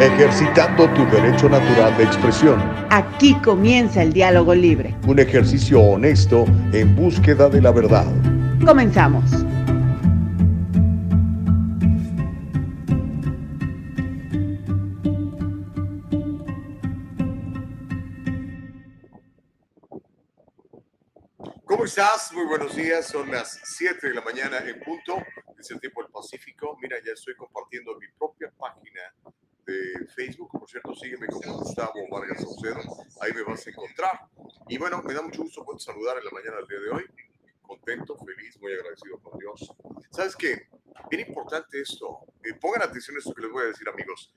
ejercitando tu derecho natural de expresión. Aquí comienza el diálogo libre. Un ejercicio honesto en búsqueda de la verdad. Comenzamos. ¿Cómo estás? Muy buenos días. Son las 7 de la mañana en punto. Es el tiempo del Pacífico. Mira, ya estoy compartiendo mi propia página Facebook. Por cierto, sígueme como Gustavo Vargas Saucedo. Ahí me vas a encontrar. Y bueno, me da mucho gusto poder saludar en la mañana del día de hoy. Contento, feliz, muy agradecido con Dios. ¿Sabes qué? Bien importante esto. Eh, pongan atención a esto que les voy a decir, amigos.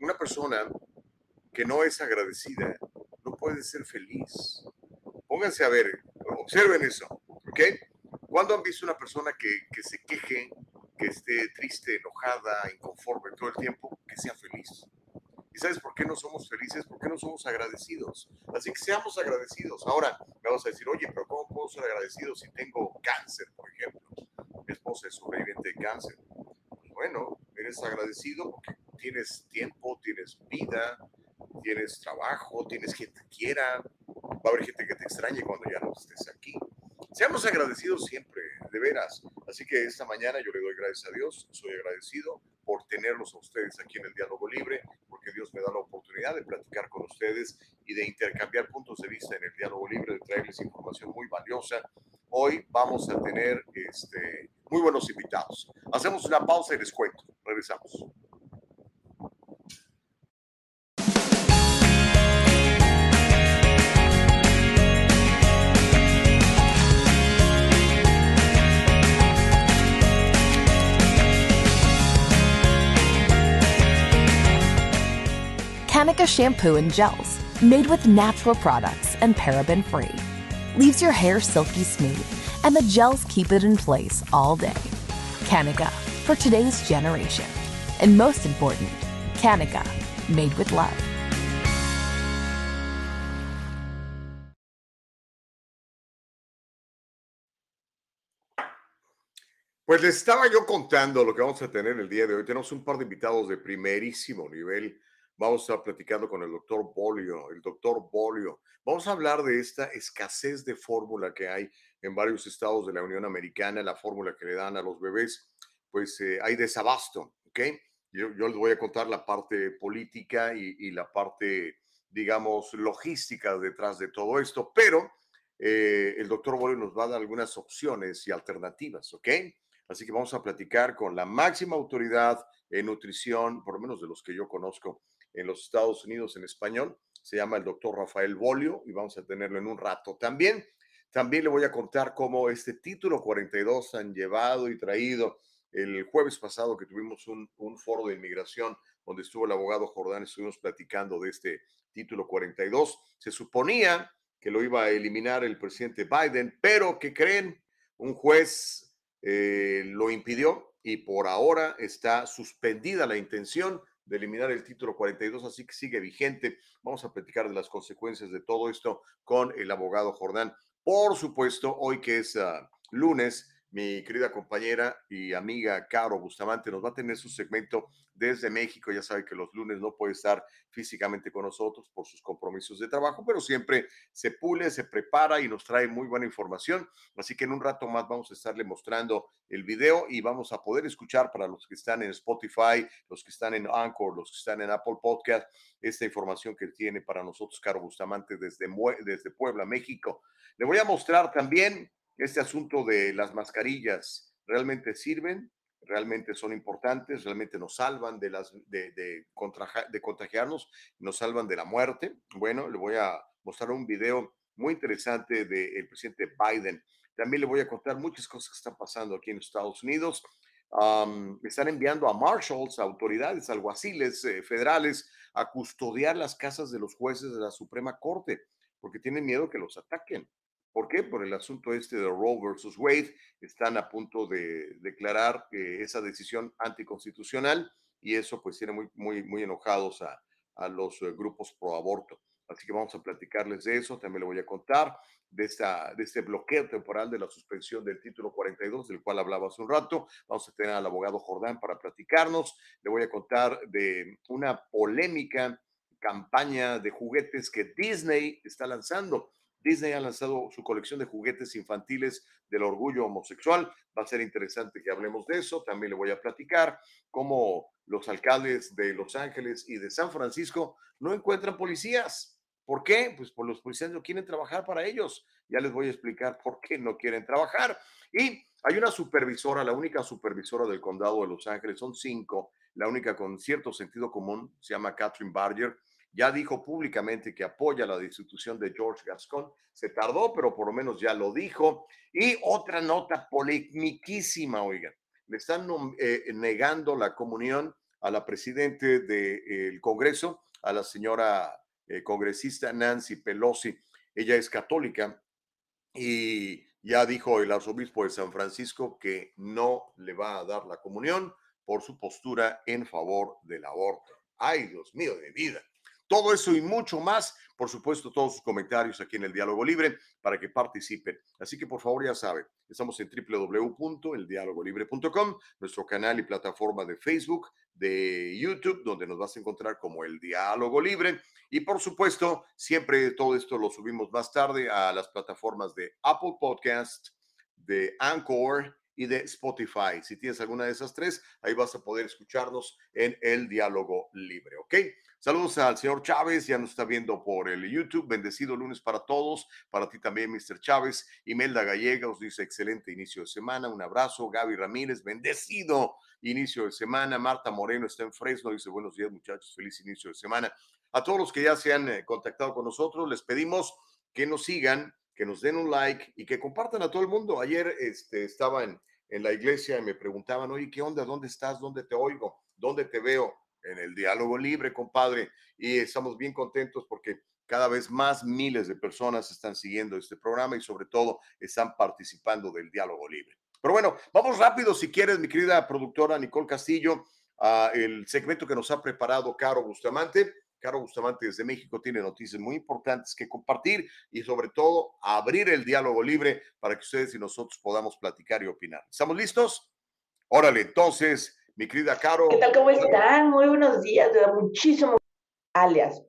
Una persona que no es agradecida no puede ser feliz. Pónganse a ver, observen eso, ¿ok? ¿Cuándo han visto una persona que, que se queje, que esté triste, enojada, inconforme todo el tiempo, que sea feliz? ¿Y sabes por qué no somos felices? ¿Por qué no somos agradecidos? Así que seamos agradecidos. Ahora me vas a decir, oye, pero ¿cómo puedo ser agradecido si tengo cáncer, por ejemplo? Mi esposa es sobreviviente de cáncer. Pues bueno, eres agradecido porque tienes tiempo, tienes vida, tienes trabajo, tienes gente que quiera. Va a haber gente que te extrañe cuando ya no estés aquí. Seamos agradecidos siempre, de veras. Así que esta mañana yo le doy gracias a Dios, soy agradecido por tenerlos a ustedes aquí en el Diálogo Libre, porque Dios me da la oportunidad de platicar con ustedes y de intercambiar puntos de vista en el Diálogo Libre, de traerles información muy valiosa. Hoy vamos a tener este, muy buenos invitados. Hacemos una pausa y les cuento. Regresamos. Kanika shampoo and gels, made with natural products and paraben free, leaves your hair silky smooth, and the gels keep it in place all day. Kanika, for today's generation. And most important, Kanika, made with love. Pues les estaba yo contando lo que vamos a tener el día de hoy. Tenemos un par de invitados de primerísimo nivel. Vamos a estar platicando con el doctor Bolio, el doctor Bolio. Vamos a hablar de esta escasez de fórmula que hay en varios estados de la Unión Americana, la fórmula que le dan a los bebés, pues eh, hay desabasto, ¿ok? Yo, yo, les voy a contar la parte política y, la parte, digamos, logística detrás de todo esto, pero eh, el doctor Bolio nos va a dar algunas opciones y alternativas, ¿ok? Así que vamos a platicar con la máxima autoridad en nutrición, por lo menos de los que yo conozco en los Estados Unidos en español. Se llama el doctor Rafael Bolio y vamos a tenerlo en un rato. También, también le voy a contar cómo este título 42 han llevado y traído el jueves pasado que tuvimos un, foro de inmigración donde estuvo el abogado Jordán, estuvimos platicando de este título 42. Se suponía que lo iba a eliminar el presidente Biden, pero que creen, un juez eh, lo impidió y por ahora está suspendida la intención de eliminar el título 42, así que sigue vigente. Vamos a platicar de las consecuencias de todo esto con el abogado Jordán. Por supuesto, hoy que es uh, lunes, mi querida compañera y amiga Caro Bustamante nos va a tener su segmento desde México. Ya sabe que los lunes no puede estar físicamente con nosotros por sus compromisos de trabajo, pero siempre se pule, se prepara y nos trae muy buena información. Así que en un rato más vamos a estarle mostrando el video y vamos a poder escuchar para los que están en Spotify, los que están en Anchor, los que están en Apple Podcast, esta información que tiene para nosotros Caro Bustamante desde, desde Puebla, México. Le voy a mostrar también este asunto de las mascarillas realmente sirven, realmente son importantes, realmente nos salvan de, las, de, de, de contagiarnos, nos salvan de la muerte. Bueno, le voy a mostrar un video muy interesante del presidente Biden. También le voy a contar muchas cosas que están pasando aquí en Estados Unidos. Están enviando a marshals, a autoridades, alguaciles eh, federales a custodiar las casas de los jueces de la Suprema Corte, porque tienen miedo que los ataquen. ¿Por qué? Por el asunto este de Roe versus Wade. Están a punto de declarar eh, esa decisión anticonstitucional y eso pues tiene muy, muy, muy enojados a, a los eh, grupos pro aborto. Así que vamos a platicarles de eso. También le voy a contar de, esta, de este bloqueo temporal de la suspensión del título 42, del cual hablaba hace un rato. Vamos a tener al abogado Jordán para platicarnos. Le voy a contar de una polémica campaña de juguetes que Disney está lanzando. Disney ha lanzado su colección de juguetes infantiles del orgullo homosexual. Va a ser interesante que hablemos de eso. También le voy a platicar cómo los alcaldes de Los Ángeles y de San Francisco no encuentran policías. ¿Por qué? Pues por los policías no quieren trabajar para ellos. Ya les voy a explicar por qué no quieren trabajar. Y hay una supervisora, la única supervisora del condado de Los Ángeles, son cinco, la única con cierto sentido común, se llama Catherine Barger ya dijo públicamente que apoya la destitución de George Gascon. Se tardó, pero por lo menos ya lo dijo. Y otra nota polémiquísima, oigan, le están eh, negando la comunión a la presidente del Congreso, a la señora eh, congresista Nancy Pelosi. Ella es católica y ya dijo el arzobispo de San Francisco que no le va a dar la comunión por su postura en favor del aborto. Ay, Dios mío de vida. Todo eso y mucho más, por supuesto, todos sus comentarios aquí en el Diálogo Libre para que participen. Así que por favor ya saben, estamos en www.eldialogolibre.com, nuestro canal y plataforma de Facebook, de YouTube, donde nos vas a encontrar como el Diálogo Libre. Y por supuesto, siempre todo esto lo subimos más tarde a las plataformas de Apple Podcast, de Anchor y de Spotify. Si tienes alguna de esas tres, ahí vas a poder escucharnos en el Diálogo Libre, ¿ok? Saludos al señor Chávez, ya nos está viendo por el YouTube. Bendecido lunes para todos, para ti también, Mr. Chávez. Imelda Gallega os dice excelente inicio de semana. Un abrazo. Gaby Ramírez, bendecido inicio de semana. Marta Moreno está en Fresno, dice buenos días, muchachos. Feliz inicio de semana. A todos los que ya se han eh, contactado con nosotros, les pedimos que nos sigan, que nos den un like y que compartan a todo el mundo. Ayer este, estaba en, en la iglesia y me preguntaban, oye, ¿qué onda? ¿Dónde estás? ¿Dónde te oigo? ¿Dónde te veo? En el diálogo libre, compadre, y estamos bien contentos porque cada vez más miles de personas están siguiendo este programa y sobre todo están participando del diálogo libre. Pero bueno, vamos rápido si quieres, mi querida productora Nicole Castillo, a el segmento que nos ha preparado Caro Bustamante. Caro Bustamante desde México tiene noticias muy importantes que compartir y sobre todo abrir el diálogo libre para que ustedes y nosotros podamos platicar y opinar. ¿Estamos listos? Órale, entonces, mi querida Caro. ¿Qué tal? ¿Cómo están? Muy buenos días. Me da muchísimo alias.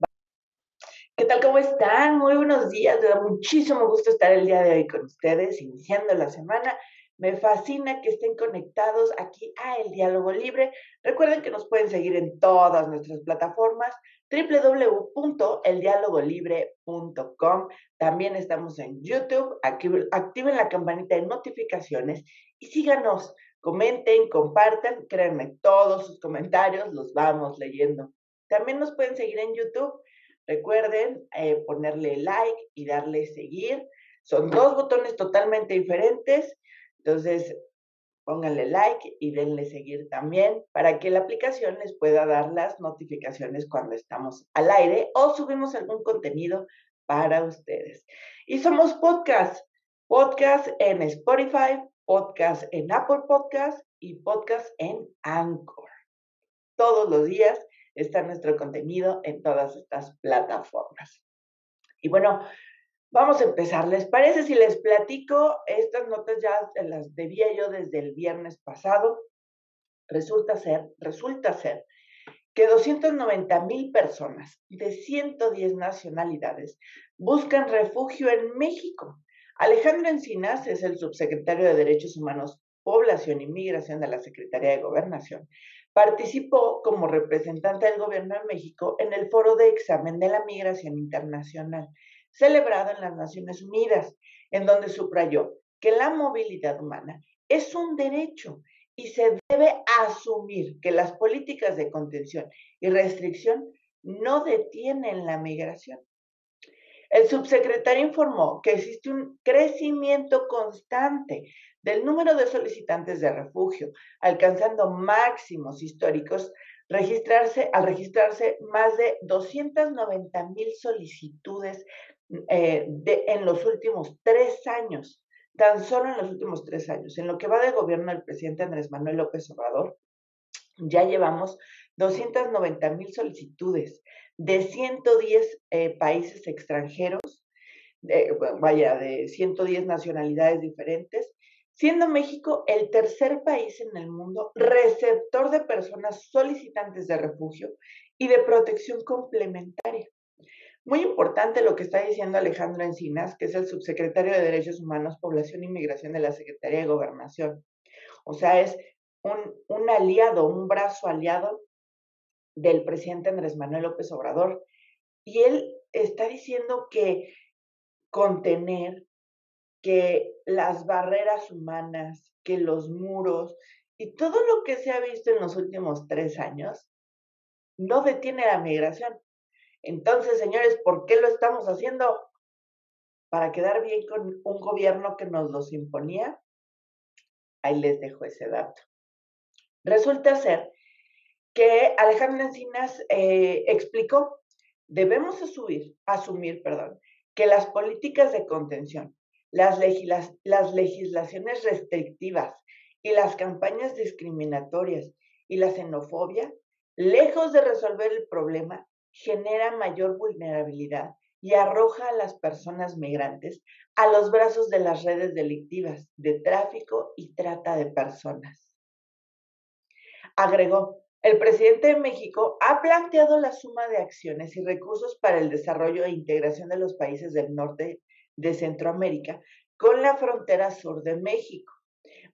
¿Qué tal? ¿Cómo están? Muy buenos días. Muchísimo gusto estar el día de hoy con ustedes, iniciando la semana. Me fascina que estén conectados aquí a El Diálogo Libre. Recuerden que nos pueden seguir en todas nuestras plataformas www.eldialogolibre.com. También estamos en YouTube. Activen la campanita de notificaciones y síganos Comenten, compartan, créanme, todos sus comentarios los vamos leyendo. También nos pueden seguir en YouTube. Recuerden eh, ponerle like y darle seguir. Son dos botones totalmente diferentes. Entonces, pónganle like y denle seguir también para que la aplicación les pueda dar las notificaciones cuando estamos al aire o subimos algún contenido para ustedes. Y somos podcast, podcast en Spotify, podcast en Apple Podcast y podcast en Anchor. Todos los días está nuestro contenido en todas estas plataformas. Y bueno, vamos a empezar. ¿Les parece si les platico? Estas notas ya las debía yo desde el viernes pasado. Resulta ser, resulta ser que 290 mil personas de 110 nacionalidades buscan refugio en México Alejandro Encinas es el subsecretario de Derechos Humanos, Población y Migración de la Secretaría de Gobernación. Participó como representante del Gobierno de México en el Foro de Examen de la Migración Internacional, celebrado en las Naciones Unidas, en donde subrayó que la movilidad humana es un derecho y se debe asumir que las políticas de contención y restricción no detienen la migración. El subsecretario informó que existe un crecimiento constante del número de solicitantes de refugio, alcanzando máximos históricos registrarse, al registrarse más de 290 mil solicitudes eh, en los últimos tres años, tan solo en los últimos tres años. En lo que va de gobierno del presidente Andrés Manuel López Obrador, ya llevamos 290 mil solicitudes de 110 eh, países extranjeros, vaya, de 110 nacionalidades diferentes, siendo México el tercer país en el mundo receptor de personas solicitantes de refugio y de protección complementaria. Muy importante lo que está diciendo Alejandro Encinas, que es el subsecretario de Derechos Humanos, Población y Migración de la Secretaría de Gobernación. O sea, es un, un aliado, un brazo aliado del presidente Andrés Manuel López Obrador. Y él está diciendo que contener, que las barreras humanas, que los muros y todo lo que se ha visto en los últimos tres años no detiene la migración. Entonces, señores, ¿por qué lo estamos haciendo? ¿Para quedar bien con un gobierno que nos los imponía? Ahí les dejo ese dato. Resulta ser que Alejandro Encinas eh, explicó, debemos asumir, asumir perdón, que las políticas de contención, las, legislaciones restrictivas y las campañas discriminatorias y la xenofobia, lejos de resolver el problema, genera mayor vulnerabilidad y arroja a las personas migrantes a los brazos de las redes delictivas de tráfico y trata de personas. Agregó, el presidente de México ha planteado la suma de acciones y recursos para el desarrollo e integración de los países del norte de Centroamérica con la frontera sur de México,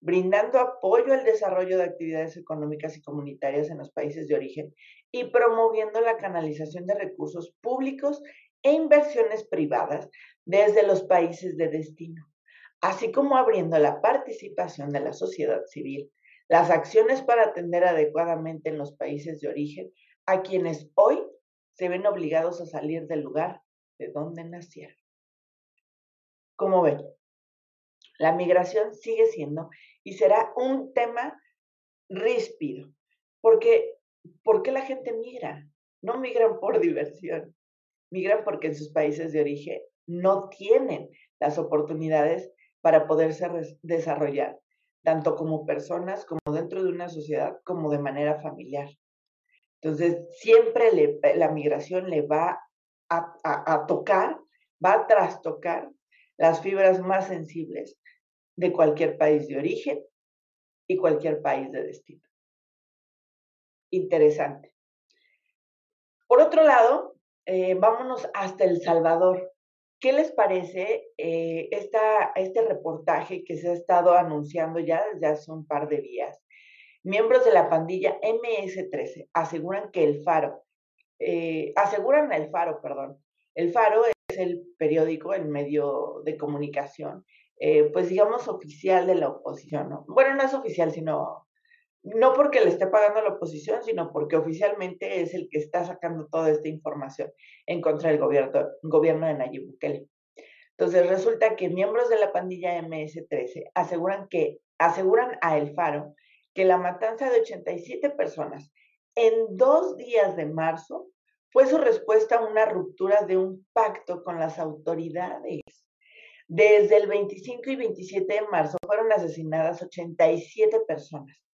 brindando apoyo al desarrollo de actividades económicas y comunitarias en los países de origen y promoviendo la canalización de recursos públicos e inversiones privadas desde los países de destino, así como abriendo la participación de la sociedad civil, las acciones para atender adecuadamente en los países de origen a quienes hoy se ven obligados a salir del lugar de donde nacieron. Como ven, la migración sigue siendo y será un tema ríspido, porque ¿por qué la gente migra? No migran por diversión, migran porque en sus países de origen no tienen las oportunidades para poderse desarrollar, tanto como personas, como dentro de una sociedad, como de manera familiar. Entonces, siempre la migración le va a, a tocar, va a trastocar las fibras más sensibles de cualquier país de origen y cualquier país de destino interesante. Por otro lado, eh, vámonos hasta El Salvador. ¿Qué les parece eh, este reportaje que se ha estado anunciando ya desde hace un par de días? Miembros de la pandilla MS-13 aseguran que el Faro, eh, aseguran el Faro, perdón, el Faro es el periódico, el medio de comunicación, pues digamos oficial de la oposición, ¿no? Bueno, no es oficial, sino no porque le esté pagando la oposición, sino porque oficialmente es el que está sacando toda esta información en contra del gobierno, gobierno de Nayib Bukele. Entonces resulta que miembros de la pandilla MS-13 aseguran aseguran a El Faro que la matanza de 87 personas en dos días de marzo fue su respuesta a una ruptura de un pacto con las autoridades. Desde el 25 y 27 de marzo fueron asesinadas 87 personas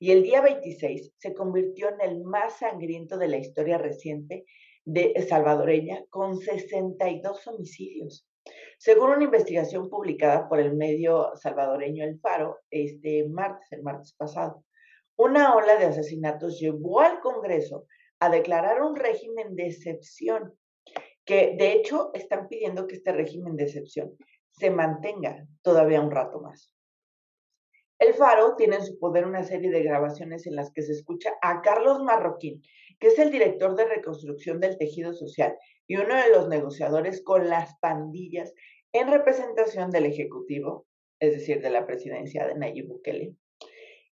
y el día 26 se convirtió en el más sangriento de la historia reciente de salvadoreña, con 62 homicidios. Según una investigación publicada por el medio salvadoreño El Faro este martes, el martes pasado, una ola de asesinatos llevó al Congreso a declarar un régimen de excepción, que de hecho están pidiendo que este régimen de excepción se mantenga todavía un rato más. El Faro tiene en su poder una serie de grabaciones en las que se escucha a Carlos Marroquín, que es el director de reconstrucción del tejido social y uno de los negociadores con las pandillas en representación del Ejecutivo, es decir, de la presidencia de Nayib Bukele,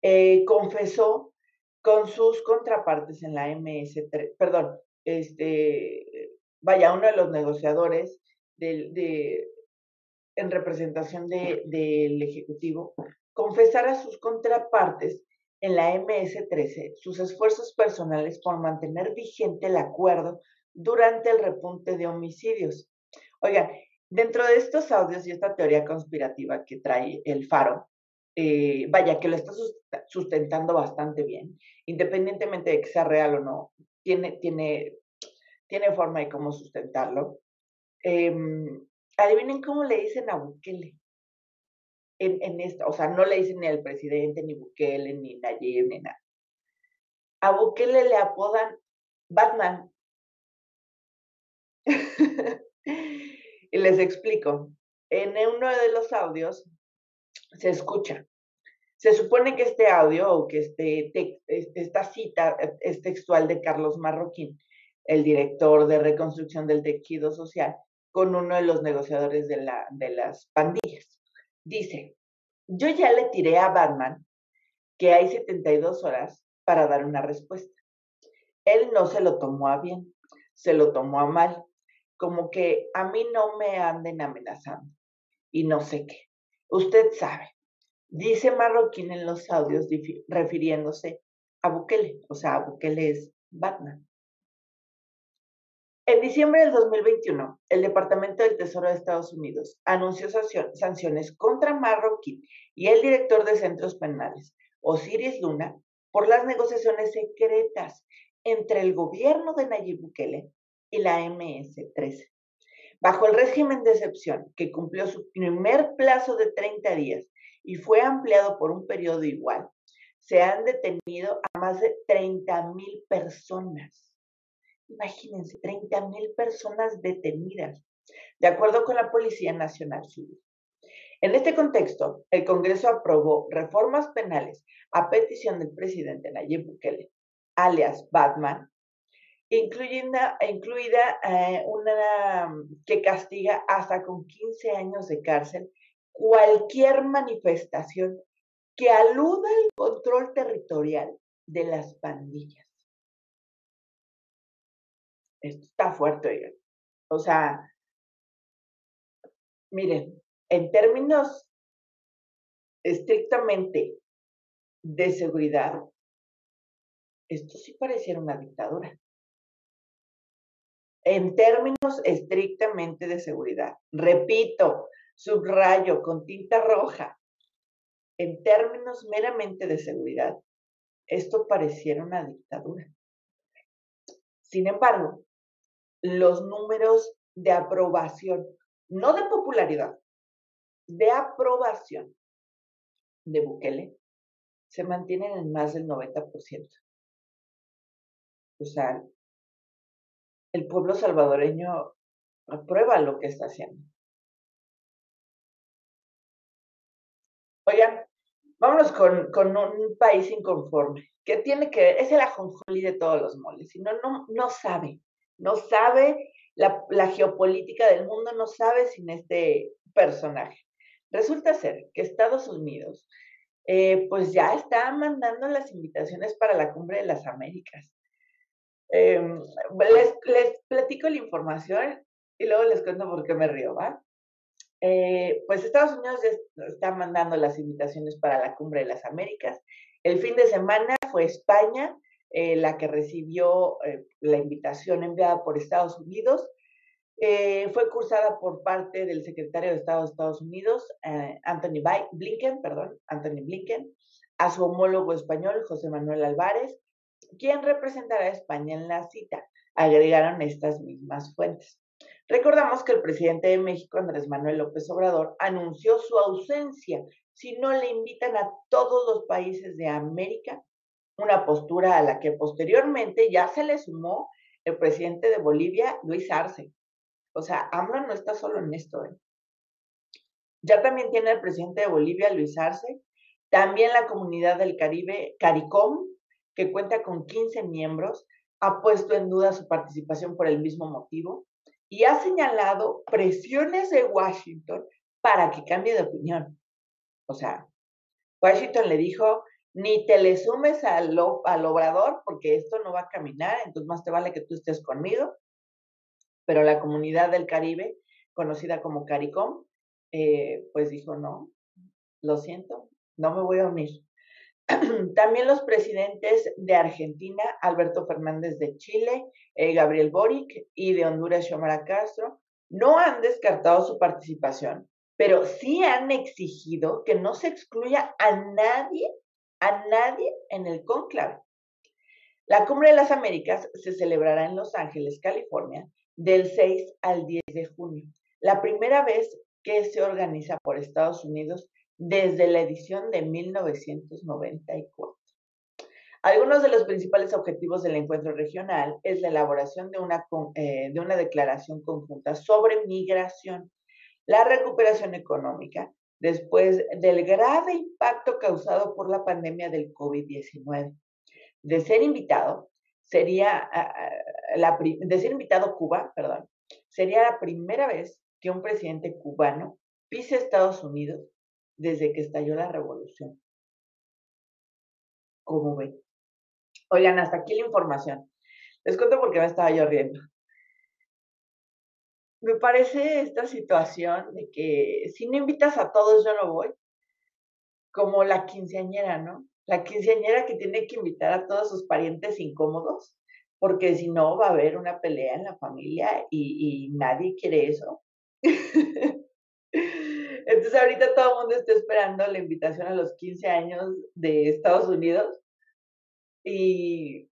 eh, confesó con sus contrapartes en la MS3, perdón, este, vaya, uno de los negociadores en representación del Ejecutivo, confesar a sus contrapartes en la MS-13 sus esfuerzos personales por mantener vigente el acuerdo durante el repunte de homicidios. Oigan, dentro de estos audios y esta teoría conspirativa que trae el Faro, eh, vaya, que lo está sustentando bastante bien, independientemente de que sea real o no, tiene, tiene, tiene forma de cómo sustentarlo. Em, adivinen cómo le dicen a Bukele en, esta, o sea, no le dicen ni al presidente, ni Bukele, ni Nayib, ni nada. A Bukele le apodan Batman. y les explico. En uno de los audios se escucha. Se supone que este audio o que este, esta cita es textual de Carlos Marroquín, el director de reconstrucción del tejido social, con uno de los negociadores de, la, de las pandillas. Dice, yo ya le tiré a Batman que hay 72 horas para dar una respuesta. Él no se lo tomó a bien, se lo tomó a mal, como que a mí no me anden amenazando y no sé qué. Usted sabe, dice Marroquín en los audios refiriéndose a Bukele, o sea, Bukele es Batman. En diciembre del 2021, el Departamento del Tesoro de Estados Unidos anunció sanciones contra Marroquín y el director de centros penales, Osiris Luna, por las negociaciones secretas entre el gobierno de Nayib Bukele y la MS-13. Bajo el régimen de excepción, que cumplió su primer plazo de 30 días y fue ampliado por un periodo igual, se han detenido a más de 30 mil personas. Imagínense, 30 mil personas detenidas, de acuerdo con la Policía Nacional Civil. En este contexto, el Congreso aprobó reformas penales a petición del presidente Nayib Bukele, alias Batman, incluida eh, una que castiga hasta con 15 años de cárcel cualquier manifestación que aluda al control territorial de las pandillas. Esto está fuerte. O sea, miren, en términos estrictamente de seguridad, esto sí pareciera una dictadura. En términos estrictamente de seguridad, repito, subrayo con tinta roja, en términos meramente de seguridad, esto pareciera una dictadura. Sin embargo, los números de aprobación, no de popularidad, de aprobación de Bukele, se mantienen en más del 90%. O sea, el pueblo salvadoreño aprueba lo que está haciendo. Oigan, vámonos con, con, un país inconforme, que tiene que ver, es el ajonjolí de todos los moles, y no, no, no sabe, no sabe la, geopolítica del mundo, no sabe sin este personaje. Resulta ser que Estados Unidos, eh, pues ya está mandando las invitaciones para la Cumbre de las Américas. Eh, les, les, platico la información y luego les cuento por qué me río, ¿va? Eh, pues Estados Unidos está mandando las invitaciones para la Cumbre de las Américas. El fin de semana fue España eh, la que recibió eh, la invitación enviada por Estados Unidos. Eh, fue cursada por parte del secretario de Estado de Estados Unidos, Anthony Blinken, perdón, Anthony Blinken, a su homólogo español, José Manuel Álvarez, quien representará a España en la cita. Agregaron estas mismas fuentes. Recordamos que el presidente de México, Andrés Manuel López Obrador, anunció su ausencia si no le invitan a todos los países de América una postura a la que posteriormente ya se le sumó el presidente de Bolivia, Luis Arce. O sea, AMLO no está solo en esto. ¿eh? Ya también tiene el presidente de Bolivia, Luis Arce, también la comunidad del Caribe, CARICOM, que cuenta con 15 miembros, ha puesto en duda su participación por el mismo motivo y ha señalado presiones de Washington para que cambie de opinión. O sea, Washington le dijo, ni te le sumes al, al obrador porque esto no va a caminar, entonces más te vale que tú estés conmigo. Pero la comunidad del Caribe, conocida como CARICOM, eh, pues dijo, no, lo siento, no me voy a unir. También los presidentes de Argentina, Alberto Fernández de Chile, eh, Gabriel Boric y de Honduras, Xiomara Castro, no han descartado su participación, pero sí han exigido que no se excluya a nadie a nadie en el conclave. La Cumbre de las Américas se celebrará en Los Ángeles, California, del 6 al 10 de junio, la primera vez que se organiza por Estados Unidos desde la edición de 1994. Algunos de los principales objetivos del encuentro regional es la elaboración de una, eh, de una declaración conjunta sobre migración, la recuperación económica después del grave impacto causado por la pandemia del COVID-19. De ser invitado, sería la, de ser invitado Cuba, perdón, sería la primera vez que un presidente cubano pise Estados Unidos desde que estalló la revolución. ¿Cómo ven? Oigan, hasta aquí la información. Les cuento por qué me estaba yo riendo. Me parece esta situación de que si no invitas a todos, yo no voy. Como la quinceañera, ¿no? La quinceañera que tiene que invitar a todos sus parientes incómodos, porque si no va a haber una pelea en la familia y, nadie quiere eso. Entonces ahorita todo el mundo está esperando la invitación a los 15 años de Estados Unidos y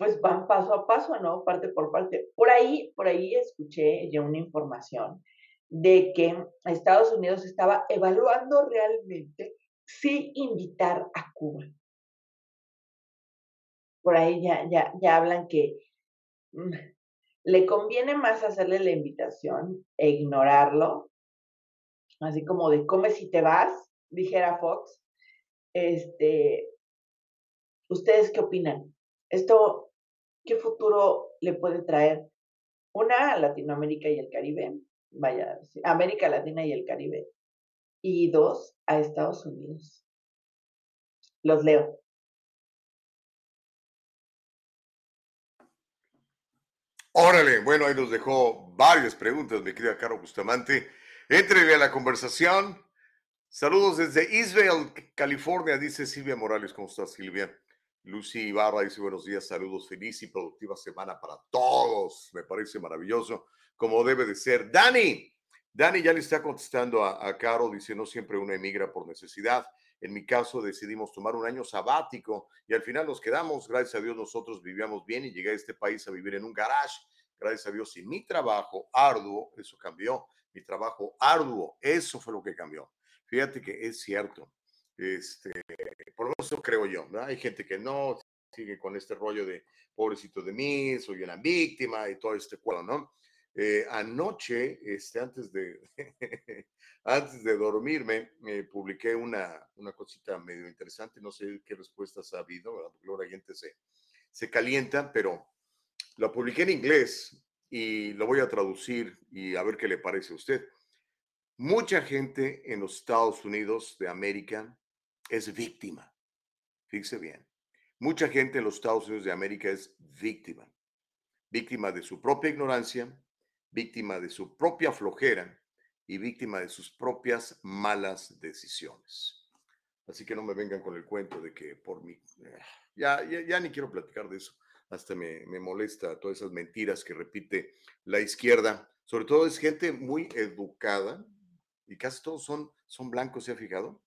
pues van paso a paso, ¿no? Parte por parte. Por ahí, por ahí escuché ya una información de que Estados Unidos estaba evaluando realmente si invitar a Cuba. Por ahí ya, ya, ya hablan que mm, le conviene más hacerle la invitación e ignorarlo, así como de come si te vas, dijera Fox, este, ¿Ustedes qué opinan? ¿Esto qué futuro le puede traer? Una, Latinoamérica y el Caribe, vaya, América Latina y el Caribe. Y dos, a Estados Unidos. Los leo. Órale, bueno, ahí nos dejó varias preguntas, mi querida Caro Bustamante. Entre a la conversación. Saludos desde Israel, California, dice Silvia Morales. ¿Cómo estás, Silvia? Lucy Ibarra dice buenos días, saludos, feliz y productiva semana para todos. Me parece maravilloso, como debe de ser. Dani, Dani ya le está contestando a, Caro, dice, no siempre uno emigra por necesidad. En mi caso decidimos tomar un año sabático y al final nos quedamos. Gracias a Dios nosotros vivíamos bien y llegué a este país a vivir en un garage. Gracias a Dios y mi trabajo arduo, eso cambió. Mi trabajo arduo, eso fue lo que cambió. Fíjate que es cierto. Este, por eso creo yo, ¿no? Hay gente que no sigue con este rollo de pobrecito de mí, soy una víctima y todo este cuadro, ¿no? Eh, anoche, este, antes de, antes de dormirme, me publiqué una, una cosita medio interesante, no sé qué respuestas ha habido, ¿verdad? porque la gente se, se calienta, pero la publiqué en inglés y lo voy a traducir y a ver qué le parece a usted. Mucha gente en los Estados Unidos de América es víctima. Fíjese bien. Mucha gente en los Estados Unidos de América es víctima. Víctima de su propia ignorancia, víctima de su propia flojera y víctima de sus propias malas decisiones. Así que no me vengan con el cuento de que por mí, ya, ya, ni quiero platicar de eso. Hasta me, me molesta todas esas mentiras que repite la izquierda. Sobre todo es gente muy educada y casi todos son, son blancos, ¿se ha fijado?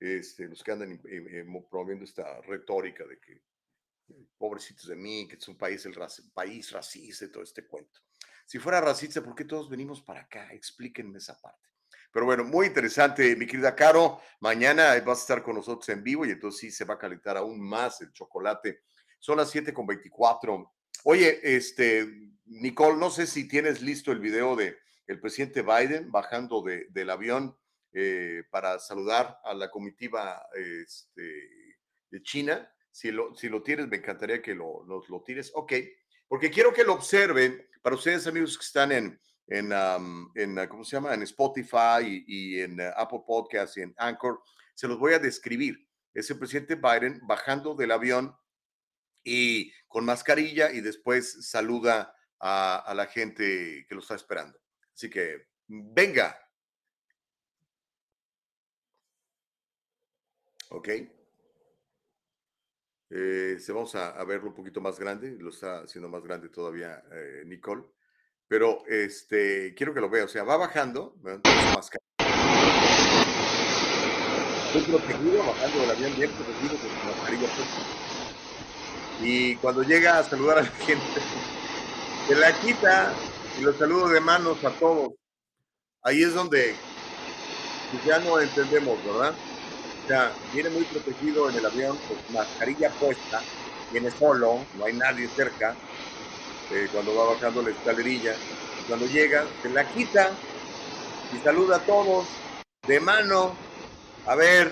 Este, los que andan eh, promoviendo esta retórica de que eh, pobrecitos de mí, que es un país, el país racista y todo este cuento. Si fuera racista, ¿por qué todos venimos para acá? Explíquenme esa parte. Pero bueno, muy interesante, mi querida Caro. Mañana vas a estar con nosotros en vivo y entonces sí se va a calentar aún más el chocolate. Son las 7 con 24. Oye, este, Nicole, no sé si tienes listo el video de el presidente Biden bajando de, del avión eh, para saludar a la comitiva este, de China. Si lo, si lo tienes, me encantaría que lo, nos lo tires. Ok, porque quiero que lo observen para ustedes, amigos que están en, en, en ¿cómo se llama? En Spotify y, en eh, Apple Podcasts y en Anchor. Se los voy a describir. Es el presidente Biden bajando del avión y con mascarilla y después saluda a, a la gente que lo está esperando. Así que, venga. ¿Ok? Eh, se vamos a, verlo un poquito más grande, lo está haciendo más grande todavía eh, Nicole, pero este, quiero que lo vea, o sea, va bajando, más protegido, bajando del avión bien protegido con mascarilla y cuando llega a saludar a la gente, se la quita y los saludo de manos a todos. Ahí es donde pues, ya no entendemos, ¿verdad? O sea, viene muy protegido en el avión, con mascarilla puesta, viene solo, no hay nadie cerca, eh, cuando va bajando la escalerilla. Cuando llega, se la quita y saluda a todos de mano. A ver,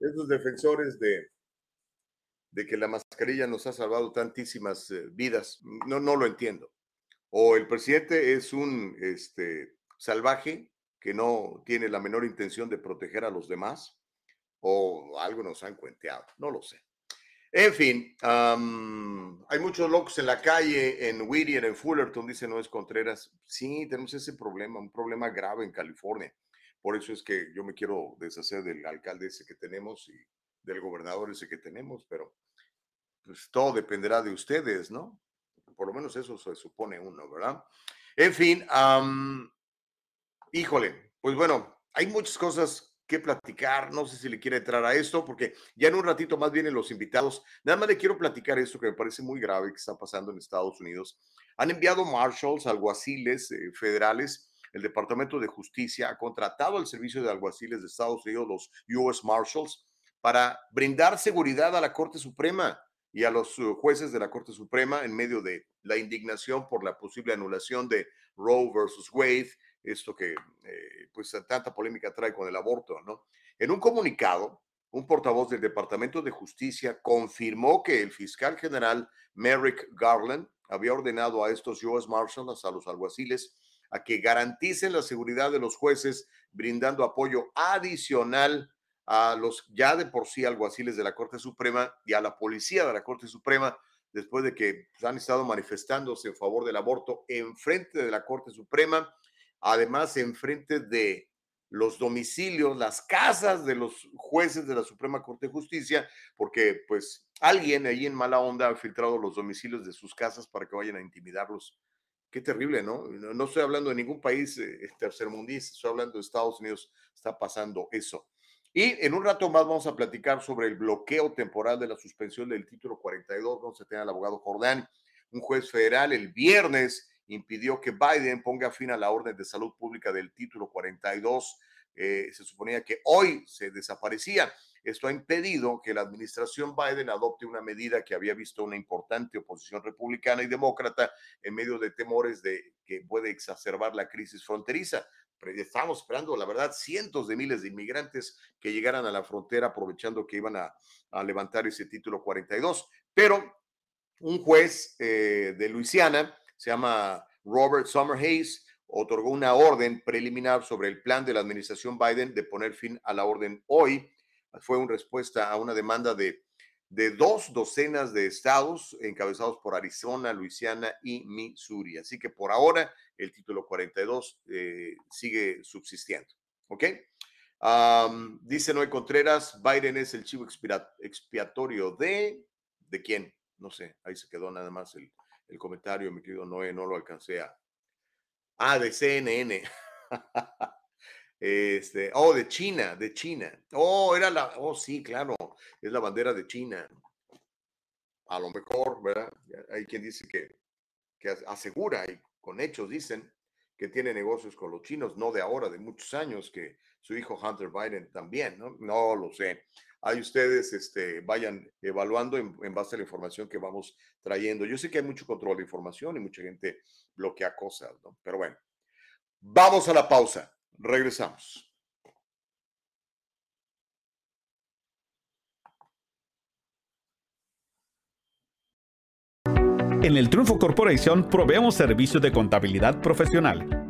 esos defensores de, de que la mascarilla nos ha salvado tantísimas eh, vidas, no, no lo entiendo. O el presidente es un este, salvaje que no tiene la menor intención de proteger a los demás, o algo nos han cuenteado, no lo sé. En fin, hay muchos locos en la calle, en Whittier, en Fullerton, dice Noes Contreras. Sí, tenemos ese problema, un problema grave en California. Por eso es que yo me quiero deshacer del alcalde ese que tenemos y del gobernador ese que tenemos, pero pues todo dependerá de ustedes, ¿no? Por lo menos eso se supone uno, ¿verdad? En fin, híjole, pues bueno, hay muchas cosas que platicar, no sé si le quiere entrar a esto, porque ya en un ratito más vienen los invitados. Nada más le quiero platicar esto que me parece muy grave que está pasando en Estados Unidos. Han enviado marshals, alguaciles eh, federales el Departamento de Justicia ha contratado al Servicio de Alguaciles de Estados Unidos, los US Marshals, para brindar seguridad a la Corte Suprema y a los uh, jueces de la Corte Suprema en medio de la indignación por la posible anulación de Roe versus Wade, esto que eh, pues tanta polémica trae con el aborto, ¿no? En un comunicado, un portavoz del Departamento de Justicia confirmó que el fiscal general Merrick Garland había ordenado a estos US Marshals, a los alguaciles, a que garanticen la seguridad de los jueces, brindando apoyo adicional a los ya de por sí alguaciles de la Corte Suprema y a la policía de la Corte Suprema, después de que pues, han estado manifestándose en favor del aborto en frente de la Corte Suprema, además en frente de los domicilios, las casas de los jueces de la Suprema Corte de Justicia, porque pues alguien ahí en mala onda ha filtrado los domicilios de sus casas para que vayan a intimidarlos Qué terrible, ¿no? No estoy hablando de ningún país eh, tercermundista, estoy hablando de Estados Unidos, está pasando eso. Y en un rato más vamos a platicar sobre el bloqueo temporal de la suspensión del título 42. Vamos a tener al abogado Jordán. Un juez federal el viernes impidió que Biden ponga fin a la orden de salud pública del título 42. Eh, se suponía que hoy se desaparecía. Esto ha impedido que la administración Biden adopte una medida que había visto una importante oposición republicana y demócrata en medio de temores de que puede exacerbar la crisis fronteriza. Estábamos esperando, la verdad, cientos de miles de inmigrantes que llegaran a la frontera aprovechando que iban a, levantar ese título 42. Pero un juez eh, de Luisiana, se llama Robert Summerhays, otorgó una orden preliminar sobre el plan de la administración Biden de poner fin a la orden hoy fue una respuesta a una demanda de, de dos docenas de estados encabezados por Arizona, Luisiana y Missouri. Así que por ahora el título 42 eh, sigue subsistiendo. ¿Ok? dice Noé Contreras, Biden es el chivo expiatorio de... ¿De quién? No sé, ahí se quedó nada más el, el comentario, mi querido Noé, no lo alcancé a... Ah, de CNN. Este, oh, de China, de China. Oh, era la, oh, sí, claro, es la bandera de China. A lo mejor, ¿verdad? Hay quien dice que, que asegura y con hechos dicen que tiene negocios con los chinos, no de ahora, de muchos años, que su hijo Hunter Biden también, ¿no? No lo sé. Ahí ustedes este, vayan evaluando en, base a la información que vamos trayendo. Yo sé que hay mucho control de información y mucha gente bloquea cosas, ¿no? Pero bueno, vamos a la pausa. Regresamos. En el Triunfo Corporation proveemos servicios de contabilidad profesional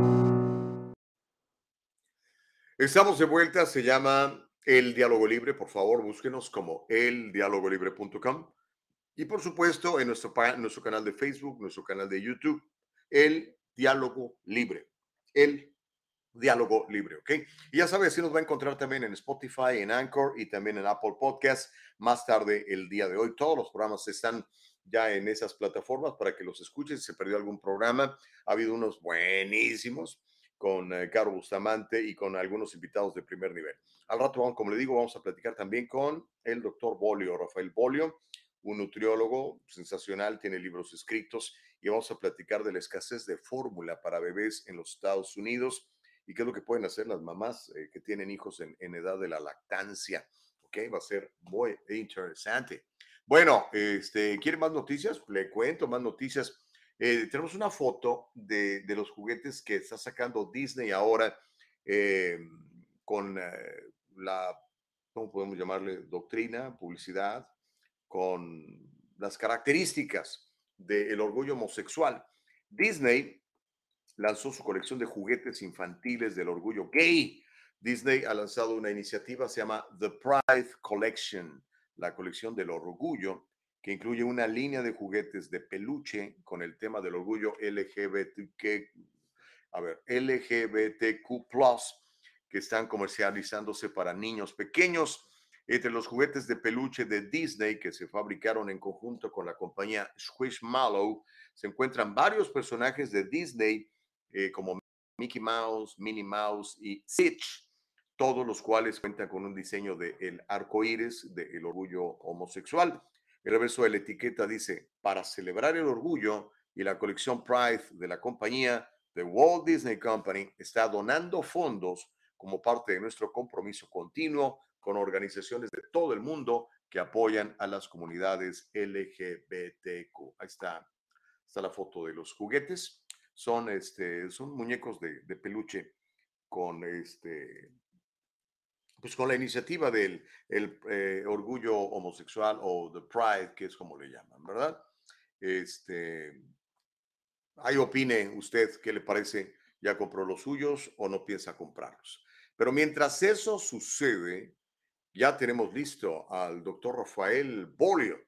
Estamos de vuelta, se llama El Diálogo Libre. Por favor, búsquenos como eldialogolibre.com y por supuesto en nuestro, nuestro canal de Facebook, nuestro canal de YouTube, El Diálogo Libre. El Diálogo Libre, ¿ok? Y ya sabes, si nos va a encontrar también en Spotify, en Anchor y también en Apple Podcast más tarde el día de hoy. Todos los programas están ya en esas plataformas para que los escuches. Si se perdió algún programa, ha habido unos buenísimos con eh, Caro Bustamante y con algunos invitados de primer nivel. Al rato, como le digo, vamos a platicar también con el doctor Bolio, Rafael Bolio, un nutriólogo sensacional, tiene libros escritos y vamos a platicar de la escasez de fórmula para bebés en los Estados Unidos y qué es lo que pueden hacer las mamás eh, que tienen hijos en, en edad de la lactancia. Ok, va a ser muy interesante. Bueno, este, ¿quieren más noticias? Le cuento más noticias. Eh, tenemos una foto de, los juguetes que está sacando Disney ahora eh, con eh, la, ¿cómo podemos llamarle? Doctrina, publicidad, con las características del orgullo homosexual. Disney lanzó su colección de juguetes infantiles del orgullo gay. Disney ha lanzado una iniciativa, se llama The Pride Collection la colección del orgullo, que incluye una línea de juguetes de peluche con el tema del orgullo LGBTQ, a ver, LGBTQ+, que están comercializándose para niños pequeños. Entre los juguetes de peluche de Disney que se fabricaron en conjunto con la compañía Squishmallow, se encuentran varios personajes de Disney eh, como Mickey Mouse, Minnie Mouse y Stitch todos los cuales cuentan con un diseño del el arco iris del orgullo homosexual. El reverso de la etiqueta dice: Para celebrar el orgullo y la colección Pride de la compañía, The Walt Disney Company está donando fondos como parte de nuestro compromiso continuo con organizaciones de todo el mundo que apoyan a las comunidades LGBTQ. Ahí está, está la foto de los juguetes. Son, este, son muñecos de, de peluche con este, pues con la iniciativa del el, eh, orgullo homosexual o the pride, que es como le llaman, ¿verdad? Este, ahí opine usted qué le parece, ya compró los suyos o no piensa comprarlos. Pero mientras eso sucede, ya tenemos listo al doctor Rafael Bolio.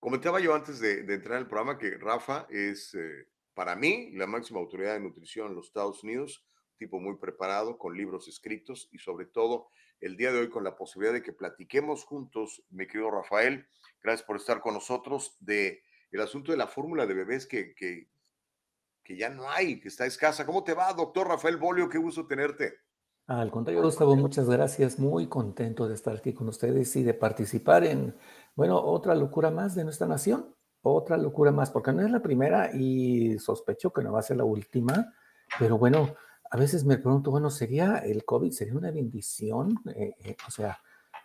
Comentaba yo antes de, entrar en el programa que Rafa es, eh, para mí, la máxima autoridad de nutrición en los Estados Unidos, tipo muy preparado, con libros escritos y sobre todo el día de hoy con la posibilidad de que platiquemos juntos, mi querido Rafael. Gracias por estar con nosotros de el asunto de la fórmula de bebés que, que, que ya no hay, que está escasa. ¿Cómo te va, doctor Rafael Bolio? Qué gusto tenerte. Al contrario, Gustavo, muchas gracias. Muy contento de estar aquí con ustedes y de participar en, bueno, otra locura más de nuestra nación. Otra locura más, porque no es la primera y sospecho que no va a ser la última, pero bueno, a veces me pregunto, bueno, ¿sería el COVID, sería una bendición? Eh, eh, o sea,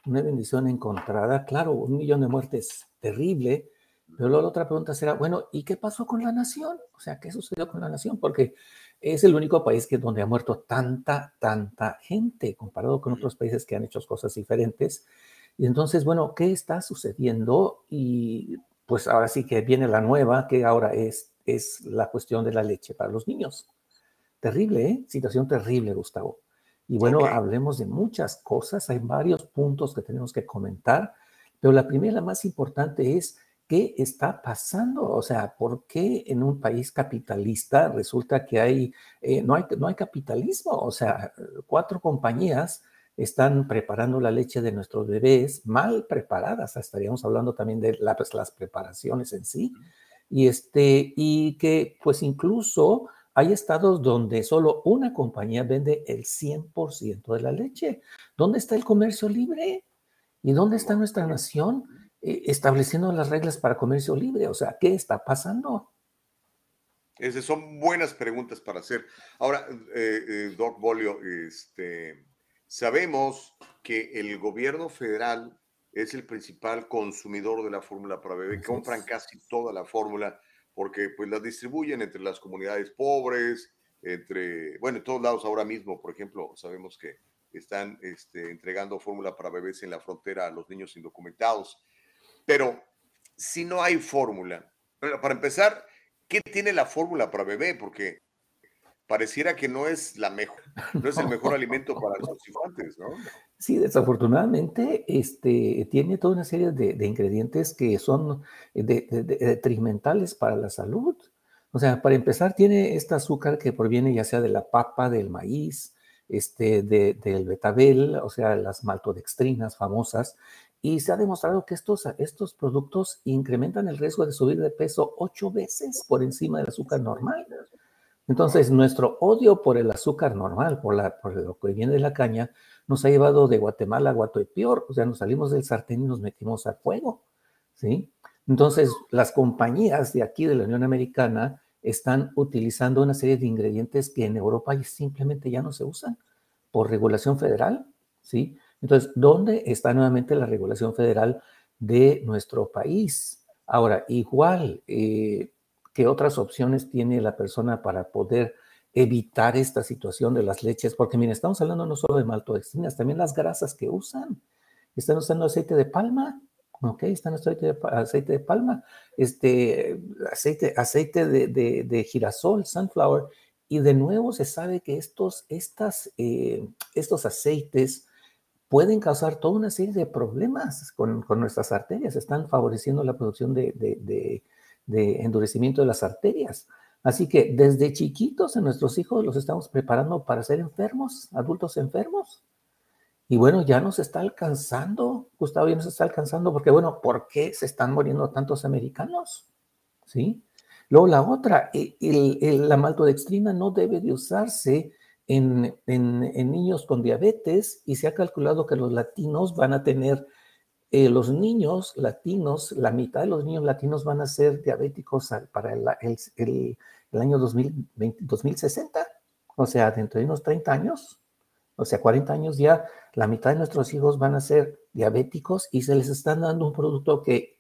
una bendición encontrada. Claro, un millón de muertes terrible, pero luego la otra pregunta será, bueno, ¿y qué pasó con la nación? O sea, ¿qué sucedió con la nación? Porque es el único país que donde ha muerto tanta, tanta gente comparado con otros países que han hecho cosas diferentes. Y entonces, bueno, ¿qué está sucediendo? Y pues ahora sí que viene la nueva, que ahora es, es la cuestión de la leche para los niños. Terrible, ¿eh? Situación terrible, Gustavo. Y bueno, hablemos de muchas cosas, hay varios puntos que tenemos que comentar, pero la primera, la más importante es qué está pasando, o sea, ¿por qué en un país capitalista resulta que hay, eh, no, hay no hay capitalismo? O sea, cuatro compañías están preparando la leche de nuestros bebés mal preparadas, estaríamos hablando también de las, las preparaciones en sí, y, este, y que pues incluso hay estados donde solo una compañía vende el 100% de la leche. ¿Dónde está el comercio libre? ¿Y dónde está nuestra nación? eh, estableciendo las reglas para comercio libre. O sea, ¿qué está pasando? Esas son buenas preguntas para hacer. Ahora, eh, eh, Doc Bolio, este, sabemos que el gobierno federal es el principal consumidor de la fórmula para bebé. Compran casi toda la fórmula porque pues la distribuyen entre las comunidades pobres, entre, bueno, en todos lados ahora mismo, por ejemplo, sabemos que están este, entregando fórmula para bebés en la frontera a los niños indocumentados. Pero si no hay fórmula, para empezar, ¿qué tiene la fórmula para bebé? Porque pareciera que no es la mejor, no es el mejor alimento para los infantes, ¿no? Sí, desafortunadamente, este, tiene toda una serie de, ingredientes que son detrimentales para la salud. O sea, para empezar, tiene este azúcar que proviene ya sea de la papa, del maíz, este, del betabel, o sea, las maltodextrinas famosas, y se ha demostrado que estos, estos productos incrementan el riesgo de subir de peso ocho veces por encima del azúcar normal. Entonces, nuestro odio por el azúcar normal, por, la, por lo que viene de la caña, nos ha llevado de Guatemala a peor. o sea, nos salimos del sartén y nos metimos al fuego, ¿sí? Entonces, las compañías de aquí de la Unión Americana están utilizando una serie de ingredientes que en Europa simplemente ya no se usan por regulación federal, ¿sí? Entonces, ¿dónde está nuevamente la regulación federal de nuestro país? Ahora, igual, eh, ¿qué otras opciones tiene la persona para poder evitar esta situación de las leches? Porque, miren, estamos hablando no solo de maltodextrinas, también las grasas que usan. Están usando aceite de palma, ¿ok? Están aceite de, aceite de palma, este, aceite, aceite de, girasol, sunflower, y de nuevo se sabe que estos, estas, eh, estos aceites pueden causar toda una serie de problemas con, nuestras arterias, están favoreciendo la producción de, endurecimiento de las arterias. Así que desde chiquitos a nuestros hijos los estamos preparando para ser enfermos, adultos enfermos. Y bueno, ya nos está alcanzando, Gustavo, ya nos está alcanzando, porque bueno, ¿por qué se están muriendo tantos americanos? ¿Sí? Luego la otra, la maltodextrina no debe de usarse en, niños con diabetes y se ha calculado que los latinos van a tener, eh, los niños latinos, la mitad de los niños latinos van a ser diabéticos para el, el, año 2020, 2060, o sea, dentro de unos 30 años, o sea, 40 años ya, la mitad de nuestros hijos van a ser diabéticos y se les están dando un producto que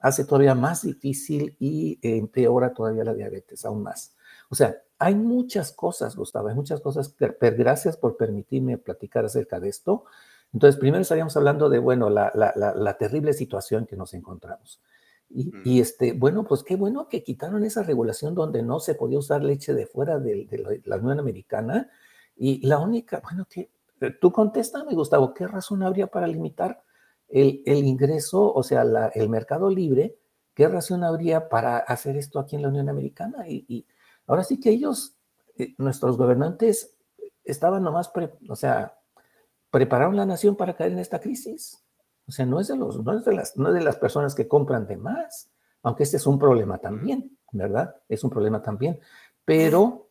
hace todavía más difícil y empeora todavía la diabetes aún más. O sea, hay muchas cosas, Gustavo, hay muchas cosas. gracias por permitirme platicar acerca de esto. Entonces, primero estaríamos hablando de, bueno, la, terrible situación que nos encontramos. Y, este, bueno, pues qué bueno que quitaron esa regulación donde no se podía usar leche de fuera de, la, Unión Americana. Y la única, bueno, que eh, tú contéstame, Gustavo, ¿qué razón habría para limitar el, ingreso, o sea, el mercado libre? ¿Qué razón habría para hacer esto aquí en la Unión Americana? y Ahora sí que ellos, eh, nuestros gobernantes, estaban nomás, o sea, prepararon la nación para caer en esta crisis. O sea, no es de, los, no es de, las, no de las personas que compran de más, aunque este es un problema también, ¿verdad? Es un problema también. Pero,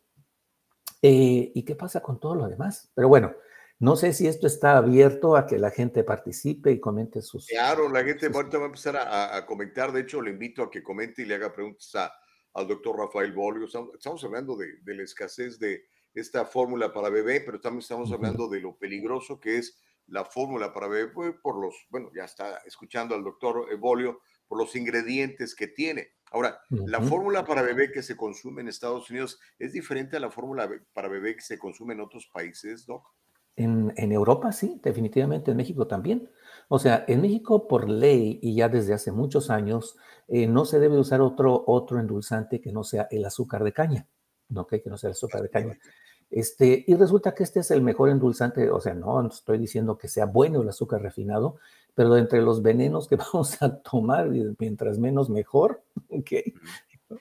eh, ¿y qué pasa con todo lo demás? Pero bueno, no sé si esto está abierto a que la gente participe y comente sus... Claro, la gente va a empezar a, a, comentar. De hecho, le invito a que comente y le haga preguntas a, al doctor Rafael Bolio. Estamos hablando de, la escasez de esta fórmula para bebé, pero también estamos hablando de lo peligroso que es la fórmula para bebé, pues, por los, bueno, ya está escuchando al doctor Bolio, por los ingredientes que tiene. Ahora, la fórmula para bebé que se consume en Estados Unidos es diferente a la fórmula para bebé que se consume en otros países, Doc. En, en, Europa sí, definitivamente, en México también. O sea, en México por ley y ya desde hace muchos años eh, no se debe usar otro, otro endulzante que no sea el azúcar de caña, ¿no? que no sea el azúcar de caña. Este, y resulta que este es el mejor endulzante, o sea, no estoy diciendo que sea bueno el azúcar refinado, pero entre los venenos que vamos a tomar, mientras menos mejor, ¿ok?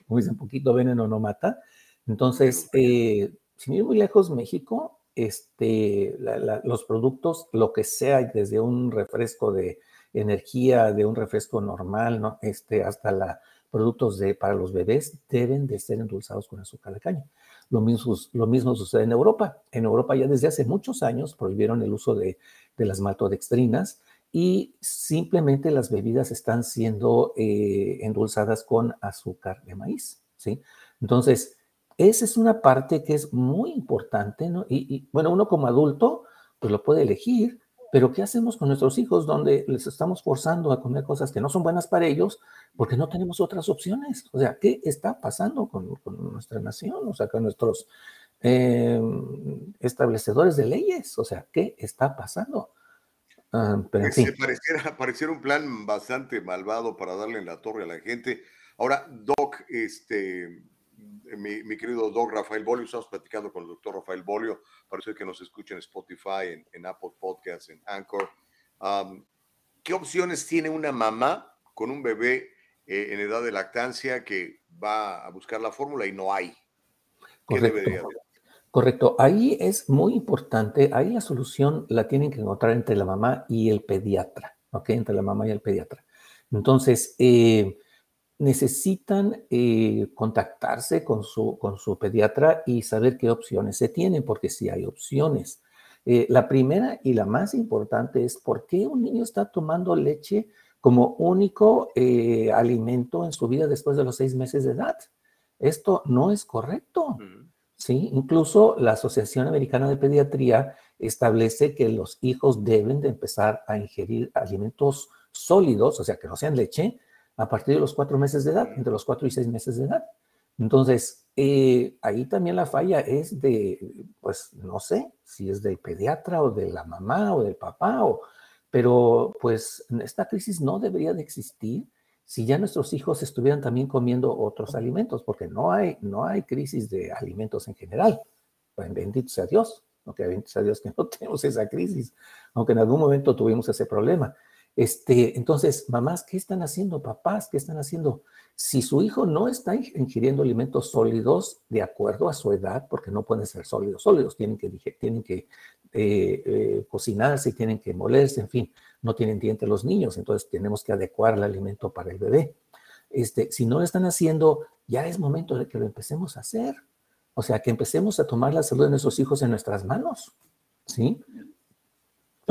Como un poquito veneno no mata. Entonces, eh, sin ir muy lejos, México este, los productos, lo que sea, desde un refresco de energía, de un refresco normal, ¿no? este, hasta la, productos de, para los bebés, deben de ser endulzados con azúcar de caña. Lo mismo, lo mismo sucede en Europa. En Europa ya desde hace muchos años prohibieron el uso de, las maltodextrinas y simplemente las bebidas están siendo eh, endulzadas con azúcar de maíz, ¿sí? Entonces, esa es una parte que es muy importante, ¿no? Y, bueno, uno como adulto, pues lo puede elegir, pero ¿qué hacemos con nuestros hijos donde les estamos forzando a comer cosas que no son buenas para ellos porque no tenemos otras opciones? O sea, ¿qué está pasando con, nuestra nación? O sea, con nuestros em, establecedores de leyes. O sea, ¿qué está pasando? Ah, pero en pareciera, pareciera, un plan bastante malvado para darle en la torre a la gente. Ahora, Doc, este, mi, querido Doc Rafael Bolio, estamos platicando con el doctor Rafael Bolio, parece que nos escucha en Spotify, en, Apple Podcasts, en Anchor. ¿Qué opciones tiene una mamá con un bebé eh, en edad de lactancia que va a buscar la fórmula y no hay? ¿Qué debería haber? Correcto, ahí es muy importante, ahí la solución la tienen que encontrar entre la mamá y el pediatra, ¿ok? Entre la mamá y el pediatra. Entonces, eh, necesitan eh, contactarse con su, con su pediatra y saber qué opciones se tienen, porque sí hay opciones. Eh, la primera y la más importante es por qué un niño está tomando leche como único alimento en su vida después de los seis meses de edad. Esto no es correcto. ¿sí? Incluso la Asociación Americana de Pediatría establece que los hijos deben de empezar a ingerir alimentos sólidos, o sea, que no sean leche, a partir de los cuatro meses de edad, entre los cuatro y seis meses de edad. Entonces, eh, ahí también la falla es de, pues, no sé, si es del pediatra o de la mamá o del papá, o, pero pues esta crisis no debería de existir si ya nuestros hijos estuvieran también comiendo otros alimentos, porque no hay, no hay crisis de alimentos en general. Pues, bendito sea Dios, aunque bendito sea Dios que no tenemos esa crisis, aunque en algún momento tuvimos ese problema. Este, entonces, mamás, ¿qué están haciendo? Papás, ¿qué están haciendo? Si su hijo no está ingiriendo alimentos sólidos de acuerdo a su edad, porque no pueden ser sólidos, sólidos, tienen que, tienen que eh, eh, cocinarse, tienen que molerse, en fin, no tienen dientes los niños, entonces tenemos que adecuar el alimento para el bebé. Este, si no lo están haciendo, ya es momento de que lo empecemos a hacer. O sea, que empecemos a tomar la salud de nuestros hijos en nuestras manos. ¿Sí?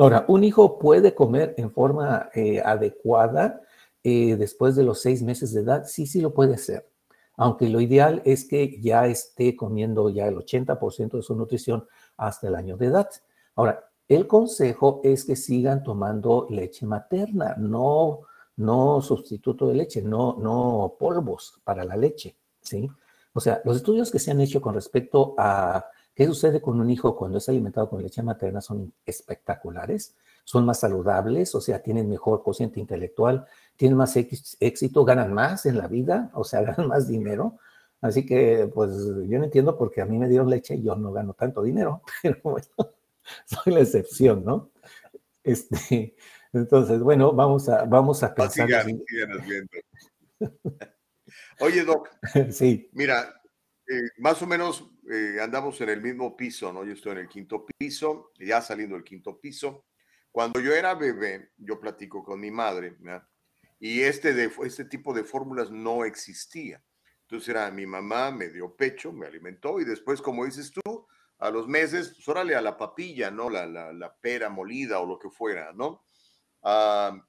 Ahora, un hijo puede comer en forma eh, adecuada eh, después de los seis meses de edad. Sí, sí lo puede hacer. Aunque lo ideal es que ya esté comiendo ya el 80% de su nutrición hasta el año de edad. Ahora, el consejo es que sigan tomando leche materna, no, no sustituto de leche, no, no polvos para la leche, ¿sí? O sea, los estudios que se han hecho con respecto a qué sucede con un hijo cuando es alimentado con leche materna son espectaculares, son más saludables, o sea, tienen mejor cociente intelectual, tienen más éxito, ganan más en la vida, o sea, ganan más dinero. Así que, pues, yo no entiendo por qué a mí me dieron leche y yo no gano tanto dinero, pero bueno. soy la excepción, ¿no? Este, entonces, bueno, vamos a, vamos a pensar. Oye, Doc. Sí. Mira, eh, más o menos eh, andamos en el mismo piso, ¿no? Yo estoy en el quinto piso, ya saliendo del quinto piso. Cuando yo era bebé, yo platico con mi madre, ¿verdad? y este, de, este tipo de fórmulas no existía. Entonces era mi mamá, me dio pecho, me alimentó y después, como dices tú, a los meses, pues órale a la papilla, ¿no? La, la, pera molida o lo que fuera, ¿no? Ah,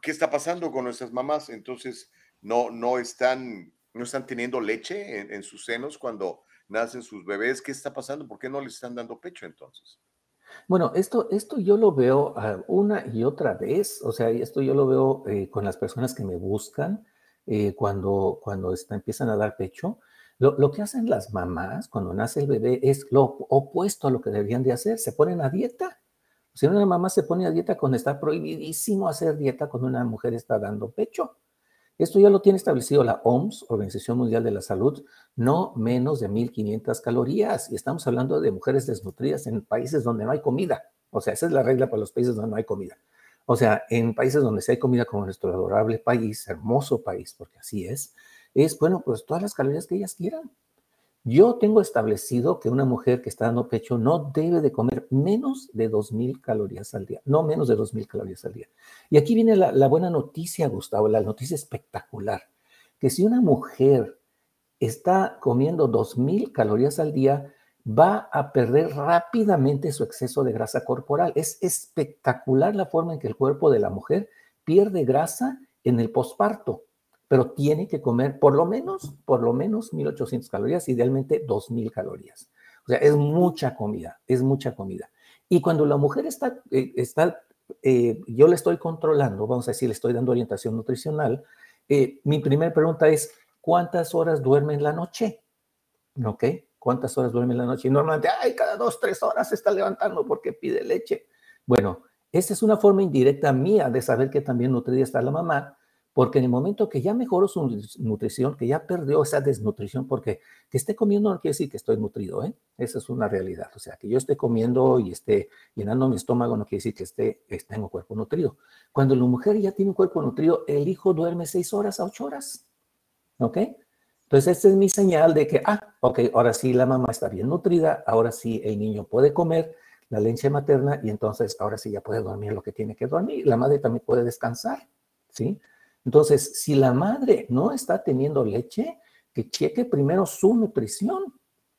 ¿Qué está pasando con nuestras mamás? Entonces, no, no, están, no están teniendo leche en, sus senos cuando nacen sus bebés. ¿Qué está pasando? ¿Por qué no les están dando pecho entonces? Bueno, esto, esto yo lo veo ah, una y otra vez, o sea, esto yo lo veo eh, con las personas que me buscan eh, cuando, cuando empiezan a dar pecho. Lo, que hacen las mamás cuando nace el bebé es lo opuesto a lo que deberían de hacer, se ponen a dieta. Si una mamá se pone a dieta cuando está prohibidísimo hacer dieta cuando una mujer está dando pecho. Esto ya lo tiene establecido la OMS, Organización Mundial de la Salud, no menos de 1.500 calorías. Y estamos hablando de mujeres desnutridas en países donde no hay comida. O sea, esa es la regla para los países donde no hay comida. O sea, en países donde sí hay comida como nuestro adorable país, hermoso país, porque así es, es, bueno, pues todas las calorías que ellas quieran. Yo tengo establecido que una mujer que está dando pecho no debe de comer menos de 2.000 calorías al día, no menos de 2.000 calorías al día. Y aquí viene la, buena noticia, Gustavo, la noticia espectacular, que si una mujer está comiendo 2.000 calorías al día, va a perder rápidamente su exceso de grasa corporal. Es espectacular la forma en que el cuerpo de la mujer pierde grasa en el posparto, pero tiene que comer por lo menos, por lo menos 1800 calorías, idealmente 2000 calorías. O sea, es mucha comida, es mucha comida. Y cuando la mujer está, eh, está eh, yo le estoy controlando, vamos a decir, le estoy dando orientación nutricional, eh, mi primera pregunta es, ¿cuántas horas duerme en la noche? ¿Ok? ¿Cuántas horas duerme en la noche? Y normalmente, ay, cada dos, tres horas se está levantando porque pide leche. Bueno, esa es una forma indirecta mía de saber que también nutrida está la mamá, porque en el momento que ya mejoró su nutrición, que ya perdió esa desnutrición, porque que esté comiendo no quiere decir que estoy nutrido, ¿eh? Esa es una realidad. O sea, que yo esté comiendo y esté llenando mi estómago no quiere decir que esté, esté en un cuerpo nutrido. Cuando la mujer ya tiene un cuerpo nutrido, el hijo duerme seis horas a ocho horas. ¿Ok? Entonces, esta es mi señal de que, ah, ok, ahora sí la mamá está bien nutrida, ahora sí el niño puede comer la leche materna y entonces ahora sí ya puede dormir lo que tiene que dormir. La madre también puede descansar, ¿sí? Entonces, si la madre no está teniendo leche, que cheque primero su nutrición,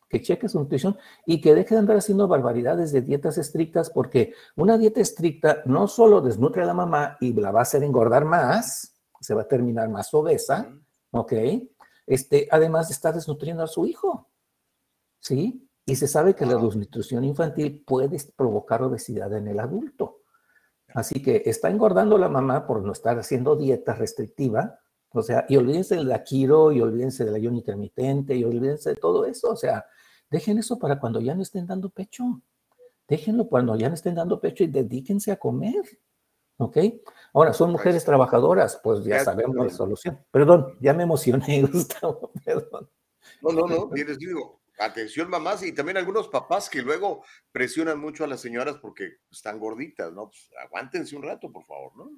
que cheque su nutrición y que deje de andar haciendo barbaridades de dietas estrictas, porque una dieta estricta no solo desnutre a la mamá y la va a hacer engordar más, se va a terminar más obesa, ¿ok? Este, además de estar desnutriendo a su hijo, ¿sí? Y se sabe que la desnutrición infantil puede provocar obesidad en el adulto. Así que está engordando la mamá por no estar haciendo dieta restrictiva, o sea, y olvídense del aquiro, y olvídense del ayuno intermitente, y olvídense de todo eso, o sea, dejen eso para cuando ya no estén dando pecho. Déjenlo cuando ya no estén dando pecho y dedíquense a comer. ¿Ok? Ahora, son mujeres trabajadoras, pues ya sabemos la solución. Perdón, ya me emocioné, Gustavo, perdón. No, no, no, les digo, atención mamás y también algunos papás que luego presionan mucho a las señoras porque están gorditas, ¿no? Pues aguántense un rato, por favor, ¿no?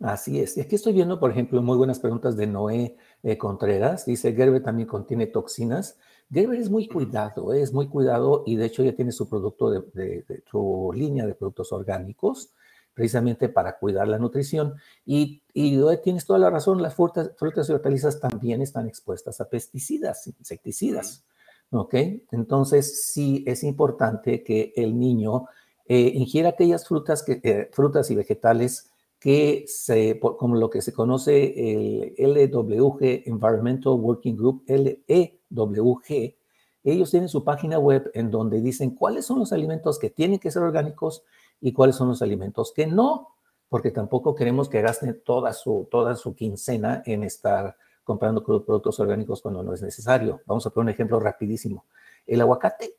Así es. Y aquí estoy viendo, por ejemplo, muy buenas preguntas de Noé eh, Contreras. Dice, Gerber también contiene toxinas. Gerber es muy cuidado, es muy cuidado y de hecho ya tiene su producto de, su línea de productos orgánicos precisamente para cuidar la nutrición. Y, y tienes toda la razón, las frutas, frutas y hortalizas también están expuestas a pesticidas, insecticidas. ¿Ok? Entonces, sí es importante que el niño eh, ingiera aquellas frutas, que, eh, frutas y vegetales que se, como lo que se conoce el LWG, Environmental Working Group, LEWG, ellos tienen su página web en donde dicen cuáles son los alimentos que tienen que ser orgánicos y cuáles son los alimentos que no, porque tampoco queremos que gasten toda su, toda su quincena en estar comprando productos orgánicos cuando no es necesario. Vamos a poner un ejemplo rapidísimo. El aguacate.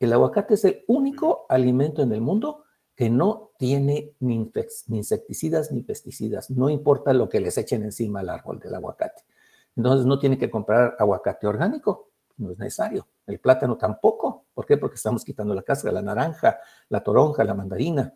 El aguacate es el único alimento en el mundo que no tiene ni, insecticidas ni pesticidas. No importa lo que les echen encima al árbol del aguacate. Entonces no tiene que comprar aguacate orgánico. No es necesario. El plátano tampoco. ¿Por qué? Porque estamos quitando la cáscara, la naranja, la toronja, la mandarina.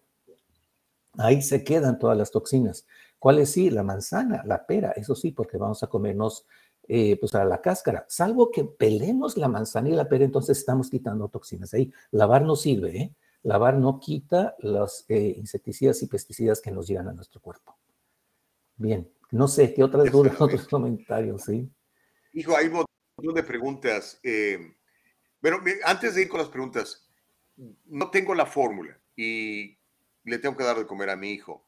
Ahí se quedan todas las toxinas. ¿Cuáles sí? La manzana, la pera, eso sí, porque vamos a comernos eh, pues a la cáscara. Salvo que pelemos la manzana y la pera, entonces estamos quitando toxinas ahí. Lavar no sirve, ¿eh? Lavar no quita los eh, insecticidas y pesticidas que nos llegan a nuestro cuerpo. Bien, no sé, ¿qué otras dudas, otros comentarios? ¿sí? Hijo, hay un montón de preguntas. bueno, antes de ir con las preguntas, no tengo la fórmula y le tengo que dar de comer a mi hijo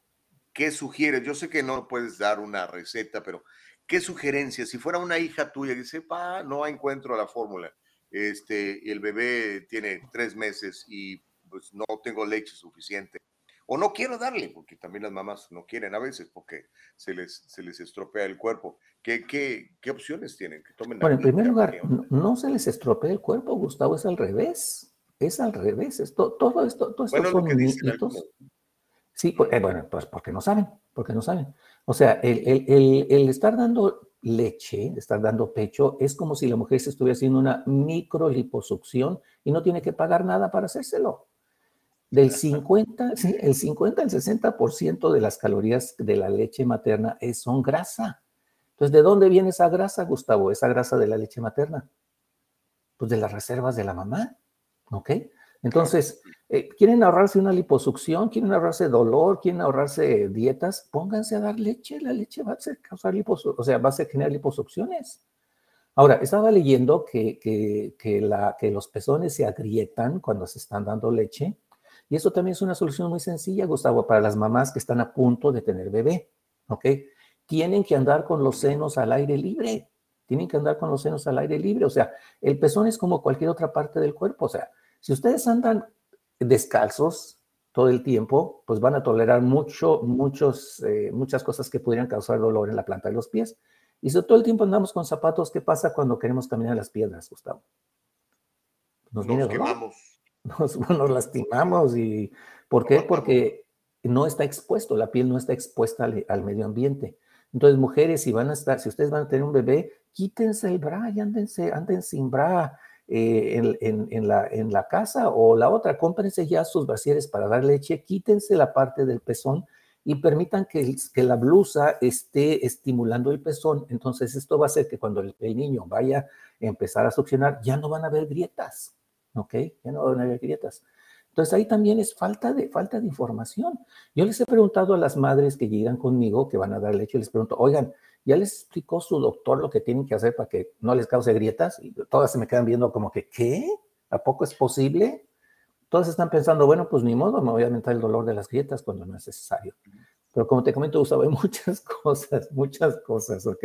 ¿qué sugieres? Yo sé que no puedes dar una receta, pero ¿qué sugerencias? Si fuera una hija tuya que dice, pa, no encuentro la fórmula, este, el bebé tiene tres meses y pues no tengo leche suficiente, o no quiero darle, porque también las mamás no quieren a veces porque se les, se les estropea el cuerpo. ¿Qué, qué, qué opciones tienen? Que tomen bueno, en primer lugar, no, se les estropea el cuerpo, Gustavo, es al revés. Es al revés. Esto, todo esto, todo esto son mitos. Sí, pues, eh, bueno, pues porque no saben, porque no saben. O sea, el, el, estar dando leche, estar dando pecho, es como si la mujer se estuviera haciendo una microliposucción y no tiene que pagar nada para hacérselo. Del 50, sí, el 50 al 60% de las calorías de la leche materna es, son grasa. Entonces, ¿de dónde viene esa grasa, Gustavo? Esa grasa de la leche materna. Pues de las reservas de la mamá, ¿ok? Entonces, eh, ¿quieren ahorrarse una liposucción? ¿Quieren ahorrarse dolor? ¿Quieren ahorrarse dietas? Pónganse a dar leche. La leche va a hacer causar liposucción, o sea, va a hacer generar liposucciones. Ahora, estaba leyendo que, que, que, la, que los pezones se agrietan cuando se están dando leche. Y eso también es una solución muy sencilla, Gustavo, para las mamás que están a punto de tener bebé. ¿Ok? Tienen que andar con los senos al aire libre. Tienen que andar con los senos al aire libre. O sea, el pezón es como cualquier otra parte del cuerpo. O sea, si ustedes andan descalzos todo el tiempo, pues van a tolerar mucho, muchos, eh, muchas cosas que podrían causar dolor en la planta de los pies. Y si todo el tiempo andamos con zapatos, ¿qué pasa cuando queremos caminar en las piedras, Gustavo? Nos, nos quemamos. Nos, nos, lastimamos. ¿Y por qué? Porque no está expuesto, la piel no está expuesta al, al, medio ambiente. Entonces, mujeres, si van a estar, si ustedes van a tener un bebé, quítense el bra y ándense, anden sin bra eh, en, en, en, la, en la casa. O la otra, cómprense ya sus brasieres para dar leche, quítense la parte del pezón y permitan que, que, la blusa esté estimulando el pezón. Entonces esto va a hacer que cuando el, el, niño vaya a empezar a succionar, ya no van a haber grietas, ¿ok? Ya no van a haber grietas. Entonces ahí también es falta de, falta de información. Yo les he preguntado a las madres que llegan conmigo, que van a dar leche, les pregunto, oigan, ¿ya les explicó su doctor lo que tienen que hacer para que no les cause grietas? Y todas se me quedan viendo como que, ¿qué? ¿A poco es posible? todos están pensando, bueno, pues ni modo, me voy a aumentar el dolor de las grietas cuando no es necesario. Pero como te comento, Gustavo, hay muchas cosas, muchas cosas, ¿ok?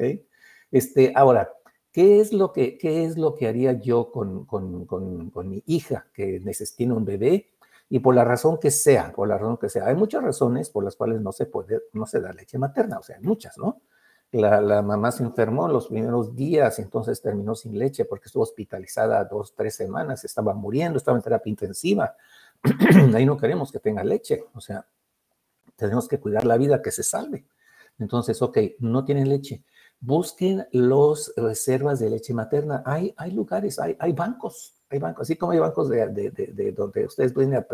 Este, ahora, ¿qué es lo que, qué es lo que haría yo con, con, con, con mi hija que tiene un bebé? Y por la razón que sea, por la razón que sea. Hay muchas razones por las cuales no se puede, no se da leche materna, o sea, hay muchas, ¿no? La, la, mamá se enfermó los primeros días, entonces terminó sin leche porque estuvo hospitalizada dos, tres semanas, estaba muriendo, estaba en terapia intensiva. Ahí no queremos que tenga leche, o sea, tenemos que cuidar la vida que se salve. Entonces, ok, no tienen leche. Busquen los reservas de leche materna. Hay, hay lugares, hay, hay bancos, hay bancos, así como hay bancos de, de, de donde ustedes pueden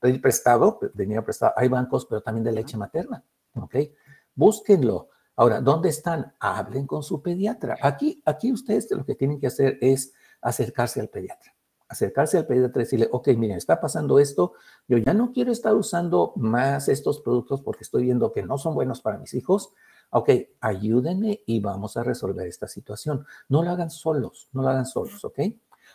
pedir prestado, venir prestado, hay bancos, pero también de leche materna, ¿ok? Búsquenlo. Ahora, ¿dónde están? Hablen con su pediatra. Aquí, aquí ustedes lo que tienen que hacer es acercarse al pediatra. Acercarse al pediatra y decirle, ok, miren, está pasando esto, yo ya no quiero estar usando más estos productos porque estoy viendo que no son buenos para mis hijos. Ok, ayúdenme y vamos a resolver esta situación. No lo hagan solos, no lo hagan solos, ¿ok?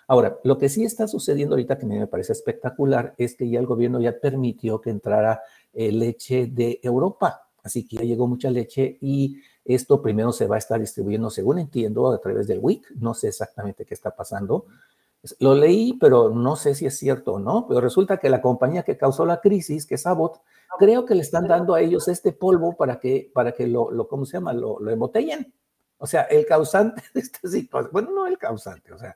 Ahora, lo que sí está sucediendo ahorita que me parece espectacular es que ya el gobierno ya permitió que entrara eh, leche de Europa. Así que ya llegó mucha leche y esto primero se va a estar distribuyendo, según entiendo, a través del WIC. No sé exactamente qué está pasando. Lo leí, pero no sé si es cierto o no. Pero resulta que la compañía que causó la crisis, que es Abbott, creo que le están dando a ellos este polvo para que, para que lo, ¿cómo se llama? Lo, lo embotellen. O sea, el causante de esta situación, bueno, no el causante, o sea,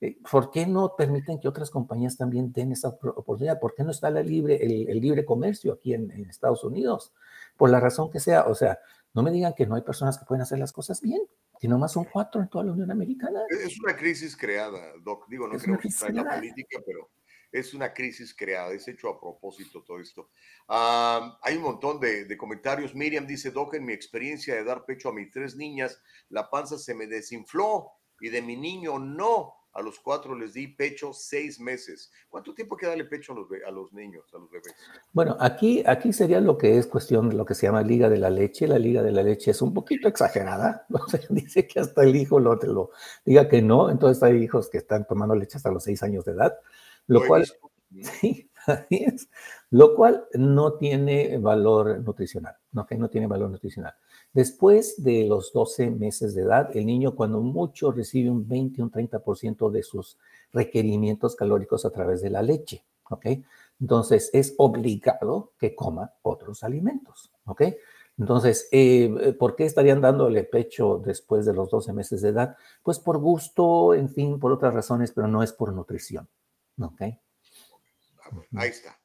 eh, ¿por qué no permiten que otras compañías también den esa oportunidad? ¿Por qué no está la libre, el, libre comercio aquí en Estados Unidos? Por la razón que sea. O sea, no me digan que no hay personas que pueden hacer las cosas bien, que nomás son cuatro en toda la Unión Americana. Es una crisis creada, Doc. Digo, no es creo que está en la política, pero es una crisis creada, es hecho a propósito todo esto. Uh, hay un montón de, de, comentarios. Miriam dice, Doc, en mi experiencia de dar pecho a mis tres niñas, la panza se me desinfló y de mi niño no. A los cuatro les di pecho seis meses. ¿Cuánto tiempo hay que darle pecho a los, a los niños, a los bebés? Bueno, aquí, aquí sería lo que es cuestión de lo que se llama liga de la leche. La liga de la leche es un poquito exagerada. O sea, dice que hasta el hijo lo, lo diga que no. Entonces hay hijos que están tomando leche hasta los seis años de edad, lo, lo cual, sí, así es, lo cual no tiene valor nutricional, ¿no? que no tiene valor nutricional. Después de los 12 meses de edad, el niño cuando mucho recibe un 20, un 30% de sus requerimientos calóricos a través de la leche. Entonces es obligado que coma otros alimentos. Entonces, eh, ¿por qué estarían dándole pecho después de los 12 meses de edad? Pues por gusto, en fin, por otras razones, pero no es por nutrición, ¿ok? Ahí está.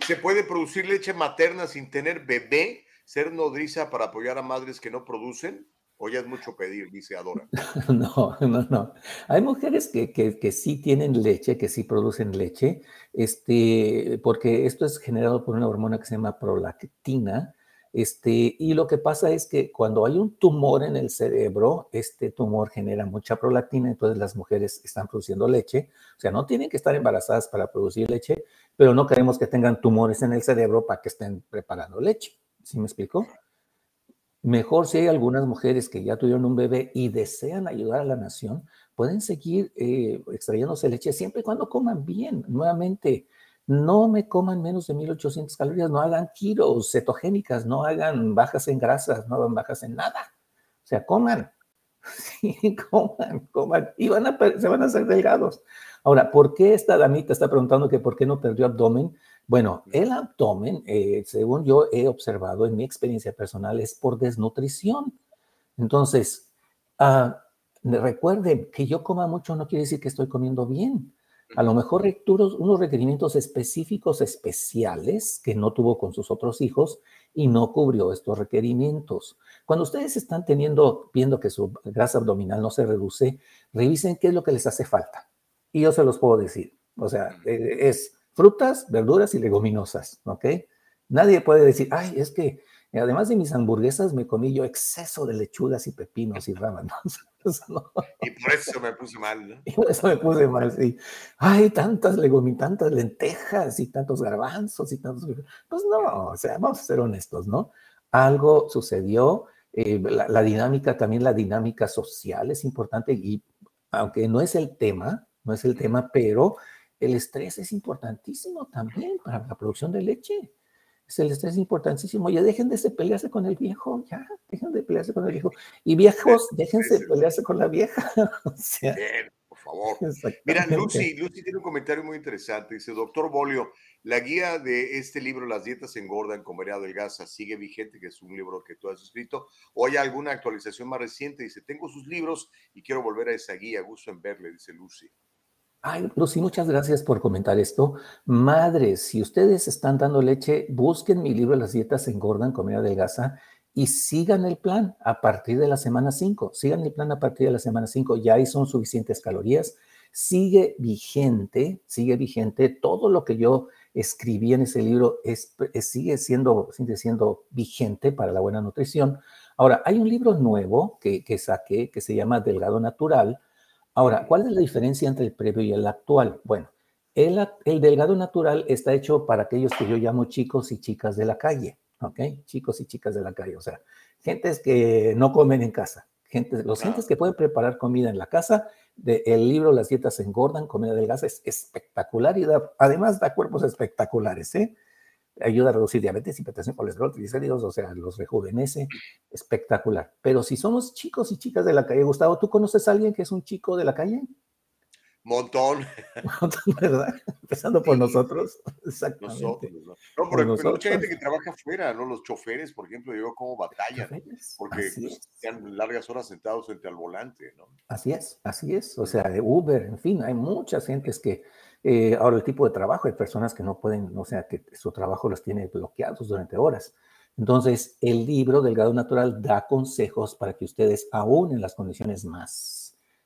¿Se puede producir leche materna sin tener bebé? Ser nodriza para apoyar a madres que no producen? ¿O ya es mucho pedir, dice Adora? No, no, no. Hay mujeres que, que, que, sí tienen leche, que sí producen leche, este, porque esto es generado por una hormona que se llama prolactina, este, y lo que pasa es que cuando hay un tumor en el cerebro, este tumor genera mucha prolactina, entonces las mujeres están produciendo leche. O sea, no tienen que estar embarazadas para producir leche, pero no queremos que tengan tumores en el cerebro para que estén preparando leche. ¿Sí me explico? Mejor si hay algunas mujeres que ya tuvieron un bebé y desean ayudar a la nación, pueden seguir eh, extrayéndose leche siempre y cuando coman bien. Nuevamente, no me coman menos de 1800 calorías, no hagan kilos cetogénicas, no hagan bajas en grasas, no hagan bajas en nada. O sea, coman, sí, coman, coman, y van a, se van a hacer delgados. Ahora, ¿por qué esta damita está preguntando que por qué no perdió abdomen? Bueno, el abdomen, eh, según yo he observado en mi experiencia personal, es por desnutrición. Entonces, uh, recuerden que yo coma mucho no quiere decir que estoy comiendo bien. A lo mejor unos requerimientos específicos especiales que no tuvo con sus otros hijos y no cubrió estos requerimientos. Cuando ustedes están teniendo, viendo que su grasa abdominal no se reduce, revisen qué es lo que les hace falta. Y yo se los puedo decir. O sea, eh, es frutas, verduras y leguminosas, ¿ok? Nadie puede decir, ay, es que además de mis hamburguesas me comí yo exceso de lechugas y pepinos y rábanos. Y por eso me puse mal, ¿no? Y por eso me puse mal, sí. Ay, tantas leguminosas, tantas lentejas y tantos garbanzos y tantos... Pues no, o sea, vamos a ser honestos, ¿no? Algo sucedió, eh, la, la dinámica, también la dinámica social es importante y aunque no es el tema, no es el tema, pero el estrés es importantísimo también para la producción de leche. El estrés es importantísimo. Ya dejen de pelearse con el viejo, ya, dejen de pelearse con el viejo. Y viejos, déjense de pelearse con la vieja. Bien, por favor. Mira, Lucy, Lucy tiene un comentario muy interesante. Dice, doctor Bolio, la guía de este libro, Las dietas engordan, comería delgaza, sigue vigente, que es un libro que tú has escrito, o hay alguna actualización más reciente. Dice, tengo sus libros y quiero volver a esa guía. Gusto en verle, dice Lucy. Ay, Lucy, muchas gracias por comentar esto. Madres, si ustedes están dando leche, busquen mi libro Las dietas engordan, comida delgaza y sigan el plan a partir de la semana 5. Sigan el plan a partir de la semana 5. Ya ahí son suficientes calorías. Sigue vigente, sigue vigente. Todo lo que yo escribí en ese libro es, sigue, siendo, sigue siendo vigente para la buena nutrición. Ahora, hay un libro nuevo que, que saqué que se llama Delgado Natural Ahora, ¿cuál es la diferencia entre el previo y el actual? Bueno, el, delgado natural está hecho para aquellos que yo llamo chicos y chicas de la calle, ¿ok? Chicos y chicas de la calle, o sea, gentes que no comen en casa, gente, los gentes que pueden preparar comida en la casa. De, el libro Las dietas engordan, comida delgada es espectacular y además da cuerpos espectaculares, ¿eh? Ayuda a reducir diabetes, hipertensión, colesterol, triglicéridos, o sea, los rejuvenece, espectacular. Pero si somos chicos y chicas de la calle, Gustavo, ¿tú conoces a alguien que es un chico de la calle? Montón. Montón, ¿verdad? Empezando por nosotros. Exactamente. Nosotros, ¿no? no pero, mucha gente que trabaja afuera, ¿no? Los choferes, por ejemplo, yo como batallan, porque pues, están largas horas sentados frente al volante, ¿no? Así es, así es. O sea, de Uber, en fin, hay muchas gentes que eh, ahora, el tipo de trabajo, hay personas que no pueden, o sea, que su trabajo los tiene bloqueados durante horas. Entonces, el libro Delgado Natural da consejos para que ustedes, aún en las condiciones más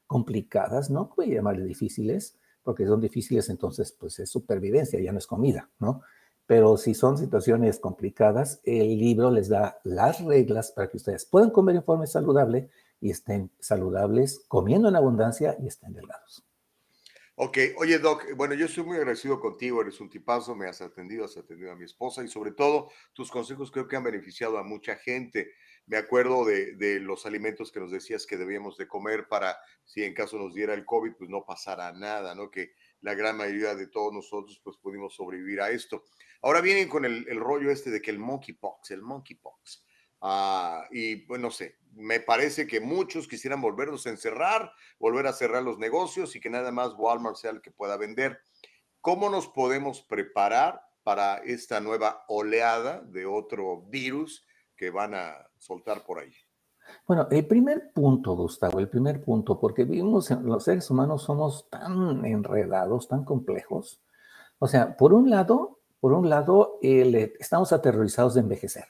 complicadas, no puede llamarle difíciles, porque son difíciles, entonces, pues es supervivencia, ya no es comida, ¿no? Pero si son situaciones complicadas, el libro les da las reglas para que ustedes puedan comer en forma saludable y estén saludables, comiendo en abundancia y estén delgados. Ok, oye Doc, bueno, yo estoy muy agradecido contigo, eres un tipazo, me has atendido, has atendido a mi esposa y sobre todo tus consejos creo que han beneficiado a mucha gente. Me acuerdo de, los alimentos que nos decías que debíamos de comer para, si en caso nos diera el COVID, pues no pasara nada, ¿no? Que la gran mayoría de todos nosotros pues pudimos sobrevivir a esto. Ahora vienen con el, el rollo este de que el monkeypox, el monkeypox. Ah, y pues no sé, me parece que muchos quisieran volvernos a encerrar, volver a cerrar los negocios y que nada más Walmart sea el que pueda vender. ¿Cómo nos podemos preparar para esta nueva oleada de otro virus que van a soltar por ahí? Bueno, el primer punto, Gustavo, el primer punto, porque vivimos, los seres humanos somos tan enredados, tan complejos. O sea, por un lado, por un lado, estamos aterrorizados de envejecer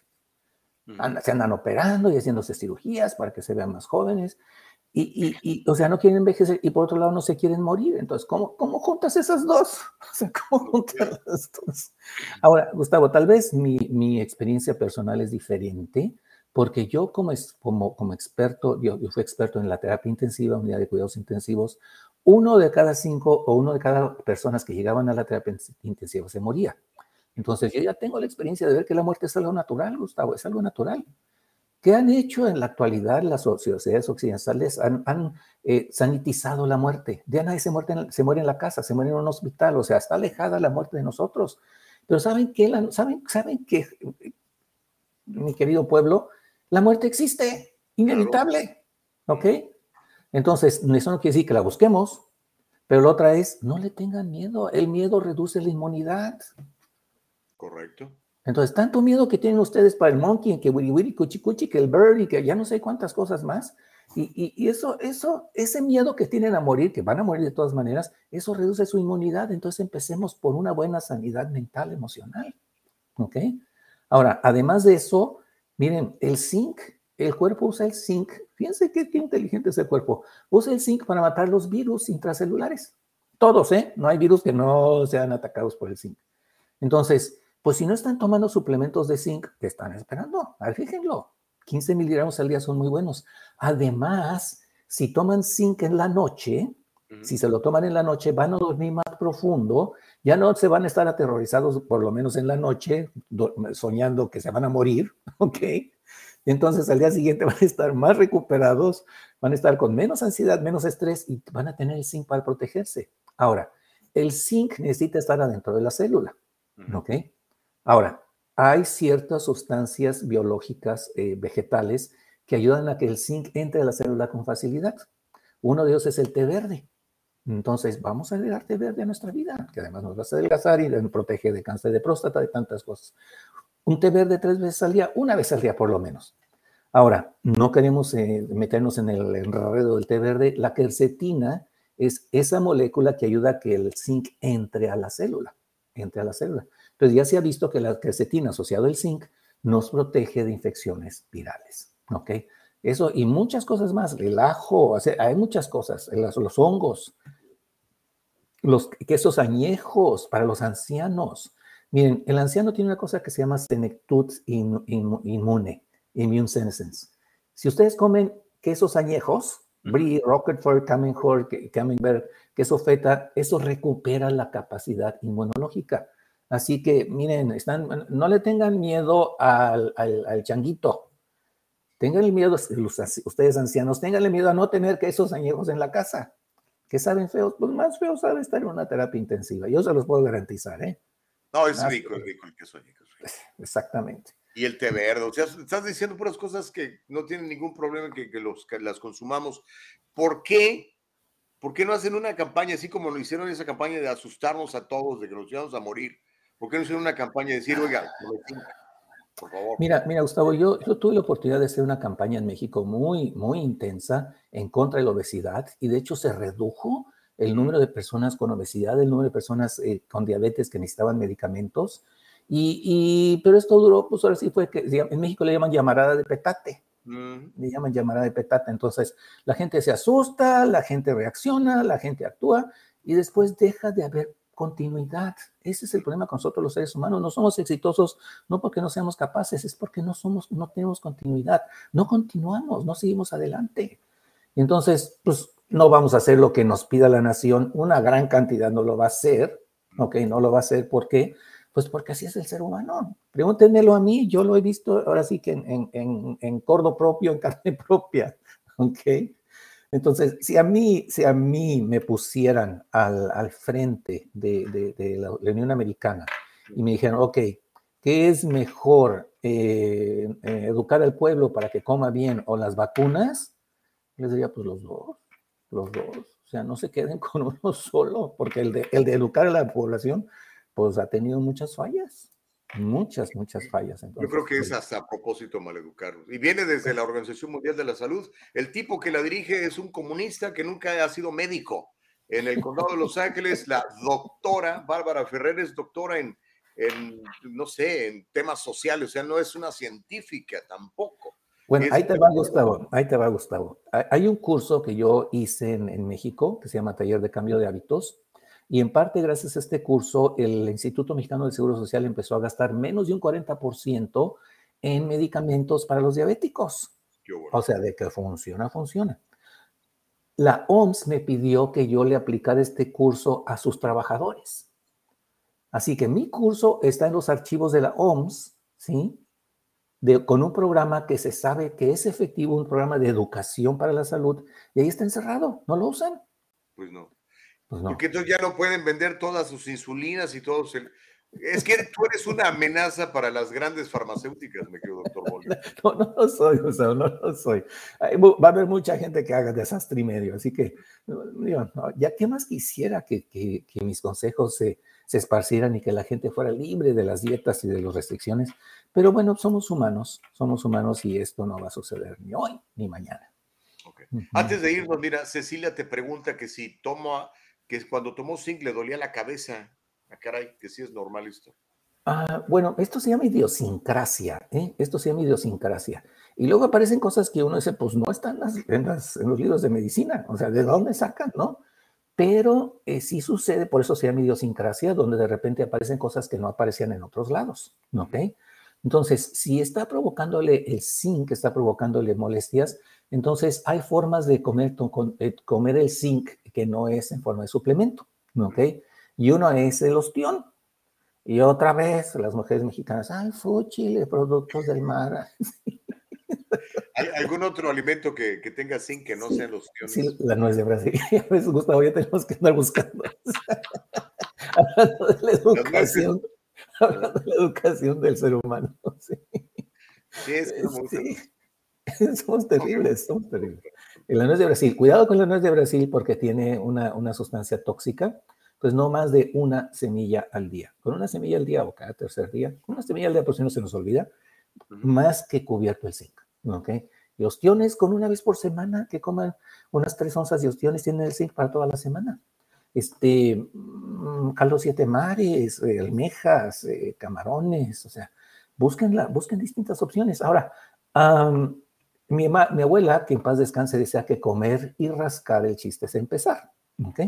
se andan operando y haciéndose cirugías para que se vean más jóvenes. Y, y, o sea, no quieren envejecer y por otro lado no se quieren morir. Entonces, ¿cómo, cómo juntas esas dos? O sea, ¿cómo juntas las dos? Ahora, Gustavo, tal vez mi, mi experiencia personal es diferente porque yo como, como, como experto, yo, yo fui experto en la terapia intensiva, unidad de cuidados intensivos, uno de cada cinco o uno de cada personas que llegaban a la terapia intensiva se moría. Entonces yo ya tengo la experiencia de ver que la muerte es algo natural, Gustavo, es algo natural. ¿Qué han hecho en la actualidad las sociedades occidentales? Han, eh, sanitizado la muerte. Ya nadie se muere, en, se muere en la casa, se muere en un hospital, o sea, está alejada la muerte de nosotros. Pero ¿saben qué? ¿saben, ¿Saben qué, mi querido pueblo? La muerte existe, inevitable, ¿ok? Entonces, eso no quiere decir que la busquemos, pero la otra es, no le tengan miedo, el miedo reduce la inmunidad. Correcto. Entonces, tanto miedo que tienen ustedes para el monkey, que wiri wiri, cuchi cuchi, que el bird y que ya no sé cuántas cosas más. Y, y, eso, eso, ese miedo que tienen a morir, que van a morir de todas maneras, eso reduce su inmunidad. Entonces empecemos por una buena sanidad mental, emocional. ¿Ok? Ahora, además de eso, miren, el zinc, el cuerpo usa el zinc. Fíjense qué, qué inteligente es el cuerpo. Usa el zinc para matar los virus intracelulares. Todos, ¿eh? No hay virus que no sean atacados por el zinc. Entonces, pues si no están tomando suplementos de zinc, ¿qué están esperando? A ver, fíjenlo. 15 miligramos al día son muy buenos. Además, si toman zinc en la noche, si se lo toman en la noche, van a dormir más profundo, ya no se van a estar aterrorizados, por lo menos en la noche, soñando que se van a morir, ¿ok? Entonces al día siguiente van a estar más recuperados, van a estar con menos ansiedad, menos estrés y van a tener el zinc para protegerse. Ahora, el zinc necesita estar adentro de la célula, ¿ok? Ahora, hay ciertas sustancias biológicas eh, vegetales que ayudan a que el zinc entre a la célula con facilidad. Uno de ellos es el té verde. Entonces, vamos a agregar té verde a nuestra vida, que además nos va a adelgazar y nos protege de cáncer de próstata, de tantas cosas. Un té verde tres veces al día, una vez al día por lo menos. Ahora, no queremos eh, meternos en el enredo del té verde. La quercetina es esa molécula que ayuda a que el zinc entre a la célula, entre a la célula. Entonces ya se ha visto que la quercetina asociado al zinc nos protege de infecciones virales, ¿ok? Eso y muchas cosas más, el ajo, hay muchas cosas, los, hongos, los quesos añejos para los ancianos. Miren, el anciano tiene una cosa que se llama senectud inmune, immune senescence. Si ustedes comen quesos añejos, Brie, Roquefort, Camembert, queso feta, eso recupera la capacidad inmunológica. Así que, miren, están, no le tengan miedo al, al, changuito. Tengan miedo, ustedes ancianos, tenganle miedo a no tener quesos añejos en la casa. ¿Qué saben feos? Pues más feos sabe estar en una terapia intensiva. Yo se los puedo garantizar, ¿eh? No, es rico, es rico el queso añejo. Exactamente. Y el té verde. O sea, estás diciendo puras cosas que no tienen ningún problema que, que, los, que las consumamos. ¿Por qué? ¿Por qué no hacen una campaña así como lo hicieron esa campaña de asustarnos a todos, de que nos íbamos a morir? ¿Por qué no hacer una campaña de decir, oiga, por favor? Mira, mira, Gustavo, yo, yo tuve la oportunidad de hacer una campaña en México muy, muy intensa en contra de la obesidad y de hecho se redujo el número de personas con obesidad, el número de personas eh, con diabetes que necesitaban medicamentos. Y, y, pero esto duró, pues ahora sí fue que en México le llaman llamarada de petate. Le llaman llamarada de petate. Entonces, la gente se asusta, la gente reacciona, la gente actúa y después deja de haber continuidad. Ese es el problema con nosotros los seres humanos. No somos exitosos no porque no seamos capaces, es porque no somos, no tenemos continuidad. No continuamos, no seguimos adelante. Entonces, pues no vamos a hacer lo que nos pida la nación. Una gran cantidad no lo va a hacer, ¿ok? No lo va a hacer. ¿Por qué? Pues porque así es el ser humano. Pregúntenmelo a mí, yo lo he visto ahora sí que en, en, en cordo propio, en carne propia, ¿ok? Entonces, si a mí, si a mí me pusieran al, frente de, de, la, Unión Americana y me dijeran, ok, ¿qué es mejor, eh, eh, educar al pueblo para que coma bien o las vacunas? Les diría, pues los dos, los dos. O sea, no se queden con uno solo, porque el de, el de educar a la población, pues ha tenido muchas fallas. Muchas, muchas fallas. Yo creo que es hasta a propósito maleducarlos. Y viene desde la Organización Mundial de la Salud. El tipo que la dirige es un comunista que nunca ha sido médico. En el condado de Los Ángeles, la doctora Bárbara Ferrer es doctora en, en, no sé, en temas sociales. O sea, no es una científica tampoco. Bueno, ahí te va, Gustavo. Ahí te va, Gustavo. Hay un curso que yo hice en, en México que se llama Taller de Cambio de Hábitos y en parte, gracias a este curso, el Instituto Mexicano del Seguro Social empezó a gastar menos de un 40% en medicamentos para los diabéticos. O sea, de que funciona, funciona. La OMS me pidió que yo le aplicara este curso a sus trabajadores. Así que mi curso está en los archivos de la OMS, ¿sí? de, con un programa que se sabe que es efectivo, un programa de educación para la salud, y ahí está encerrado, ¿no lo usan? Pues no. Pues no. Porque entonces ya no pueden vender todas sus insulinas y todos el... Es que tú eres una amenaza para las grandes farmacéuticas, me querido doctor Bolio. No, no lo soy, o sea, no lo soy. Va a haber mucha gente que haga desastre y medio, así que ya qué más quisiera que, que, que mis consejos se, se, esparcieran y que la gente fuera libre de las dietas y de las restricciones, pero bueno, somos humanos, somos humanos y esto no va a suceder ni hoy ni mañana. Okay. Uh -huh. Antes de irnos, mira, Cecilia te pregunta que si toma, que cuando tomó zinc le dolía la cabeza. Ah, caray, que sí es normal esto. Ah, bueno, esto se llama idiosincrasia, ¿eh? Esto se llama idiosincrasia. Y luego aparecen cosas que uno dice, pues no están las, en, las, en, los libros de medicina, o sea, ¿de dónde sacan, no? Pero eh, sí sucede, por eso se llama idiosincrasia, donde de repente aparecen cosas que no aparecían en otros lados, ¿ok? Entonces, si está provocándole el zinc, está provocándole molestias, entonces hay formas de comer, eh, comer el zinc que no es en forma de suplemento, ¿ok? Y uno es el ostión. Y otra vez, las mujeres mexicanas, ay, fúchile, productos del mar. ¿Hay algún otro alimento que, que tenga zinc que no sí, sean los ostiones? Sí, la nuez de Brasil. A veces, Gustavo, ya tenemos que andar buscando. hablando de la educación, hablando de la educación del ser humano. Sí, sí es como sí. Somos terribles, somos terribles. La nuez de Brasil, cuidado con la nuez de Brasil porque tiene una, una sustancia tóxica pues no más de una semilla al día. Con una semilla al día o cada tercer día, una semilla al día, por si no se nos olvida, más que cubierto el zinc. ¿ok? Y ostiones con una vez por semana, que coman unas tres onzas de ostiones, tienen el zinc para toda la semana. Este, caldo siete mares, eh, almejas, eh, camarones, o sea, busquen, la, busquen distintas opciones. Ahora, um, mi, mi, abuela, que en paz descanse, decía que comer y rascar el chiste es empezar. ¿ok?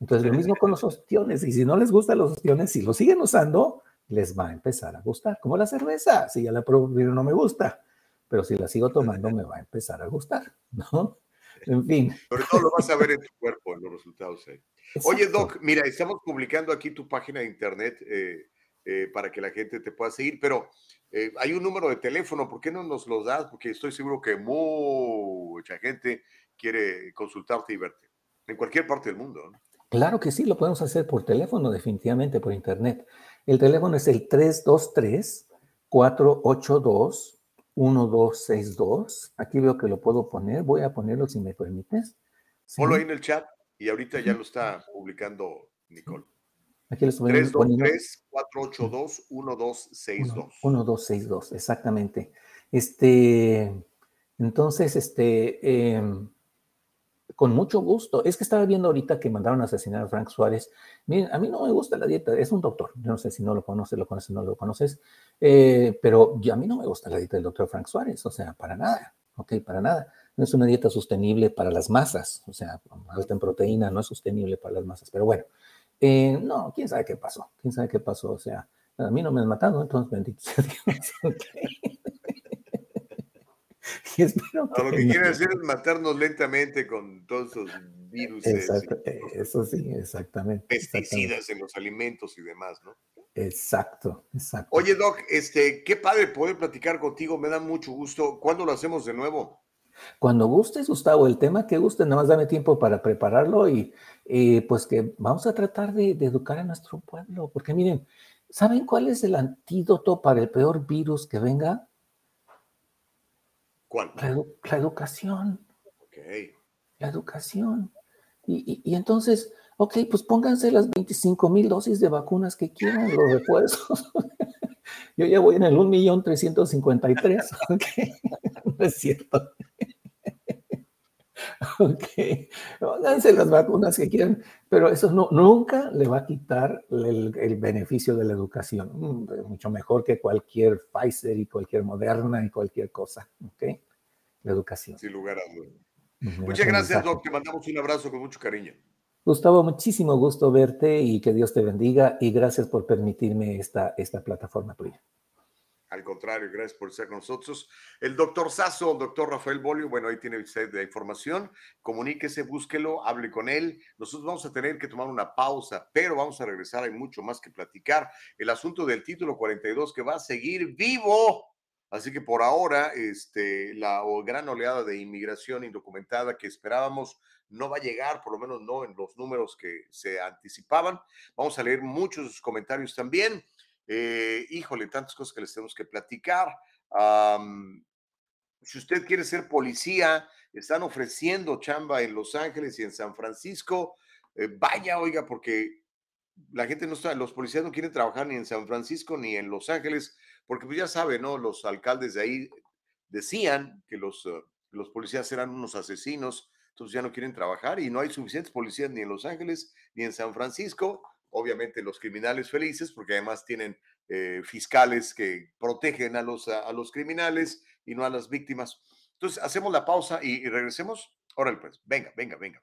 Entonces, lo mismo con los ostiones. Y si no les gustan los ostiones, si lo siguen usando, les va a empezar a gustar. Como la cerveza. Si ya la pruebo, no me gusta. Pero si la sigo tomando, me va a empezar a gustar. ¿No? En fin. Pero todo lo vas a ver en tu cuerpo, en los resultados. ¿eh? Oye, Doc, mira, estamos publicando aquí tu página de internet eh, eh, para que la gente te pueda seguir, pero eh, hay un número de teléfono. ¿Por qué no nos lo das? Porque estoy seguro que mucha gente quiere consultarte y verte. En cualquier parte del mundo. ¿no? Claro que sí, lo podemos hacer por teléfono, definitivamente por internet. El teléfono es el 323-482-1262. Aquí veo que lo puedo poner. Voy a ponerlo si me permites. Sí. Ponlo ahí en el chat y ahorita ya lo está publicando Nicole. Aquí lo estoy 323-482-1262. 1262, exactamente. Este, entonces, este, eh, con mucho gusto. Es que estaba viendo ahorita que mandaron a asesinar a Frank Suárez. Miren, a mí no me gusta la dieta, es un doctor. Yo no sé si no lo conoces, lo conoces, no lo conoces, eh, pero yo, a mí no me gusta la dieta del doctor Frank Suárez, o sea, para nada, ok, para nada. No es una dieta sostenible para las masas, o sea, alta en proteína, no es sostenible para las masas, pero bueno, eh, no, quién sabe qué pasó, quién sabe qué pasó, o sea, a mí no me han matado, entonces bendito sea Dios. Okay. Y espero que lo que quieren hacer es matarnos lentamente con todos esos virus. Exacto, eso sí, exactamente. Pesticidas exactamente. en los alimentos y demás, ¿no? Exacto, exacto. Oye, Doc, este, qué padre poder platicar contigo, me da mucho gusto. ¿Cuándo lo hacemos de nuevo? Cuando gustes, Gustavo, el tema que guste, nada más dame tiempo para prepararlo y, y pues que vamos a tratar de, de educar a nuestro pueblo, porque miren, ¿saben cuál es el antídoto para el peor virus que venga? ¿Cuál? La, edu la educación. Ok. La educación. Y, y, y, entonces, ok, pues pónganse las 25 mil dosis de vacunas que quieran, los refuerzos. Yo ya voy en el 1.353.000. Ok, no es cierto. Ok, pónganse las vacunas que quieran, pero eso no, nunca le va a quitar el, el, beneficio de la educación. Mucho mejor que cualquier Pfizer y cualquier Moderna y cualquier cosa. Ok, la educación. Sin lugar a dudas. Muchas gracias, Doc. Te mandamos un abrazo con mucho cariño. Gustavo, muchísimo gusto verte y que Dios te bendiga y gracias por permitirme esta, esta plataforma tuya. Al contrario, gracias por estar con nosotros. El doctor Sasso, doctor Rafael Bolio, bueno, ahí tiene usted la información. Comuníquese, búsquelo, hable con él. Nosotros vamos a tener que tomar una pausa, pero vamos a regresar. Hay mucho más que platicar. El asunto del título 42 que va a seguir vivo Así que por ahora, este, la gran oleada de inmigración indocumentada que esperábamos no va a llegar, por lo menos no en los números que se anticipaban. Vamos a leer muchos comentarios también. Eh, híjole, tantas cosas que les tenemos que platicar. si usted quiere ser policía, están ofreciendo chamba en Los Ángeles y en San Francisco. Eh, vaya, oiga, porque la gente no está, los policías no quieren trabajar ni en San Francisco ni en Los Ángeles, porque pues ya sabe, ¿no? Los alcaldes de ahí decían que los, eh, los policías eran unos asesinos, entonces ya no quieren trabajar y no hay suficientes policías ni en Los Ángeles ni en San Francisco. Obviamente los criminales felices, porque además tienen eh, fiscales que protegen a los, a, los criminales y no a las víctimas. Entonces hacemos la pausa y, y regresemos. Órale, pues, venga, venga, venga.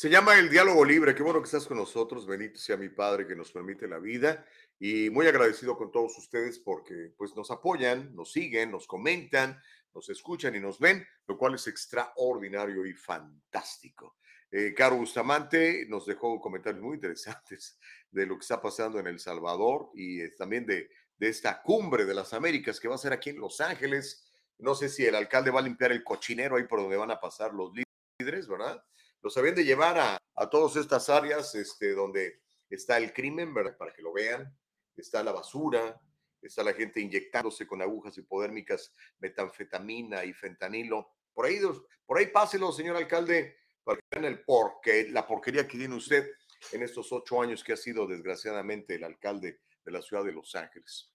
Se llama El Diálogo Libre. Qué bueno que estás con nosotros. Bendito sea mi Padre que nos permite la vida. Y muy agradecido con todos ustedes porque pues, nos apoyan, nos siguen, nos comentan, nos escuchan y nos ven, lo cual es extraordinario y fantástico. Eh, Caro Bustamante nos dejó comentarios muy interesantes de lo que está pasando en El Salvador y eh, también de, de esta cumbre de las Américas que va a ser aquí en Los Ángeles. No sé si el alcalde va a limpiar el cochinero ahí por donde van a pasar los líderes, ¿verdad? Los habían de llevar a, a todas estas áreas este, donde está el crimen, ¿verdad? Para que lo vean, está la basura, está la gente inyectándose con agujas hipodérmicas metanfetamina y fentanilo. Por ahí, por ahí páselo, señor alcalde, para que vean el porqué, la porquería que tiene usted en estos ocho años que ha sido desgraciadamente el alcalde de la ciudad de Los Ángeles.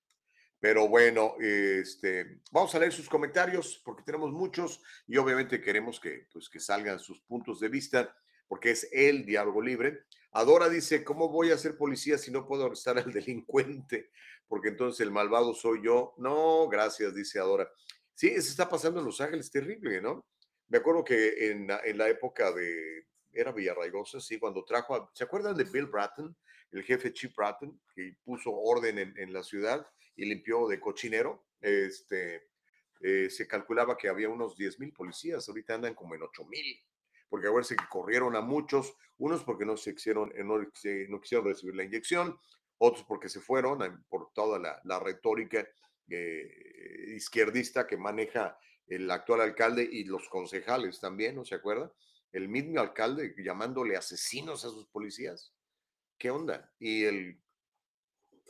Pero bueno, este, vamos a leer sus comentarios porque tenemos muchos y obviamente queremos que, pues, que salgan sus puntos de vista porque es el diálogo libre. Adora dice, ¿cómo voy a ser policía si no puedo arrestar al delincuente? Porque entonces el malvado soy yo. No, gracias, dice Adora. Sí, eso está pasando en Los Ángeles, terrible, ¿no? Me acuerdo que en, en la época de, era Villarraigosa, sí, cuando trajo, a, ¿se acuerdan de Bill Bratton, el jefe Chip Bratton, que puso orden en, en la ciudad? Y limpió de cochinero. Este, eh, se calculaba que había unos 10 mil policías, ahorita andan como en 8 mil, porque acuérdense que corrieron a muchos, unos porque no se hicieron, eh, no, no quisieron recibir la inyección, otros porque se fueron eh, por toda la, la retórica izquierdista que maneja el actual alcalde y los concejales también, ¿no se acuerda? El mismo alcalde llamándole asesinos a sus policías. ¿Qué onda? Y el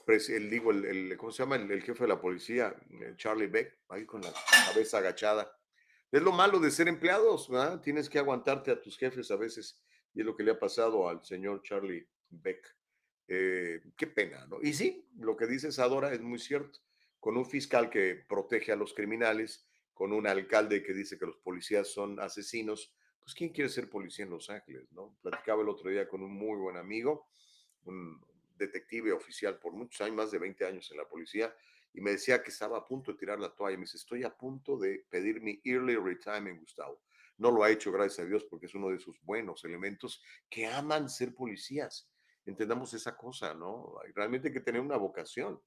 el, digo, el, ¿cómo se llama? El, jefe de la policía, eh, Charlie Beck, ahí con la cabeza agachada. Es lo malo de ser empleados, ¿verdad? Tienes que aguantarte a tus jefes a veces, y es lo que le ha pasado al señor Charlie Beck. Eh, qué pena, ¿no? Y sí, lo que dice Sadora es muy cierto. Con un fiscal que protege a los criminales, con un alcalde que dice que los policías son asesinos, pues ¿quién quiere ser policía en Los Ángeles, no? Platicaba el otro día con un muy buen amigo, un, detective oficial por muchos años, más de 20 años en la policía, y me decía que estaba a punto de tirar la toalla. Me dice, estoy a punto de pedir mi early retirement, Gustavo. No lo ha hecho, gracias a Dios, porque es uno de sus buenos elementos que aman ser policías. Entendamos esa cosa, ¿no? Realmente hay que tener una vocación.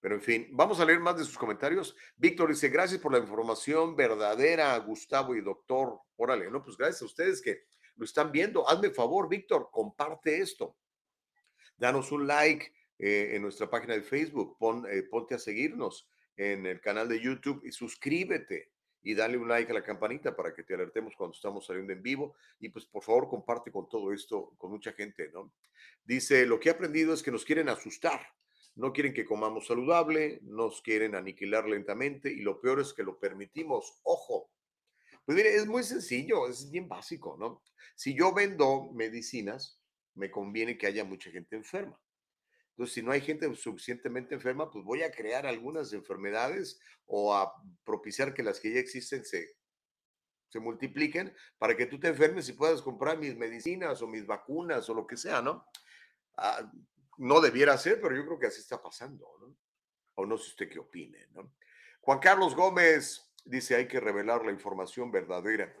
Pero en fin, vamos a leer más de sus comentarios. Víctor dice, gracias por la información verdadera, Gustavo y doctor. Órale, no, pues gracias a ustedes que lo están viendo. Hazme favor, Víctor, comparte esto danos un like eh, en nuestra página de Facebook, pon, eh, ponte a seguirnos en el canal de YouTube y suscríbete. y dale un like a la campanita para que te alertemos cuando estamos saliendo en vivo. Y pues por favor comparte con todo esto, con mucha gente, ¿no? Dice, lo que he aprendido es que nos quieren asustar, no quieren que comamos saludable, nos quieren aniquilar lentamente y lo peor es que lo permitimos. Ojo, pues mire, es muy sencillo, es bien básico, ¿no? Si yo vendo medicinas, me conviene que haya mucha gente enferma. Entonces, si no hay gente suficientemente enferma, pues voy a crear algunas enfermedades o a propiciar que las que ya existen se, se multipliquen para que tú te enfermes y puedas comprar mis medicinas o mis vacunas o lo que sea, ¿no? Ah, no debiera ser, pero yo creo que así está pasando, ¿no? O no sé usted qué opine, ¿no? Juan Carlos Gómez dice, hay que revelar la información verdadera.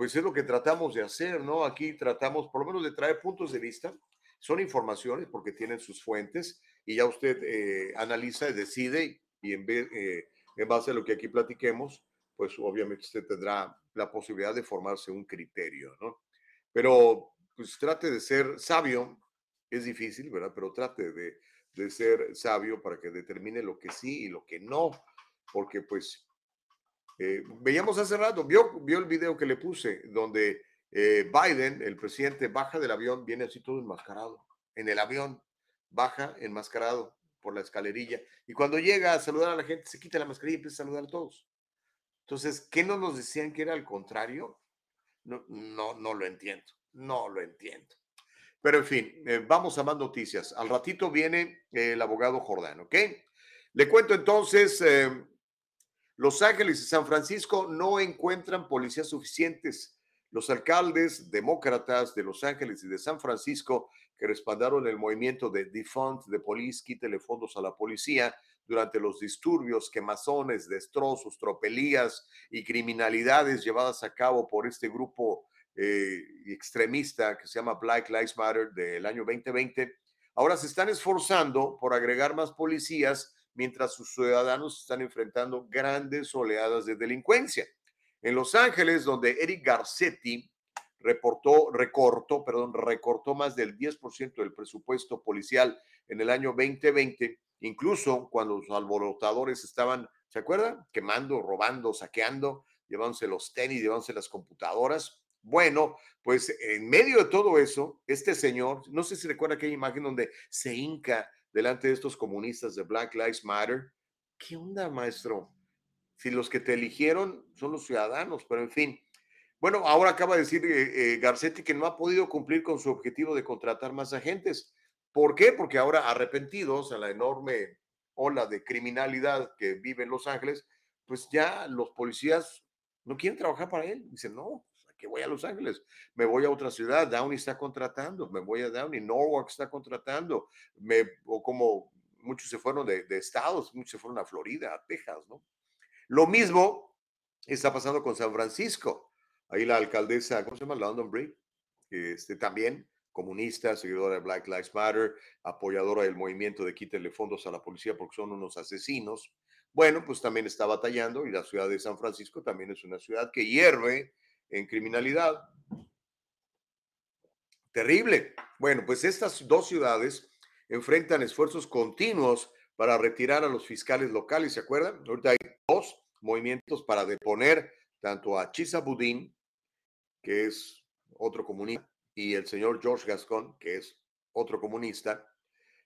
Pues es lo que tratamos de hacer, ¿no? Aquí tratamos por lo menos de traer puntos de vista son informaciones porque tienen sus fuentes y ya usted eh, analiza decide y eh, en base a lo que aquí platiquemos, pues obviamente usted tendrá la posibilidad de formarse un criterio, ¿no? Pero pues trate de ser sabio, es difícil, ¿verdad? Pero trate de, de ser sabio para que determine lo que sí y lo que no, porque pues eh, veíamos hace rato, vio, vio el video que le puse, donde eh, Biden, el presidente, baja del avión, viene así todo enmascarado. En el avión, baja enmascarado por la escalerilla. Y cuando llega a saludar a la gente, se quita la mascarilla y empieza a saludar a todos. Entonces, ¿qué no nos decían que era al contrario? No, no, no lo entiendo. No lo entiendo. Pero en fin, eh, vamos a más noticias. Al ratito viene el abogado Jordán, ¿ok? Le cuento entonces, Los Ángeles y San Francisco no encuentran policías suficientes. Los alcaldes demócratas de Los Ángeles y de San Francisco que respaldaron el movimiento de Defund the Police, quítele fondos a la policía, durante los disturbios, quemazones, destrozos, tropelías y criminalidades llevadas a cabo por este grupo eh, extremista que se llama Black Lives Matter del año 2020, ahora se están esforzando por agregar más policías mientras sus ciudadanos están enfrentando grandes oleadas de delincuencia. En Los Ángeles, donde Eric Garcetti reportó, recortó, perdón, recortó más del 10% del presupuesto policial en el año 2020, incluso cuando los alborotadores estaban, ¿se acuerdan? Quemando, robando, saqueando, llevándose los tenis, llevándose las computadoras. Bueno, pues en medio de todo eso, este señor, no sé si recuerda aquella imagen donde se hinca delante de estos comunistas de Black Lives Matter. ¿Qué onda, maestro? si los que te eligieron son los ciudadanos, pero en fin. Bueno, ahora acaba de decir eh, eh, Garcetti que no ha podido cumplir con su objetivo de contratar más agentes. ¿Por qué? Porque ahora arrepentidos a la enorme ola de criminalidad que vive en Los Ángeles, pues ya los policías no quieren trabajar para él. Dicen, no, que voy a Los Ángeles, me voy a otra ciudad, Downey está contratando, me voy a Downey, Norwalk está contratando, me, o como muchos se fueron de, de estados, muchos se fueron a Florida, a Texas, ¿no? Lo mismo está pasando con San Francisco. Ahí la alcaldesa, ¿cómo se llama? London Bridge, este, también comunista, seguidora de Black Lives Matter, apoyadora del movimiento de quítenle fondos a la policía porque son unos asesinos. Bueno, pues también está batallando y la ciudad de San Francisco también es una ciudad que hierve en criminalidad. Terrible. Bueno, pues estas dos ciudades enfrentan esfuerzos continuos para retirar a los fiscales locales, ¿se acuerdan? Ahorita hay dos movimientos para deponer tanto a Chisa Budín, que es otro comunista, y el señor George Gascon, que es otro comunista,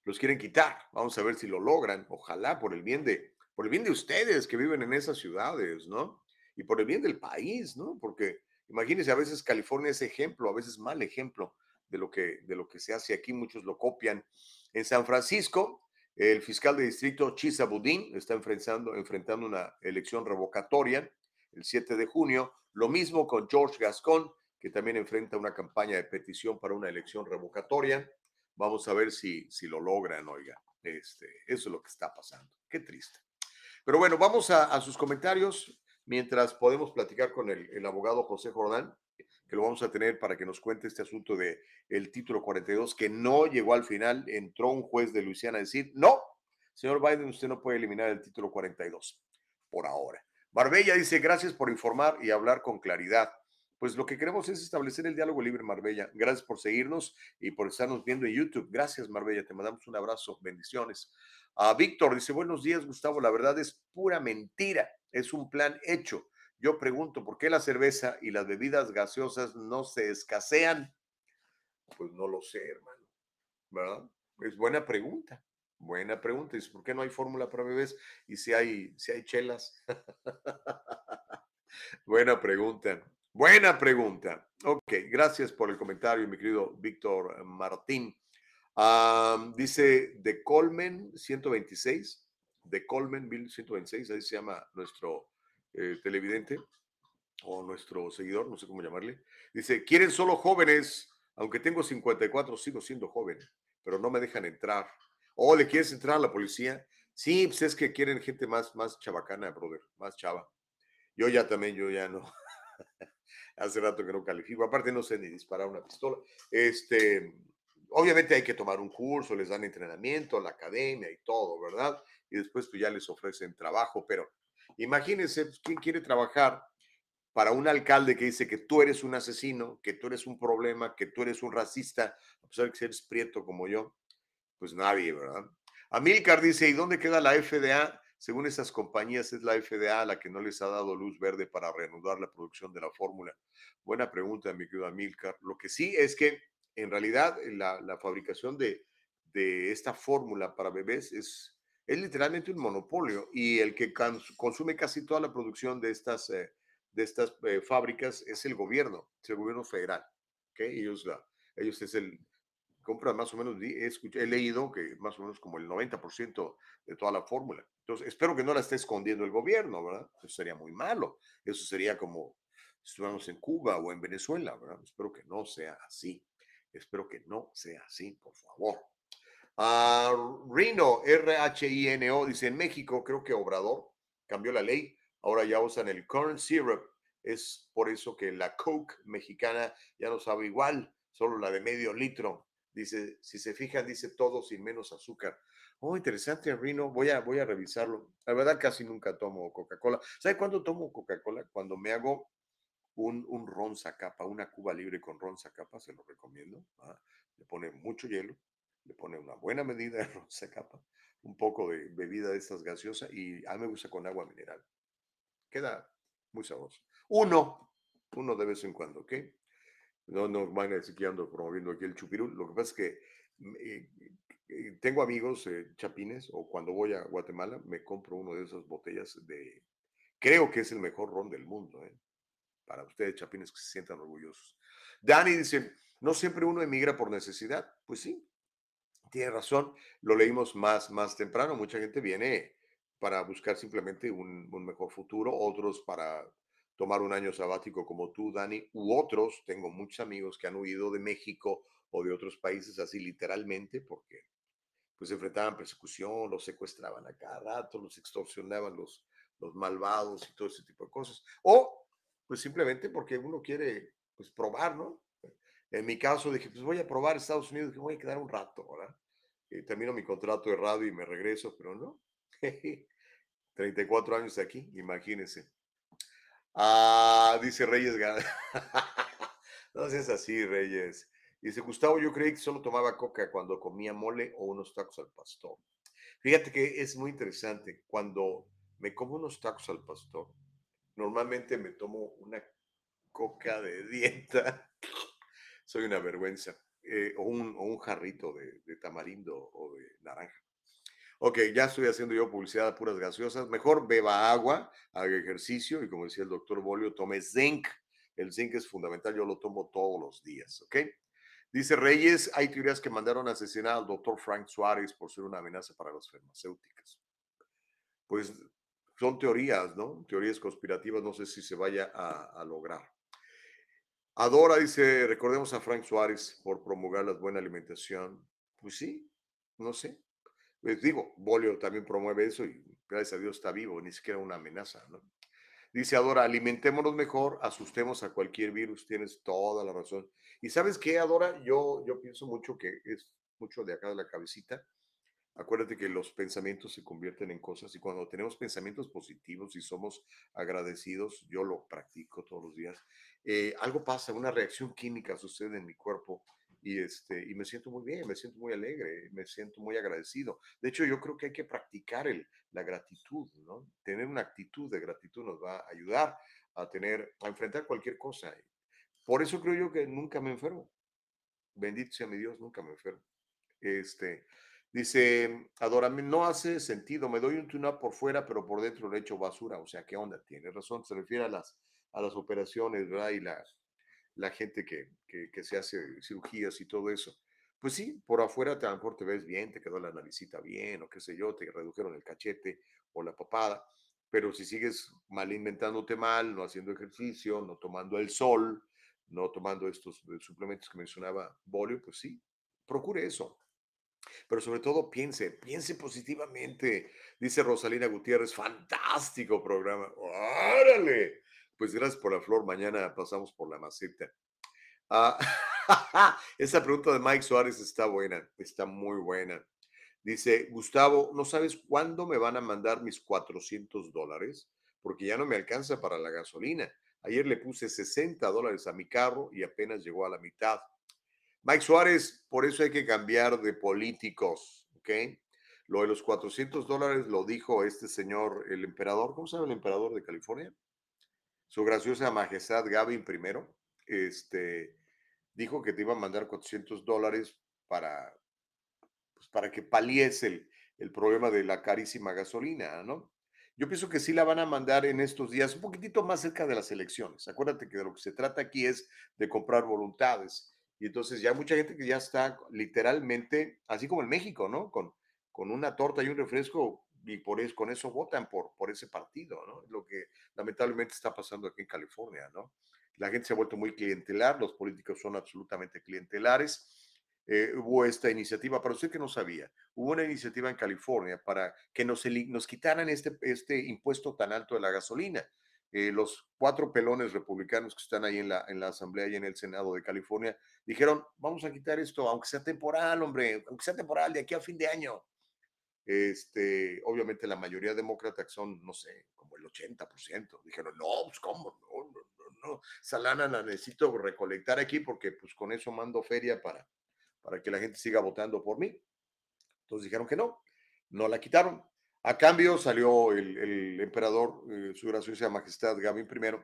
los quieren quitar. Vamos a ver si lo logran. Ojalá por el bien de, por el bien de ustedes que viven en esas ciudades, ¿no? Y por el bien del país, ¿no? Porque imagínense, a veces California es ejemplo, a veces mal ejemplo de lo que, de lo que se hace aquí, muchos lo copian. En San Francisco, el fiscal de distrito Chisa Budín está enfrentando, enfrentando una elección revocatoria el 7 de junio. Lo mismo con George Gascon, que también enfrenta una campaña de petición para una elección revocatoria. Vamos a ver si, si lo logran, oiga. Este, eso es lo que está pasando. Qué triste. Pero bueno, vamos a, sus comentarios mientras podemos platicar con el, el abogado José Jordán que lo vamos a tener para que nos cuente este asunto de el título 42, que no llegó al final, entró un juez de Luisiana a decir, no, señor Biden, usted no puede eliminar el título 42, por ahora. Marbella dice, gracias por informar y hablar con claridad. Pues lo que queremos es establecer el diálogo libre, Marbella. Gracias por seguirnos y por estarnos viendo en YouTube. Gracias, Marbella. Te mandamos un abrazo. Bendiciones. A Víctor dice, buenos días, Gustavo. La verdad es pura mentira. Es un plan hecho yo pregunto, ¿por qué la cerveza y las bebidas gaseosas no se escasean? Pues no lo sé, hermano, ¿verdad? Es buena pregunta, buena pregunta. ¿por qué no hay fórmula para bebés? Y si hay, si hay chelas. buena pregunta. Buena pregunta. Ok, gracias por el comentario, mi querido Víctor Martín. dice de Colmen 126, de Colmen 1126, ahí se llama nuestro eh, televidente o nuestro seguidor, no sé cómo llamarle. Dice, quieren solo jóvenes, aunque tengo 54, sigo siendo joven, pero no me dejan entrar. ¿O le quieres entrar a la policía? Sí, pues es que quieren gente más, más chabacana, brother, más chava. Yo ya también, yo ya no. Hace rato que no califico. Aparte no sé ni disparar una pistola. Este, obviamente hay que tomar un curso, les dan entrenamiento, la academia y todo, ¿verdad? Y después pues ya les ofrecen trabajo, pero imagínense, pues, ¿quién quiere trabajar para un alcalde que dice que tú eres un asesino, que tú eres un problema, que tú eres un racista, a pesar de que eres prieto como yo? Pues nadie, ¿verdad? Amilcar dice, ¿y dónde queda la FDA? Según esas compañías, es la FDA la que no les ha dado luz verde para reanudar la producción de la fórmula. Buena pregunta, mi querido Amilcar. Lo que sí es que, en realidad, la, fabricación de, esta fórmula para bebés es, literalmente un monopolio y el que consume casi toda la producción de estas, eh, eh, fábricas es el gobierno, es el gobierno federal. ¿okay? Ellos, ellos es el, compra más o menos, he, leído que más o menos como el 90% de toda la fórmula. Entonces, espero que no la esté escondiendo el gobierno, ¿verdad? Eso sería muy malo. Eso sería como si estuviéramos en Cuba o en Venezuela, ¿verdad? Espero que no sea así. Espero que no sea así, por favor. Uh, Rino, R-H-I-N-O, dice, en México creo que Obrador cambió la ley, ahora ya usan el corn syrup. Es por eso que la Coke mexicana ya no sabe igual, solo la de medio litro. Dice, si se fijan, dice todo sin menos azúcar. Oh, interesante, Rino. Voy a, voy a revisarlo. La verdad, casi nunca tomo Coca-Cola. ¿Sabe cuándo tomo Coca-Cola? Cuando me hago un, un ron una cuba libre con ron capa, se lo recomiendo. ¿ah? Le pone mucho hielo, le pone una buena medida de ron capa, un poco de bebida de estas gaseosas y a mí me gusta con agua mineral. Queda muy sabroso. Uno, uno de vez en cuando, ¿ok? No, no van a decir que ando promoviendo aquí el chupirul. Lo que pasa es que mm, eh, eh, tengo amigos eh, chapines o cuando voy a Guatemala me compro uno de esas botellas de, creo que es el mejor ron del mundo, para ustedes chapines que se sientan orgullosos. Dani dice, no siempre uno emigra por necesidad. Pues sí, tiene razón, lo leímos más, más temprano, mucha gente viene para buscar simplemente un, un mejor futuro, otros para tomar un año sabático como tú, Dani, u otros, tengo muchos amigos que han huido de México o de otros países así literalmente porque pues enfrentaban persecución, los secuestraban a cada rato, los extorsionaban los, los malvados y todo ese tipo de cosas. O pues simplemente porque uno quiere pues probar, ¿no? En mi caso dije, pues voy a probar Estados Unidos, que voy a quedar un rato, ¿verdad? Y termino mi contrato de radio y me regreso, pero no. 34 años aquí, imagínense. Ah, dice Reyes. no seas así, Reyes. Dice Gustavo, yo creí que solo tomaba coca cuando comía mole o unos tacos al pastor. Fíjate que es muy interesante. Cuando me como unos tacos al pastor, normalmente me tomo una coca de dieta. Soy una vergüenza. Eh, o, un, jarrito de tamarindo o de naranja. Ok, ya estoy haciendo yo publicidad a puras gaseosas. Mejor beba agua, haga ejercicio y como decía el doctor Bolio, tome zinc. El zinc es fundamental, yo lo tomo todos los días, ¿ok? Dice Reyes, hay teorías que mandaron a asesinar al doctor Frank Suárez por ser una amenaza para las farmacéuticas. Pues son teorías, ¿no? Teorías conspirativas, no sé si se vaya a, a lograr. Adora dice, recordemos a Frank Suárez por promulgar la buena alimentación. Pues sí, no sé. Les digo, Bolio también promueve eso y gracias a Dios está vivo, ni siquiera una amenaza, ¿no? Dice Adora, alimentémonos mejor, asustemos a cualquier virus, tienes toda la razón. Y sabes qué, Adora, yo, yo pienso mucho que es mucho de acá de la cabecita. Acuérdate que los pensamientos se convierten en cosas y cuando tenemos pensamientos positivos y somos agradecidos, yo lo practico todos los días, eh, algo pasa, una reacción química sucede en mi cuerpo y, este, y me siento muy bien, me siento muy alegre, me siento muy agradecido. De hecho, yo creo que hay que practicar el, la gratitud, ¿no? Tener una actitud de gratitud nos va a ayudar a tener, a enfrentar cualquier cosa. Por eso creo yo que nunca me enfermo. Bendito sea mi Dios, nunca me enfermo. Este, dice, adórame, no hace sentido, me doy un tuna por fuera, pero por dentro le echo basura. O sea, ¿qué onda? Tiene razón, se refiere a las, a las operaciones, ¿verdad? Y la, la gente que, que, se hace cirugías y todo eso. Pues sí, por afuera te, a lo mejor te ves bien, te quedó la naricita bien, o qué sé yo, te redujeron el cachete o la papada, pero si sigues mal inventándote mal, no haciendo ejercicio, no tomando el sol, no tomando estos eh, suplementos que mencionaba Bolio, pues sí, procure eso. Pero sobre todo piense, piense positivamente. Dice Rosalina Gutiérrez, fantástico programa. ¡Órale! Pues gracias por la flor. Mañana pasamos por la maceta. Ah, esa pregunta de Mike Suárez está buena, está muy buena. Dice, Gustavo, ¿no sabes cuándo me van a mandar mis 400 dólares? Porque ya no me alcanza para la gasolina. Ayer le puse 60 dólares a mi carro y apenas llegó a la mitad. Mike Suárez, por eso hay que cambiar de políticos, ¿ok? Lo de los 400 dólares lo dijo este señor, el emperador, ¿cómo se llama el emperador de California? Su graciosa majestad Gavin primero, este, dijo que te iba a mandar 400 dólares para, pues, para que paliese el, el problema de la carísima gasolina, ¿no? Yo pienso que sí la van a mandar en estos días, un poquitito más cerca de las elecciones. Acuérdate que de lo que se trata aquí es de comprar voluntades. Y entonces ya hay mucha gente que ya está literalmente, así como en México, ¿no? Con, con una torta y un refresco y por eso, con eso votan por, por ese partido, ¿no? Lo que lamentablemente está pasando aquí en California, ¿no? La gente se ha vuelto muy clientelar, los políticos son absolutamente clientelares eh, hubo esta iniciativa, para usted que no sabía, hubo una iniciativa en California para que nos, nos quitaran este, este impuesto tan alto de la gasolina. Eh, los cuatro pelones republicanos que están ahí en la, en la Asamblea y en el Senado de California dijeron, vamos a quitar esto, aunque sea temporal, hombre, aunque sea temporal, de aquí a fin de año. Este, obviamente la mayoría demócrata, son, no sé, como el 80%, dijeron, no, pues cómo, no, no, no, no, la necesito recolectar aquí porque pues con eso mando feria para, para que la gente siga votando por mí. Entonces dijeron que no, no la quitaron. A cambio salió el, emperador, eh, su graciosa majestad Gavin I,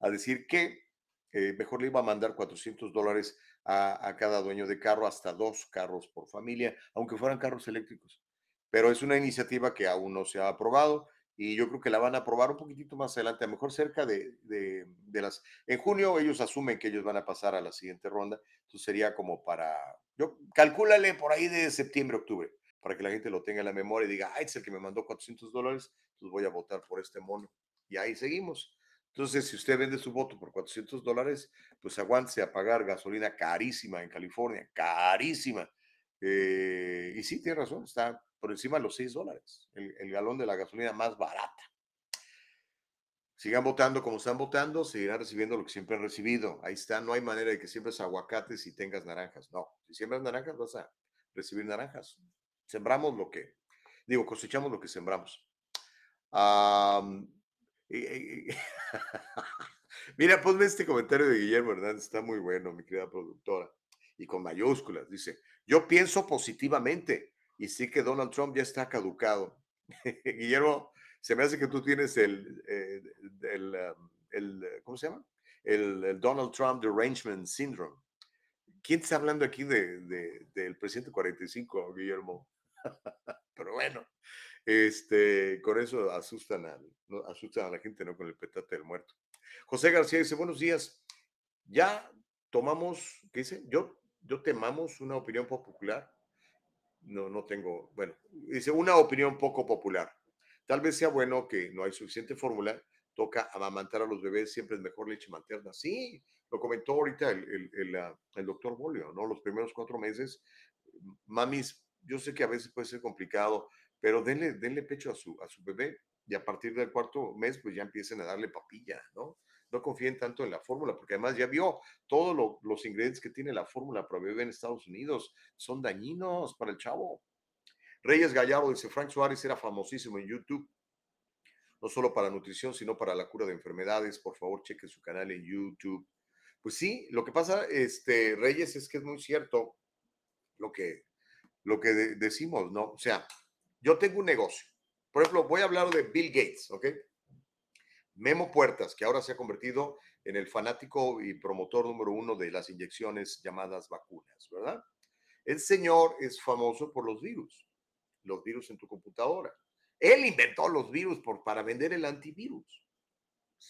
a decir que eh, mejor le iba a mandar 400 dólares a, a, cada dueño de carro, hasta dos carros por familia, aunque fueran carros eléctricos. Pero es una iniciativa que aún no se ha aprobado y yo creo que la van a aprobar un poquitito más adelante, a lo mejor cerca de, de, de, las... En junio ellos asumen que ellos van a pasar a la siguiente ronda, entonces sería como para... Yo calcúlale por ahí de septiembre, octubre, para que la gente lo tenga en la memoria y diga, ay, es el que me mandó 400 dólares, entonces voy a votar por este mono. Y ahí seguimos. Entonces, si usted vende su voto por 400 dólares, pues aguántese a pagar gasolina carísima en California, carísima. Eh, y sí, tiene razón, está por encima de los 6 dólares, el, galón de la gasolina más barata. Sigan votando como están votando, seguirán recibiendo lo que siempre han recibido. Ahí está, no hay manera de que siembres aguacates y tengas naranjas. No, si siembras naranjas vas a recibir naranjas. Sembramos lo que, digo, cosechamos lo que sembramos. Mira, ponme este comentario de Guillermo Hernández, está muy bueno, mi querida productora, y con mayúsculas. Dice, yo pienso positivamente y sí que Donald Trump ya está caducado. Guillermo, se me hace que tú tienes el, eh, el, um, el, ¿cómo se llama? El, Donald Trump Derangement Syndrome. ¿Quién está hablando aquí de, de, del presidente 45, Guillermo? Pero bueno, este, con eso asustan a, asustan a la gente, ¿no? Con el petate del muerto. José García dice, buenos días. Ya tomamos, ¿qué dice? Yo, yo temamos una opinión popular no, no tengo, bueno, dice una opinión poco popular. Tal vez sea bueno que no hay suficiente fórmula, toca amamantar a los bebés, siempre es mejor leche materna. Sí, lo comentó ahorita el, el, el, doctor Bolio, ¿no? Los primeros cuatro meses, mamis, yo sé que a veces puede ser complicado, pero denle, denle pecho a su, a su bebé y a partir del cuarto mes, pues ya empiecen a darle papilla, ¿no? No confíen tanto en la fórmula, porque además ya vio todos los ingredientes que tiene la fórmula para bebé en Estados Unidos, son dañinos para el chavo. Reyes Gallardo dice, Frank Suárez era famosísimo en YouTube, no solo para nutrición, sino para la cura de enfermedades. Por favor, cheque su canal en YouTube. Pues sí, lo que pasa, este, Reyes, es que es muy cierto lo que, lo que decimos, ¿no? O sea, yo tengo un negocio. Por ejemplo, voy a hablar de Bill Gates, ¿ok? Memo Puertas, que ahora se ha convertido en el fanático y promotor número uno de las inyecciones llamadas vacunas, ¿verdad? El señor es famoso por los virus, los virus en tu computadora. Él inventó los virus para vender el antivirus.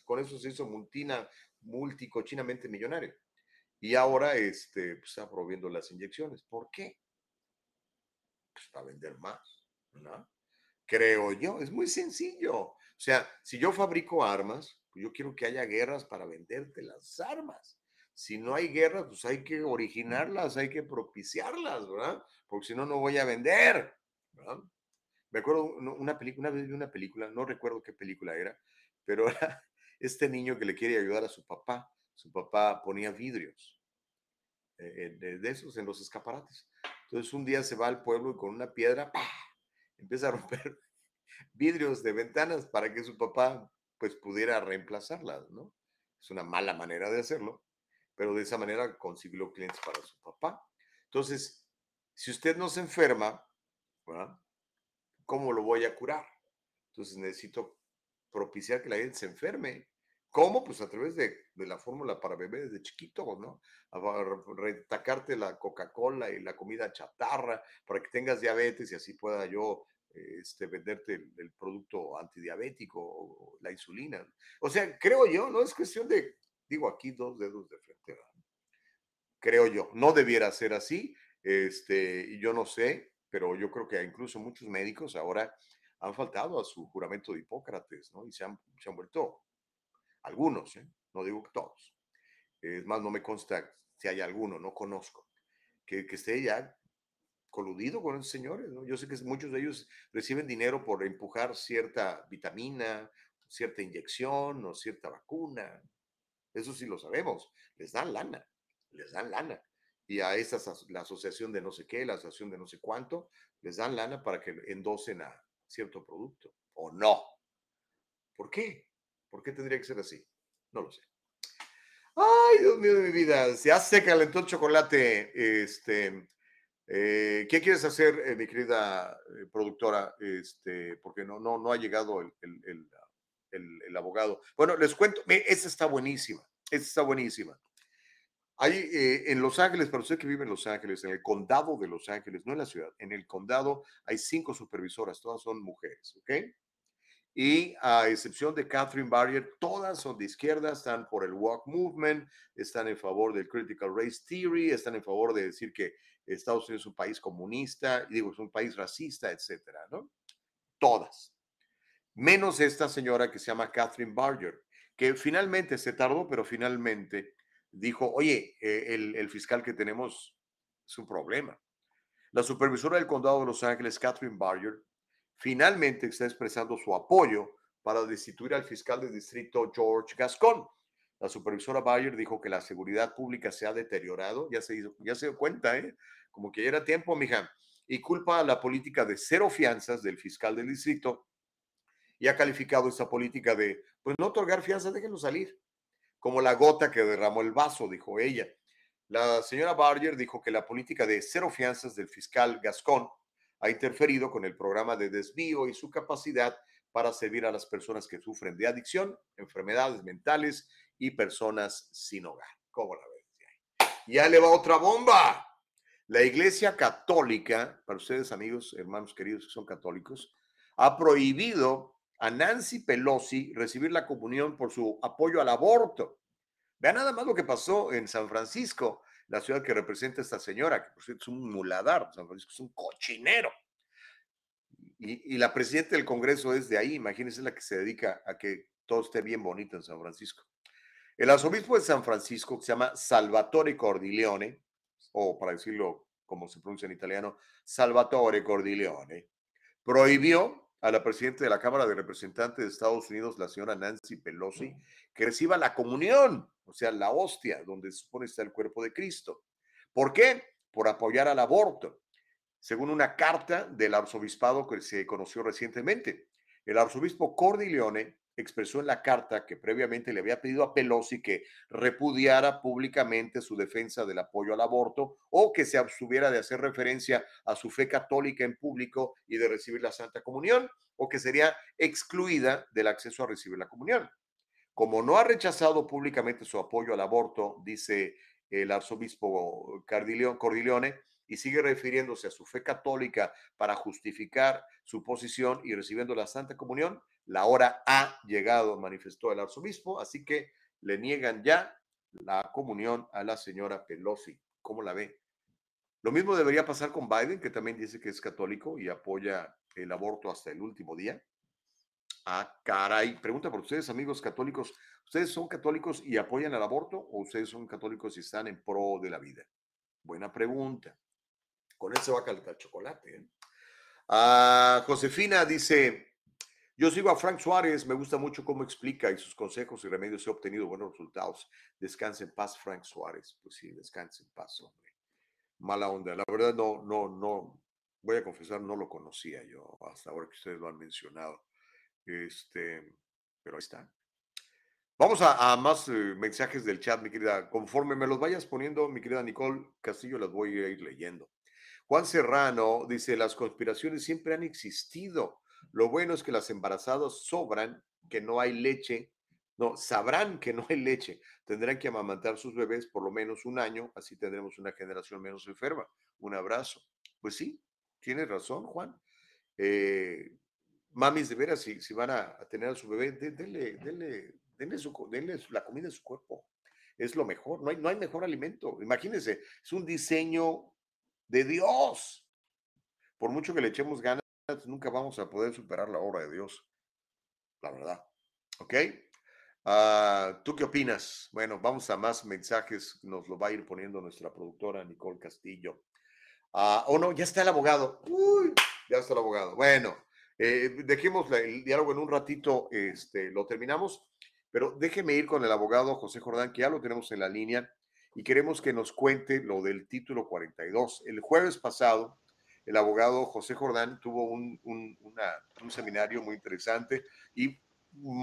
Con eso se hizo multina, multicochinamente millonario. Y ahora este, pues, está promoviendo las inyecciones. ¿Por qué? Pues para vender más, ¿no? Creo yo, es muy sencillo. O sea, si yo fabrico armas, pues yo quiero que haya guerras para venderte las armas. Si no hay guerras, pues hay que originarlas, hay que propiciarlas, ¿verdad? Porque si no, no voy a vender, ¿verdad? Me acuerdo una película, una vez vi una película, no recuerdo qué película era, pero era este niño que le quiere ayudar a su papá. Su papá ponía vidrios eh, de, esos en los escaparates. Entonces un día se va al pueblo y con una piedra empieza a romper vidrios de ventanas para que su papá pues pudiera reemplazarlas, ¿no? Es una mala manera de hacerlo, pero de esa manera consiguió clientes para su papá. Entonces, si usted no se enferma, ¿cómo lo voy a curar? Entonces necesito propiciar que la gente se enferme. ¿Cómo? Pues a través de, la fórmula para bebés desde chiquito, ¿no? Retacarte la Coca-Cola y la comida chatarra para que tengas diabetes y así pueda yo este, venderte el, producto antidiabético o, la insulina. O sea, creo yo, no es cuestión de, digo aquí dos dedos de frente, creo yo, no debiera ser así, este, yo no sé, pero yo creo que incluso muchos médicos ahora han faltado a su juramento de Hipócrates, ¿no? Y se han, se han vuelto algunos, ¿eh? no digo que todos. Es más, no me consta si hay alguno, no conozco, que, que esté ya coludido con esos señores. ¿no? Yo sé que muchos de ellos reciben dinero por empujar cierta vitamina, cierta inyección o cierta vacuna. Eso sí lo sabemos. Les dan lana, les dan lana. Y a esa, la asociación de no sé qué, la asociación de no sé cuánto, les dan lana para que endosen a cierto producto. ¿O no? ¿Por qué? ¿Por qué tendría que ser así? No lo sé. Ay, Dios mío de mi vida, ya se calentó el chocolate. Este, eh, ¿Qué quieres hacer, eh, mi querida eh, productora? Este, porque no, no, no ha llegado el, el, el, abogado. Bueno, les cuento, esta está buenísima, esta está buenísima. Hay en Los Ángeles, para usted que vive en Los Ángeles, en el condado de Los Ángeles, no en la ciudad, en el condado hay cinco supervisoras, todas son mujeres, ¿ok? Y a excepción de Catherine Barrier, todas son de izquierda, están por el Walk Movement, están en favor del Critical Race Theory, están en favor de decir que Estados Unidos es un país comunista, digo, es un país racista, etcétera, ¿no? Todas. Menos esta señora que se llama Catherine Barger, que finalmente se tardó, pero finalmente dijo, oye, eh, el, el fiscal que tenemos es un problema. La supervisora del condado de Los Ángeles, Catherine Barger, finalmente está expresando su apoyo para destituir al fiscal de distrito George Gascon. La supervisora Bayer dijo que la seguridad pública se ha deteriorado, ya se, hizo, ya se dio cuenta, ¿eh? como que ya era tiempo, mija, y culpa a la política de cero fianzas del fiscal del distrito y ha calificado esta política de, pues no otorgar fianzas, déjenlo salir, como la gota que derramó el vaso, dijo ella. La señora Barger dijo que la política de cero fianzas del fiscal Gascón ha interferido con el programa de desvío y su capacidad para servir a las personas que sufren de adicción, enfermedades mentales y personas sin hogar. ¿Cómo la ves? Ya le va otra bomba. La Iglesia Católica, para ustedes amigos, hermanos queridos que son católicos, ha prohibido a Nancy Pelosi recibir la comunión por su apoyo al aborto. Vean nada más lo que pasó en San Francisco, la ciudad que representa esta señora, que por cierto es un muladar, San Francisco es un cochinero. Y, y la presidenta del Congreso es de ahí, imagínense la que se dedica a que todo esté bien bonito en San Francisco. El arzobispo de San Francisco, que se llama Salvatore Cordileone, o para decirlo como se pronuncia en italiano, Salvatore Cordileone, prohibió a la presidenta de la Cámara de Representantes de Estados Unidos, la señora Nancy Pelosi, que reciba la comunión, o sea, la hostia, donde se supone está el cuerpo de Cristo. ¿Por qué? Por apoyar al aborto, según una carta del arzobispado que se conoció recientemente. El arzobispo Cordileone expresó en la carta que previamente le había pedido a Pelosi que repudiara públicamente su defensa del apoyo al aborto o que se abstuviera de hacer referencia a su fe católica en público y de recibir la Santa Comunión o que sería excluida del acceso a recibir la comunión. Como no ha rechazado públicamente su apoyo al aborto, dice el arzobispo Cordileone, y sigue refiriéndose a su fe católica para justificar su posición y recibiendo la Santa Comunión, la hora ha llegado, manifestó el arzobispo, así que le niegan ya la comunión a la señora Pelosi. ¿Cómo la ve? Lo mismo debería pasar con Biden, que también dice que es católico y apoya el aborto hasta el último día. Ah, caray. Pregunta por ustedes, amigos católicos. ¿Ustedes son católicos y apoyan el aborto o ustedes son católicos y están en pro de la vida? Buena pregunta. Con eso va a calentar chocolate. ¿eh? Ah, Josefina dice, yo sigo a Frank Suárez, me gusta mucho cómo explica y sus consejos y remedios he obtenido buenos resultados. Descanse en paz, Frank Suárez. Pues sí, descanse en paz, hombre. Mala onda. La verdad, no, no, no, voy a confesar, no lo conocía yo hasta ahora que ustedes lo han mencionado. Este, pero ahí está. Vamos a, más eh, mensajes del chat, mi querida. Conforme me los vayas poniendo, mi querida Nicole Castillo, las voy a ir leyendo. Juan Serrano dice, las conspiraciones siempre han existido. Lo bueno es que las embarazadas sobran, que no hay leche. No, sabrán que no hay leche. Tendrán que amamantar sus bebés por lo menos un año, así tendremos una generación menos enferma. Un abrazo. Pues sí, tienes razón, Juan. Eh, mamis, de veras, si, si van a, tener a su bebé, denle, denle, denle, su, denle la comida de su cuerpo. Es lo mejor, no hay, no hay mejor alimento. Imagínense, es un diseño de Dios. Por mucho que le echemos ganas, nunca vamos a poder superar la obra de Dios. La verdad. ¿Ok? Ah, ¿Tú qué opinas? Bueno, vamos a más mensajes. Nos lo va a ir poniendo nuestra productora Nicole Castillo. Ah, oh, no, ya está el abogado. Uy, ya está el abogado. Bueno, eh, dejemos el diálogo en un ratito, este, lo terminamos, pero déjeme ir con el abogado José Jordán, que ya lo tenemos en la línea, y queremos que nos cuente lo del título 42. El jueves pasado, el abogado José Jordán tuvo un, un, un seminario muy interesante y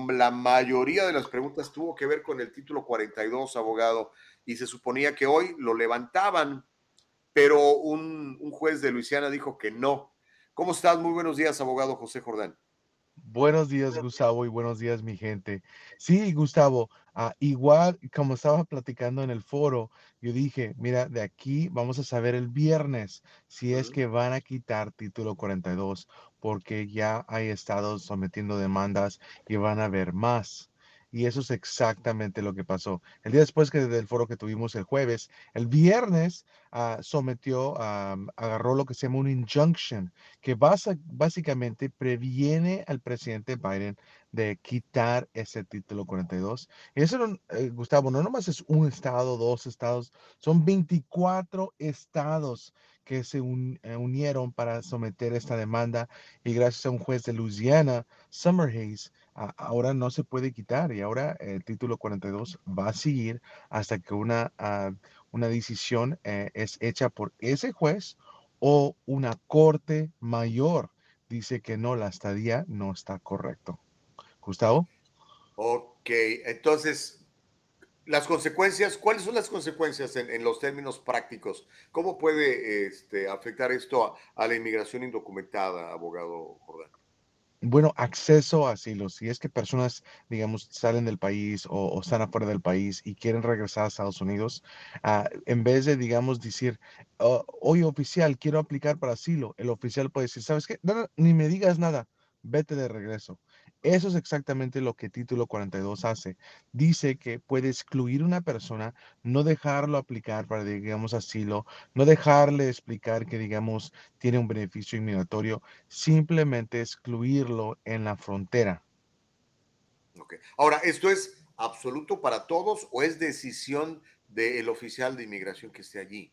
la mayoría de las preguntas tuvo que ver con el título 42, abogado, y se suponía que hoy lo levantaban, pero un, un juez de Luisiana dijo que no, ¿Cómo estás? Muy buenos días, abogado José Jordán. Buenos días, Gustavo, y buenos días, mi gente. Sí, Gustavo, ah, igual como estaba platicando en el foro, yo dije, mira, de aquí vamos a saber el viernes si es que van a quitar título 42, porque ya hay estados sometiendo demandas y van a haber más. Y eso es exactamente lo que pasó. El día después que del foro que tuvimos el jueves, el viernes uh, sometió, um, agarró lo que se llama un injunction, que basa, básicamente previene al presidente Biden de quitar ese título 42. Y eso, eh, Gustavo, no nomás es un estado, dos estados, son 24 estados que se eh, unieron para someter esta demanda y gracias a un juez de Louisiana, Summer Hayes, ahora no se puede quitar y ahora el título 42 va a seguir hasta que una, ah, una decisión eh, es hecha por ese juez o una corte mayor dice que no, la estadía no está correcto. Gustavo. Ok, entonces, las consecuencias, ¿cuáles son las consecuencias en, los términos prácticos? ¿Cómo puede este, afectar esto a, a la inmigración indocumentada, abogado Jordán? Bueno, acceso a asilo. Si es que personas, digamos, salen del país o, están afuera del país y quieren regresar a Estados Unidos, ah, en vez de, digamos, decir, oh, oye, oficial, quiero aplicar para asilo, el oficial puede decir, ¿sabes qué? ni me digas nada, vete de regreso. Eso es exactamente lo que título 42 hace. Dice que puede excluir una persona, no dejarlo aplicar para, digamos, asilo, no dejarle explicar que, digamos, tiene un beneficio inmigratorio, simplemente excluirlo en la frontera. Okay. Ahora, ¿esto es absoluto para todos o es decisión del oficial de inmigración que esté allí?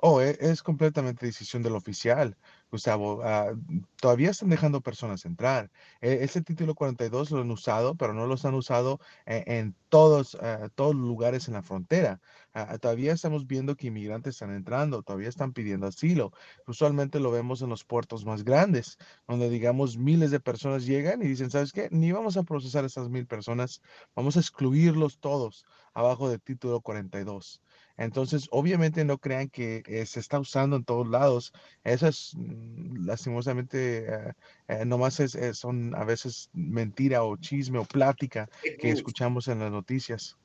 Oh, e, es, completamente decisión del oficial, Gustavo. Ah, todavía están dejando personas entrar. E, ese título 42 lo han usado, pero no los han usado e, en, todos, ah, todos los lugares en la frontera. Ah, todavía estamos viendo que inmigrantes están entrando, todavía están pidiendo asilo. Usualmente lo vemos en los puertos más grandes, donde digamos miles de personas llegan y dicen, ¿sabes qué? Ni vamos a procesar esas mil personas, vamos a excluirlos todos abajo del título 42. Entonces, obviamente no crean que eh, se está usando en todos lados. Eso es mm, lastimosamente, eh, eh, nomás es, es- son a veces mentira o chisme o plática que escuchamos en las noticias.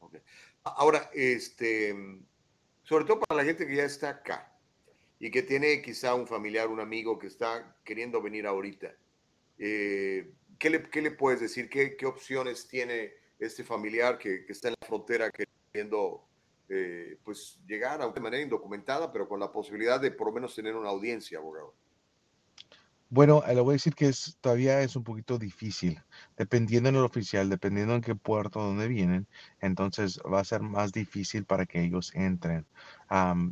Ok. Ahora, este, sobre todo para la gente que ya está acá y que tiene quizá un familiar, un amigo que está queriendo venir ahorita, eh, ¿qué, le, qué le puedes decir? ¿Qué, qué opciones tiene este familiar que, que está en la frontera queriendo eh, pues llegar aunque de manera indocumentada, pero con la posibilidad de por lo menos tener una audiencia, abogado? Bueno, eh, le voy a decir que es, todavía es un poquito difícil, dependiendo en el oficial, dependiendo en qué puerto donde vienen, entonces va a ser más difícil para que ellos entren.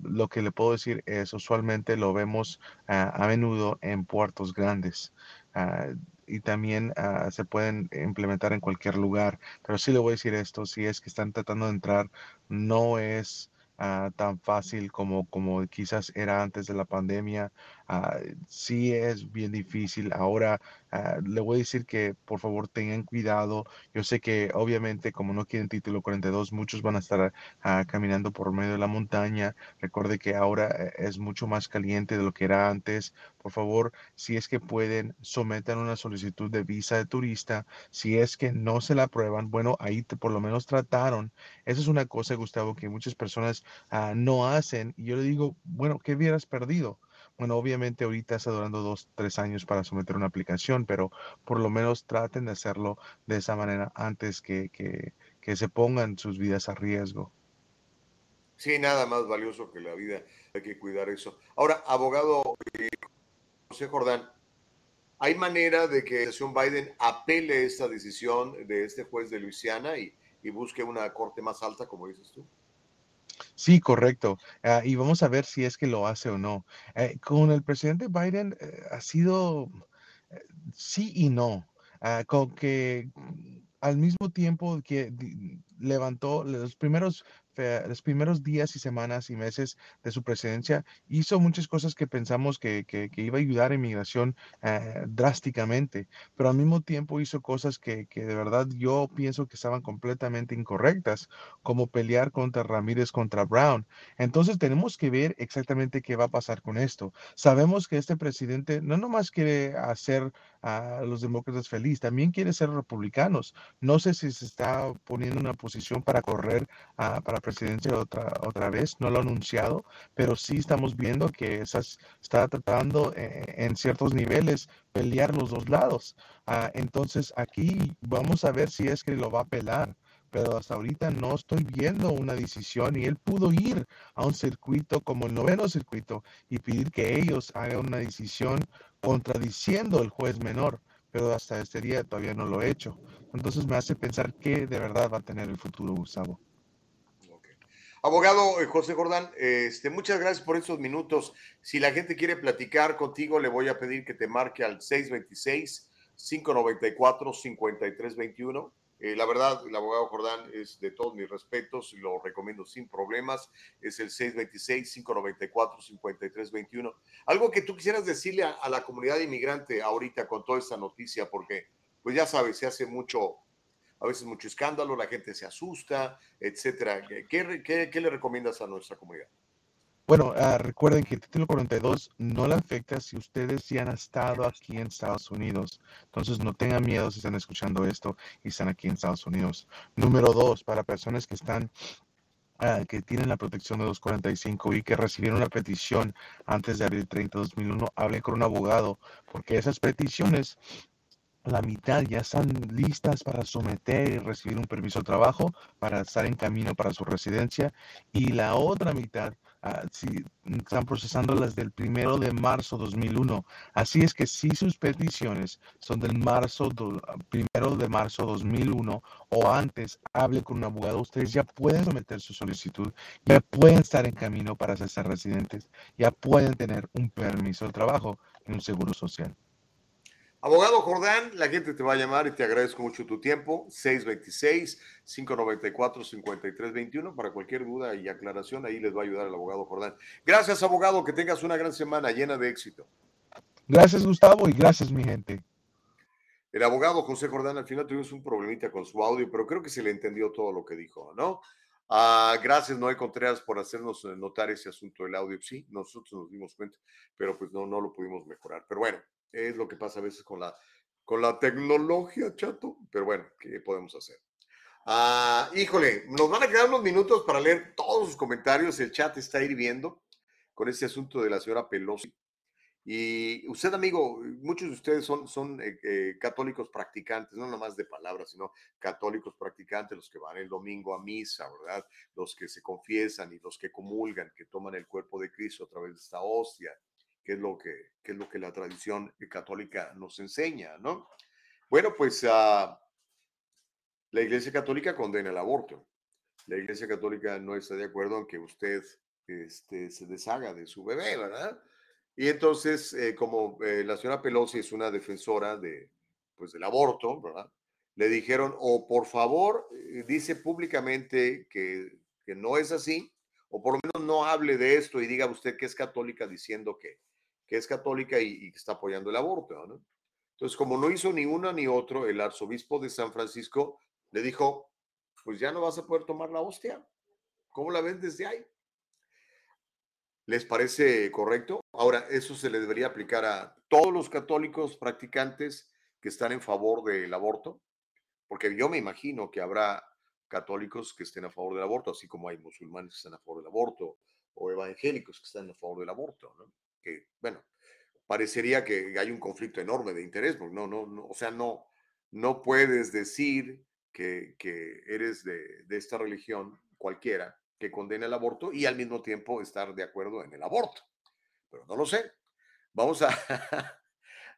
Lo que le puedo decir es, usualmente lo vemos ah, a menudo en puertos grandes. ah, y también ah, se pueden implementar en cualquier lugar. Pero sí le voy a decir esto, si es que están tratando de entrar, no es ah, tan fácil como, como quizás era antes de la pandemia. Ah, sí es bien difícil. Ahora ah, le voy a decir que por favor tengan cuidado. Yo sé que obviamente como no quieren título 42, muchos van a estar ah, caminando por medio de la montaña. Recuerde que ahora eh, es mucho más caliente de lo que era antes. Por favor, si es que pueden, sometan una solicitud de visa de turista. Si es que no se la aprueban, bueno, ahí te- por lo menos trataron. Esa es una cosa, Gustavo, que muchas personas no hacen. Y yo le digo, bueno, ¿qué hubieras perdido? Bueno, obviamente ahorita está durando dos, tres años para someter una aplicación, pero por lo menos traten de hacerlo de esa manera antes que, que, se pongan sus vidas a riesgo. Sí, nada más valioso que la vida, hay que cuidar eso. Ahora, abogado eh, José Jordán, ¿hay manera de que la Biden apele esta decisión de este juez de Luisiana y, y busque una corte más alta, como dices tú? Sí, correcto. Ah, y vamos a ver si es que lo hace o no. Eh, con el presidente Biden eh, ha sido eh, sí y no. Ah, con que al mismo tiempo que levantó los primeros, los primeros días y semanas y meses de su presidencia, hizo muchas cosas que pensamos que, que- que iba a ayudar a inmigración eh, drásticamente, pero al mismo tiempo hizo cosas que, que de verdad yo pienso que estaban completamente incorrectas como pelear contra Ramírez contra Brown. Entonces tenemos que ver exactamente qué va a pasar con esto. Sabemos que este presidente no nomás quiere hacer a los demócratas feliz, también quiere ser republicanos. No sé si se está poniendo en una posición para correr ah, para presidencia otra, otra vez, no lo ha anunciado, pero sí estamos viendo que esas, está tratando eh, en ciertos niveles pelear los dos lados. Ah, entonces aquí vamos a ver si es que lo va a pelar pero hasta ahorita no estoy viendo una decisión y él pudo ir a un circuito como el noveno circuito y pedir que ellos hagan una decisión contradiciendo el juez menor, pero hasta este día todavía no lo he hecho. Entonces me hace pensar que de verdad va a tener el futuro Gustavo. Abogado eh, José Jordán, este, muchas gracias por estos minutos. Si la gente quiere platicar contigo, le voy a pedir que te marque al 626-594-5321. Eh, la verdad, el abogado Jordán es de todos mis respetos lo recomiendo sin problemas. Es el 626-594-5321. Algo que tú quisieras decirle a, la comunidad inmigrante ahorita con toda esta noticia, porque pues ya sabes, se hace mucho, a veces mucho escándalo, la gente se asusta, etcétera. ¿Qué, qué, qué, qué le recomiendas a nuestra comunidad? Bueno, ah, recuerden que el título 42 no le afecta si ustedes ya han estado aquí en Estados Unidos. Entonces no tengan miedo si están escuchando esto y están aquí en Estados Unidos. Número dos, para personas que están ah, que tienen la protección de 245 y que recibieron una petición antes de abril 30 de 2001, hablen con un abogado, porque esas peticiones, la mitad ya están listas para someter y recibir un permiso de trabajo, para estar en camino para su residencia, y la otra mitad ah, sí, están procesándolas del primero de marzo 2001. Así es que si sus peticiones son del marzo, do- primero de marzo 2001 o antes, hable con un abogado, ustedes ya pueden someter su solicitud, ya pueden estar en camino para hacerse residentes, ya pueden tener un permiso de trabajo y un seguro social. Abogado Jordán, la gente te va a llamar y te agradezco mucho tu tiempo. 626-594-5321 para cualquier duda y aclaración. Ahí les va a ayudar el abogado Jordán. Gracias, abogado. Que tengas una gran semana llena de éxito. Gracias, Gustavo, y gracias, mi gente. El abogado José Jordán, al final tuvimos un problemita con su audio, pero creo que se le entendió todo lo que dijo, ¿no? Ah, gracias, Noé Contreras, por hacernos notar ese asunto del audio. Sí, nosotros nos dimos cuenta, pero pues no, no lo pudimos mejorar. Pero bueno, es lo que pasa a veces con la, con la tecnología, chato. Pero bueno, ¿qué podemos hacer? Ah, híjole, nos van a quedar unos minutos para leer todos sus comentarios. El chat está hirviendo con ese asunto de la señora Pelosi. Y usted, amigo, muchos de ustedes son, son eh, eh, católicos practicantes, no nomás de palabras, sino católicos practicantes, los que van el domingo a misa, ¿verdad? Los que se confiesan y los que comulgan, que toman el cuerpo de Cristo a través de esta hostia, que es lo que, es lo que la tradición católica nos enseña, ¿no? Bueno, pues uh, la Iglesia Católica condena el aborto. La Iglesia Católica no está de acuerdo en que usted este, se deshaga de su bebé, ¿verdad? Y entonces, eh, como eh, la señora Pelosi es una defensora de, pues, del aborto, ¿verdad? Le dijeron, o por favor, eh, dice públicamente que, que, no es así, o por lo menos no hable de esto y diga usted que es católica diciendo que, que es católica y, que está apoyando el aborto, ¿no? Entonces, como no hizo ni uno ni otro, el arzobispo de San Francisco le dijo, pues ya no vas a poder tomar la hostia. ¿Cómo la ven desde ahí? ¿Les parece correcto? Ahora, eso se le debería aplicar a todos los católicos practicantes que están en favor del aborto, porque yo me imagino que habrá católicos que estén a favor del aborto, así como hay musulmanes que están a favor del aborto o evangélicos que están a favor del aborto, ¿no? Que, bueno, parecería que hay un conflicto enorme de interés, porque no, no, no o sea, no, no puedes decir que, que eres de, de esta religión cualquiera que condena el aborto y al mismo tiempo estar de acuerdo en el aborto. Pero no lo sé. Vamos a,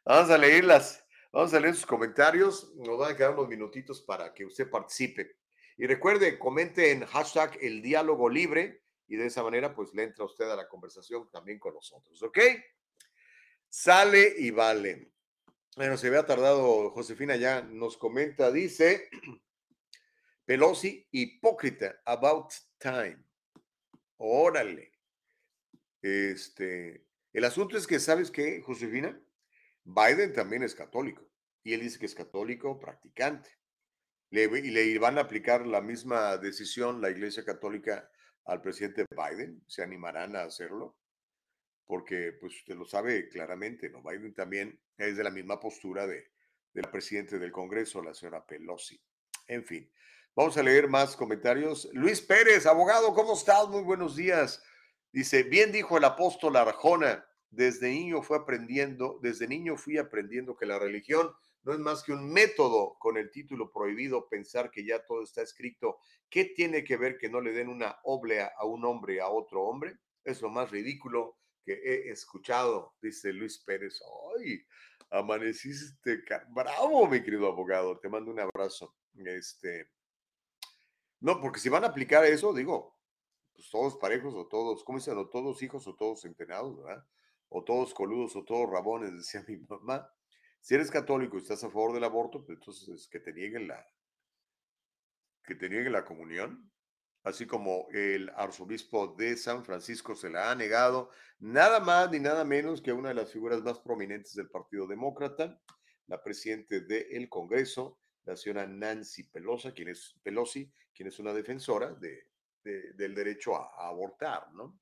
vamos a leerlas. Vamos a leer sus comentarios. Nos van a quedar unos minutitos para que usted participe. Y recuerde, comente en hashtag el diálogo libre y de esa manera pues le entra usted a la conversación también con nosotros. ¿Ok? Sale y vale. Bueno, se había tardado, Josefina ya nos comenta, dice, Pelosi, hipócrita, about time. Órale. Este, el asunto es que, ¿sabes qué, Josefina? Biden también es católico. Y él dice que es católico practicante. Le, y le van a aplicar la misma decisión la Iglesia Católica al presidente Biden. ¿Se animarán a hacerlo? Porque, pues, usted lo sabe claramente, ¿no? Biden también es de la misma postura de, del presidente del Congreso, la señora Pelosi. En fin, Vamos a leer más comentarios. Luis Pérez, abogado, ¿cómo estás? Muy buenos días. Dice, bien dijo el apóstol Arjona, desde niño fue aprendiendo, desde niño fui aprendiendo que la religión no es más que un método con el título prohibido pensar que ya todo está escrito. ¿Qué tiene que ver que no le den una oblea a un hombre a otro hombre? Es lo más ridículo que he escuchado, dice Luis Pérez. Ay, amaneciste bravo, mi querido abogado. Te mando un abrazo. Este, no, porque si van a aplicar eso, digo, pues todos parejos o todos, ¿cómo dicen? O todos hijos o todos centenados, ¿verdad? O todos coludos o todos rabones, decía mi mamá. Si eres católico y estás a favor del aborto, pues entonces que te nieguen la, que te nieguen la comunión, así como el arzobispo de San Francisco se la ha negado, nada más ni nada menos que una de las figuras más prominentes del Partido Demócrata, la presidente del Congreso, la señora Nancy Pelosi, quien es, Pelosi, quien es una defensora de, del derecho a, abortar, ¿no?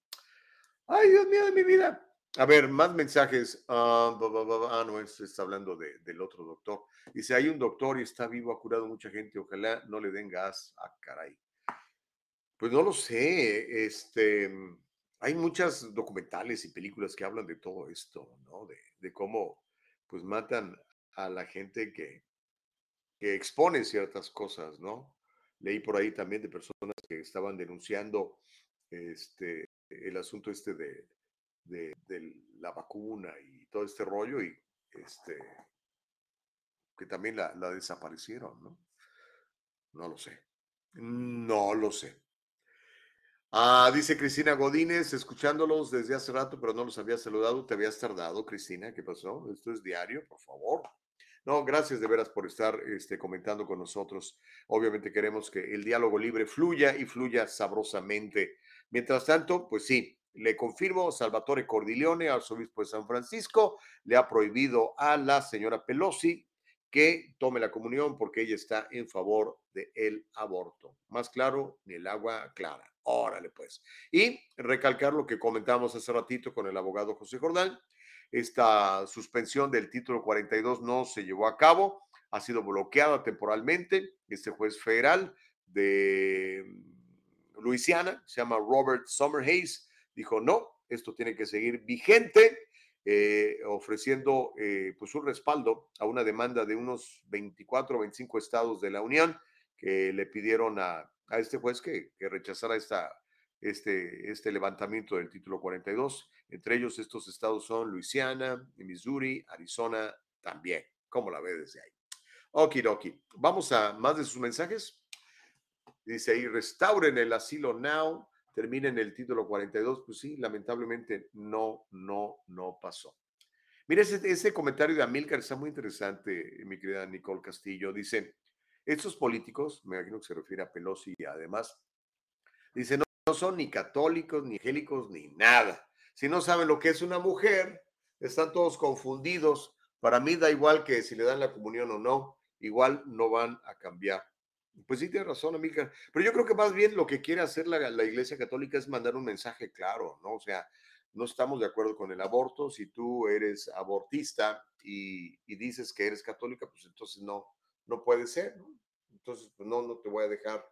Ay, Dios mío de mi vida. A ver, más mensajes. ah, ah no, está hablando del otro doctor. Dice, hay un doctor y está vivo, ha curado mucha gente, ojalá no le den gas. Ah, caray. Pues no lo sé. Este, hay muchas documentales y películas que hablan de todo esto, ¿no? De, de cómo pues matan a la gente que, que expone ciertas cosas, ¿no? Leí por ahí también de personas que estaban denunciando este, el asunto este de, de, la vacuna y todo este rollo y este, que también la, desaparecieron, ¿no? No lo sé. No lo sé. Ah, dice Cristina Godínez, escuchándolos desde hace rato, pero no los había saludado. Te habías tardado, Cristina. ¿Qué pasó? Esto es diario, por favor. No, gracias de veras por estar este, comentando con nosotros. Obviamente queremos que el diálogo libre fluya y fluya sabrosamente. Mientras tanto, pues sí, le confirmo, Salvatore Cordileone, arzobispo de San Francisco, le ha prohibido a la señora Pelosi que tome la comunión porque ella está en favor del el aborto. Más claro, ni el agua clara. Órale, pues. Y recalcar lo que comentamos hace ratito con el abogado José Jordán. Esta suspensión del título 42 no se llevó a cabo, ha sido bloqueada temporalmente. Este juez federal de Luisiana, se llama Robert Summerhays, dijo no, esto tiene que seguir vigente eh, ofreciendo eh, pues un respaldo a una demanda de unos 24 o 25 estados de la Unión que le pidieron a, a este juez que, que rechazara esta, este, este levantamiento del título 42. Entre ellos estos estados son Luisiana, Missouri, Arizona también. ¿Cómo la ve desde ahí? Okidoki. Vamos a más de sus mensajes. Dice ahí, restauren el asilo now termina en el título 42, pues sí, lamentablemente no, no, no pasó. Mira, ese, ese comentario de Amilcar está muy interesante, mi querida Nicole Castillo. Dice, estos políticos, me imagino que se refiere a Pelosi y además, dice, no, no son ni católicos, ni angélicos, ni nada. Si no saben lo que es una mujer, están todos confundidos. Para mí da igual que si le dan la comunión o no, igual no van a cambiar. Pues sí, tiene razón, amiga. Pero yo creo que más bien lo que quiere hacer la, la, Iglesia Católica es mandar un mensaje claro, ¿no? O sea, no estamos de acuerdo con el aborto. Si tú eres abortista y, y dices que eres católica, pues entonces no, no puede ser, ¿no? Entonces, pues no, no te voy a dejar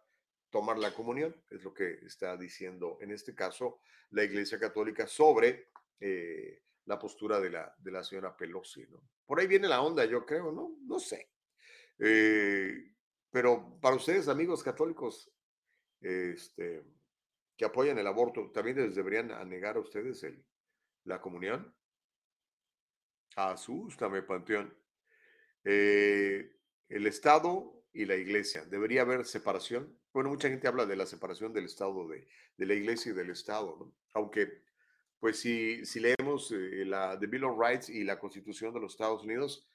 tomar la comunión, es lo que está diciendo en este caso la Iglesia Católica sobre eh, la postura de la, de la señora Pelosi, ¿no? Por ahí viene la onda, yo creo, ¿no? No sé. Eh, pero para ustedes, amigos católicos, este, que apoyan el aborto, ¿también les deberían negar a ustedes el, la comunión? Asústame, Panteón. Eh, el Estado y la Iglesia, ¿debería haber separación? Bueno, mucha gente habla de la separación del Estado, de, de la Iglesia y del Estado, ¿no? Aunque, pues si, si leemos eh, la The Bill of Rights y la Constitución de los Estados Unidos,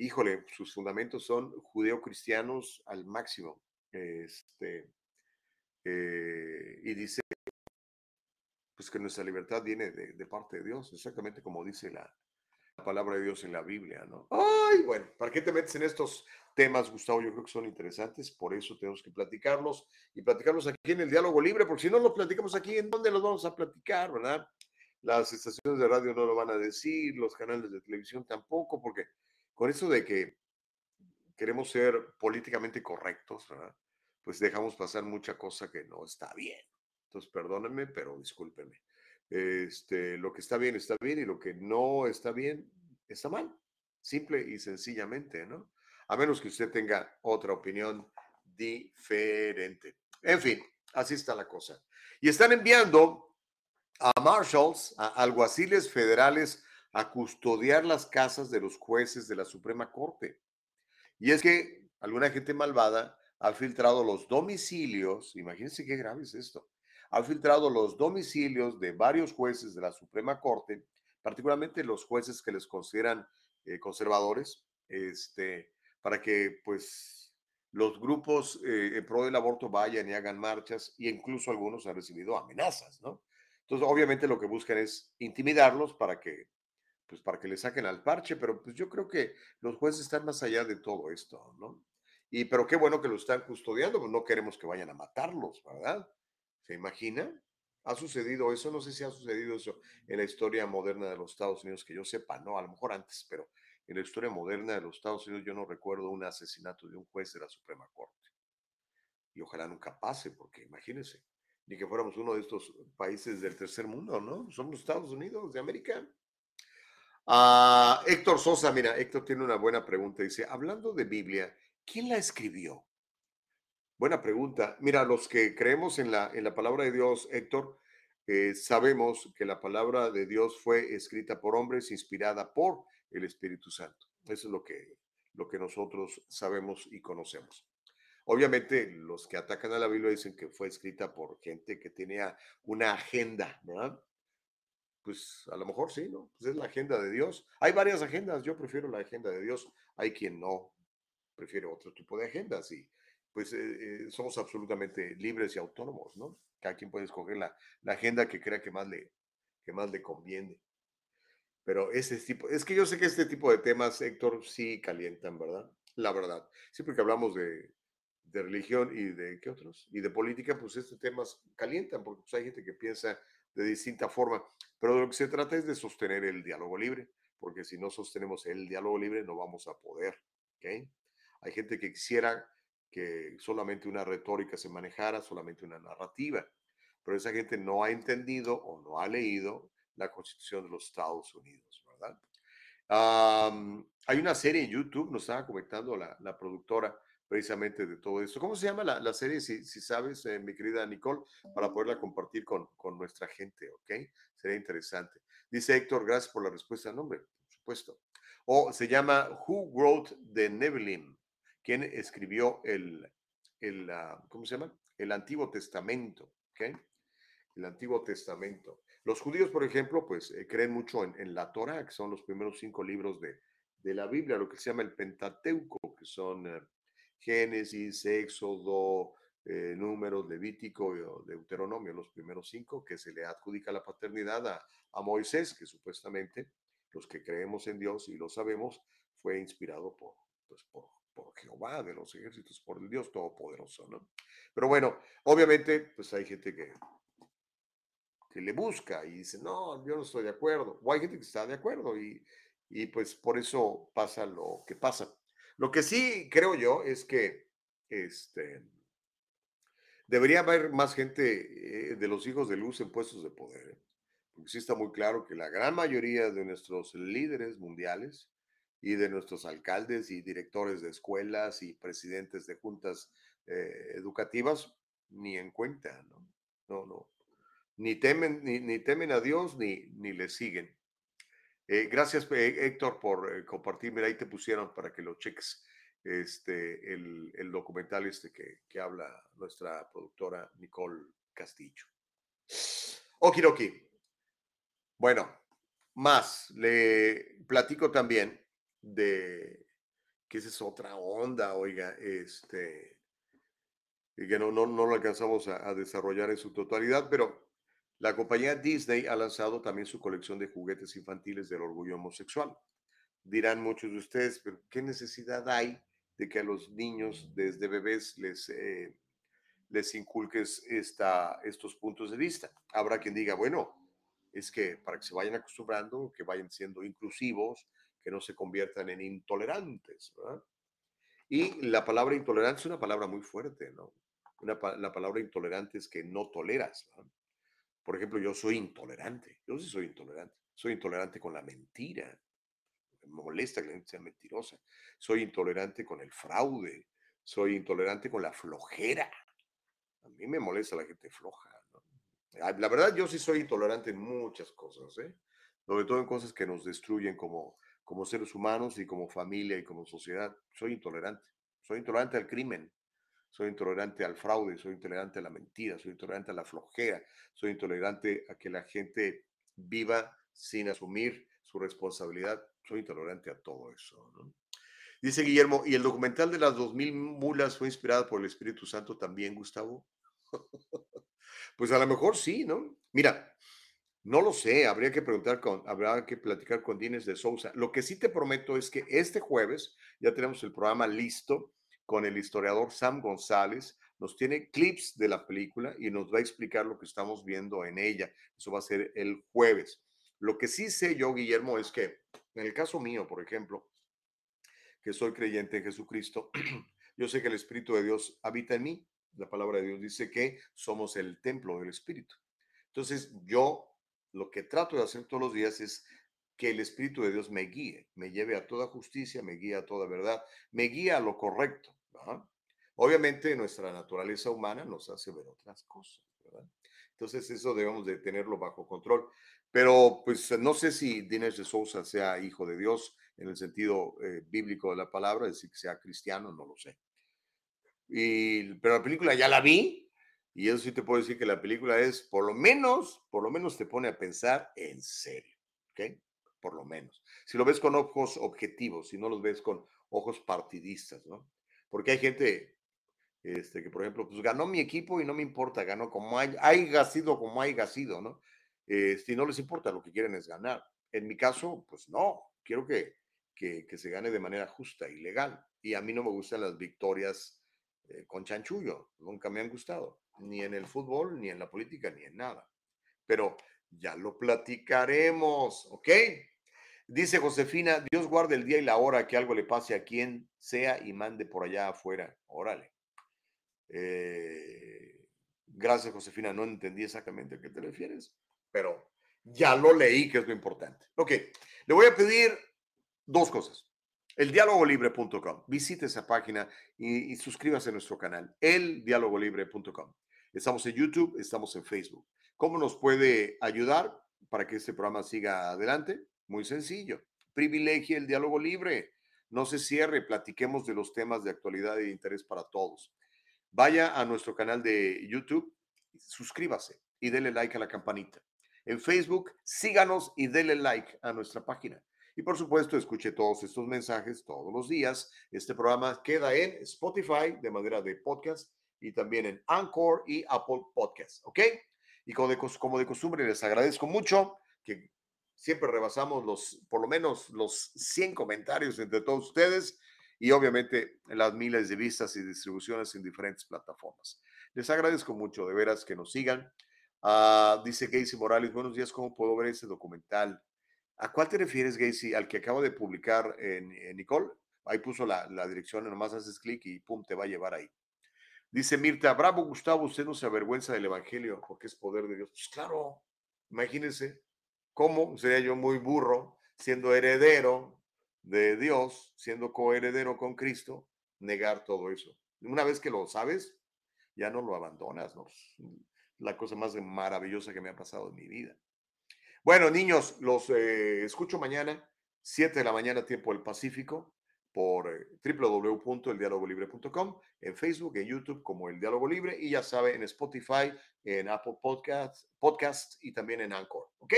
híjole, sus fundamentos son judeocristianos al máximo. Este, eh, y dice pues que nuestra libertad viene de, de, parte de Dios, exactamente como dice la, la, palabra de Dios en la Biblia, ¿no? Ay, bueno, ¿para qué te metes en estos temas, Gustavo? Yo creo que son interesantes, por eso tenemos que platicarlos y platicarlos aquí en el diálogo libre, porque si no los platicamos aquí, ¿en dónde los vamos a platicar, verdad? Las estaciones de radio no lo van a decir, los canales de televisión tampoco, porque con eso de que queremos ser políticamente correctos, ¿verdad? pues dejamos pasar mucha cosa que no está bien. Entonces, perdónenme, pero discúlpenme. Este, lo que está bien está bien y lo que no está bien está mal. Simple y sencillamente, ¿no? A menos que usted tenga otra opinión diferente. En fin, así está la cosa. Y están enviando a marshals, a alguaciles federales, a custodiar las casas de los jueces de la Suprema Corte. Y es que alguna gente malvada ha filtrado los domicilios, imagínense qué grave es esto, ha filtrado los domicilios de varios jueces de la Suprema Corte, particularmente los jueces que les consideran eh, conservadores, este, para que pues los grupos eh, en pro del aborto vayan y hagan marchas y incluso algunos han recibido amenazas, ¿no? Entonces, obviamente lo que buscan es intimidarlos para que pues para que le saquen al parche, pero pues yo creo que los jueces están más allá de todo esto, ¿no? Y pero qué bueno que lo están custodiando, pues no queremos que vayan a matarlos, ¿verdad? ¿Se imagina? ¿Ha sucedido eso? No sé si ha sucedido eso en la historia moderna de los Estados Unidos, que yo sepa, no, a lo mejor antes, pero en la historia moderna de los Estados Unidos yo no recuerdo un asesinato de un juez de la Suprema Corte. Y ojalá nunca pase, porque imagínense, ni que fuéramos uno de estos países del tercer mundo, ¿no? Somos Estados Unidos de América. Uh, Héctor Sosa, mira, Héctor tiene una buena pregunta. Dice, hablando de Biblia, ¿quién la escribió? Buena pregunta. Mira, los que creemos en la, en la palabra de Dios, Héctor, eh, sabemos que la palabra de Dios fue escrita por hombres, inspirada por el Espíritu Santo. Eso es lo que, lo que nosotros sabemos y conocemos. Obviamente, los que atacan a la Biblia dicen que fue escrita por gente que tenía una agenda, ¿verdad? Pues a lo mejor sí, ¿no? Pues es la agenda de Dios. Hay varias agendas, yo prefiero la agenda de Dios. Hay quien no prefiere otro tipo de agendas y pues eh, eh, somos absolutamente libres y autónomos, ¿no? Cada quien puede escoger la, la, agenda que crea que más, le, que más le conviene. Pero ese tipo, es que yo sé que este tipo de temas, Héctor, sí calientan, ¿verdad? la verdad. Siempre que hablamos de, de religión y de qué otros, y de política, pues estos temas calientan, porque pues, hay gente que piensa de distinta forma, pero de lo que se trata es de sostener el diálogo libre, porque si no sostenemos el diálogo libre no vamos a poder, ¿ok? Hay gente que quisiera que solamente una retórica se manejara, solamente una narrativa, pero esa gente no ha entendido o no ha leído la Constitución de los Estados Unidos, ¿verdad? hay una serie en YouTube, nos estaba comentando la productora, precisamente de todo esto. ¿Cómo se llama la, serie, si, sabes, eh, mi querida Nicole, para poderla compartir con, nuestra gente, ¿ok? Sería interesante. Dice Héctor, gracias por la respuesta. nombre, por supuesto. O se llama Who Wrote the Nephilim? ¿Quién escribió el, el uh, ¿cómo se llama? El Antiguo Testamento, ¿ok? El Antiguo Testamento. Los judíos, por ejemplo, pues eh, creen mucho en, la Torah, que son los primeros cinco libros de, de, la Biblia, lo que se llama el Pentateuco, que son uh, Génesis, Éxodo, eh, Números, Levítico Deuteronomio, los primeros cinco, que se le adjudica la paternidad a, a, Moisés, que supuestamente los que creemos en Dios y lo sabemos, fue inspirado por, pues, por, por Jehová de los ejércitos, por el Dios Todopoderoso, ¿no? Pero bueno, obviamente, pues hay gente que, que le busca y dice, no, yo no estoy de acuerdo, o hay gente que está de acuerdo y, y pues por eso pasa lo que pasa. Lo que sí creo yo es que este, debería haber más gente eh, de los hijos de luz en puestos de poder. ¿eh? Porque sí está muy claro que la gran mayoría de nuestros líderes mundiales y de nuestros alcaldes y directores de escuelas y presidentes de juntas eh, educativas ni en cuenta, ¿no? No, no. Ni temen, ni, ni temen a Dios ni, ni le siguen. Eh, gracias, eh, Héctor, por eh, compartir. Mira, ahí te pusieron para que lo cheques este, el, documental este que, habla nuestra productora Nicole Castillo. Okidoki. Bueno, más. Le platico también de que esa es otra onda, oiga, este, que no, no, no lo alcanzamos a desarrollar en su totalidad, pero la compañía Disney ha lanzado también su colección de juguetes infantiles del orgullo homosexual. Dirán muchos de ustedes, pero ¿qué necesidad hay de que a los niños desde bebés les, eh, les inculques esta, estos puntos de vista? Habrá quien diga, bueno, es que para que se vayan acostumbrando, que vayan siendo inclusivos, que no se conviertan en intolerantes. Y la palabra intolerante es una palabra muy fuerte, ¿no? La palabra intolerante es que no toleras. ¿verdad? Por ejemplo, yo soy intolerante. Yo sí soy intolerante. Soy intolerante con la mentira. Me molesta que la gente sea mentirosa. Soy intolerante con el fraude. Soy intolerante con la flojera. A mí me molesta la gente floja. La verdad, yo sí soy intolerante en muchas cosas, ¿eh? sobre todo en cosas que nos destruyen como, como seres humanos y como familia y como sociedad. Soy intolerante. Soy intolerante al crimen soy intolerante al fraude, soy intolerante a la mentira, soy intolerante a la flojera, soy intolerante a que la gente viva sin asumir su responsabilidad, soy intolerante a todo eso. ¿no? Dice Guillermo, ¿y el documental de las 2000 mulas fue inspirado por el Espíritu Santo también, Gustavo? pues a lo mejor sí, ¿no? Mira, no lo sé, habría que preguntar con, habrá que platicar con Dines de Sousa. Lo que sí te prometo es que este jueves ya tenemos el programa listo con el historiador Sam González. Nos tiene clips de la película y nos va a explicar lo que estamos viendo en ella. Eso va a ser el jueves. Lo que sí sé yo, Guillermo, es que en el caso mío, por ejemplo, que soy creyente en Jesucristo, yo sé que el Espíritu de Dios habita en mí. La palabra de Dios dice que somos el templo del Espíritu. Entonces, yo lo que trato de hacer todos los días es que el Espíritu de Dios me guíe, me lleve a toda justicia, me guíe a toda verdad, me guíe a lo correcto. Obviamente nuestra naturaleza humana nos hace ver otras cosas. Entonces eso debemos de tenerlo bajo control. Pero pues no sé si Dinesh de Sousa sea hijo de Dios en el sentido eh, bíblico de la palabra, es decir, que sea cristiano, no lo sé. Y, pero la película ya la vi y eso sí te puedo decir que la película es, por lo menos, por lo menos te pone a pensar en serio, ¿ok? por lo menos. Si lo ves con ojos objetivos, si no los ves con ojos partidistas, ¿no? Porque hay gente este, que, por ejemplo, pues ganó mi equipo y no me importa, ganó como hay, haya sido como haya sido, ¿no? Eh, si no les importa, lo que quieren es ganar. En mi caso, pues no, quiero que, que, se gane de manera justa y legal. Y a mí no me gustan las victorias eh, con chanchullo, nunca me han gustado, ni en el fútbol, ni en la política, ni en nada. Pero ya lo platicaremos, ¿ok? Dice Josefina, Dios guarde el día y la hora que algo le pase a quien sea y mande por allá afuera. Órale. Eh, gracias, Josefina. No entendí exactamente a qué te refieres, pero ya lo leí, que es lo importante. Ok, le voy a pedir dos cosas. El dialogolibre.com. Visite esa página y, y, suscríbase a nuestro canal, eldialogolibre.com. Estamos en YouTube, estamos en Facebook. ¿Cómo nos puede ayudar para que este programa siga adelante? Muy sencillo. Privilegie el diálogo libre. No se cierre, platiquemos de los temas de actualidad y de interés para todos. Vaya a nuestro canal de YouTube, suscríbase y dele like a la campanita. En Facebook, síganos y dele like a nuestra página. Y por supuesto, escuche todos estos mensajes todos los días. Este programa queda en Spotify de manera de podcast y también en Anchor y Apple Podcast. ¿Ok? Y como de, como de costumbre, les agradezco mucho que siempre rebasamos los, por lo menos los 100 comentarios entre todos ustedes y obviamente las miles de vistas y distribuciones en diferentes plataformas. Les agradezco mucho, de veras, que nos sigan. Uh, dice Gacy Morales, buenos días, ¿cómo puedo ver ese documental? ¿A cuál te refieres, Gacy? ¿Al que acabo de publicar en Nicole? Ahí puso la, la dirección, nomás haces clic y pum, te va a llevar ahí. Dice Mirta, bravo Gustavo, usted no se avergüenza del Evangelio porque es poder de Dios. Pues claro, imagínense cómo sería yo muy burro siendo heredero de Dios, siendo coheredero con Cristo, negar todo eso. Una vez que lo sabes, ya no lo abandonas, ¿no? La cosa más maravillosa que me ha pasado en mi vida. Bueno, niños, los eh, escucho mañana, 7 de la mañana, tiempo del Pacífico, por eh, www.eldialogolibre.com, en Facebook, en YouTube como El Diálogo Libre y ya sabe, en Spotify, en Apple Podcasts Podcast y también en Anchor. ¿Ok?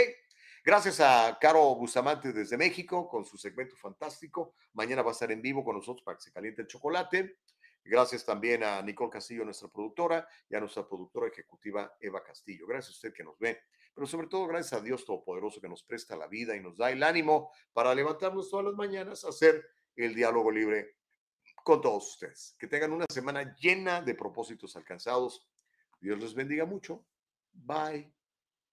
Gracias a Caro Bustamante desde México con su segmento fantástico. Mañana va a estar en vivo con nosotros para que se caliente el chocolate. Gracias también a Nicole Castillo, nuestra productora, y a nuestra productora ejecutiva Eva Castillo. Gracias a usted que nos ve, pero sobre todo gracias a Dios Todopoderoso que nos presta la vida y nos da el ánimo para levantarnos todas las mañanas a hacer el diálogo libre con todos ustedes. Que tengan una semana llena de propósitos alcanzados. Dios les bendiga mucho. Bye.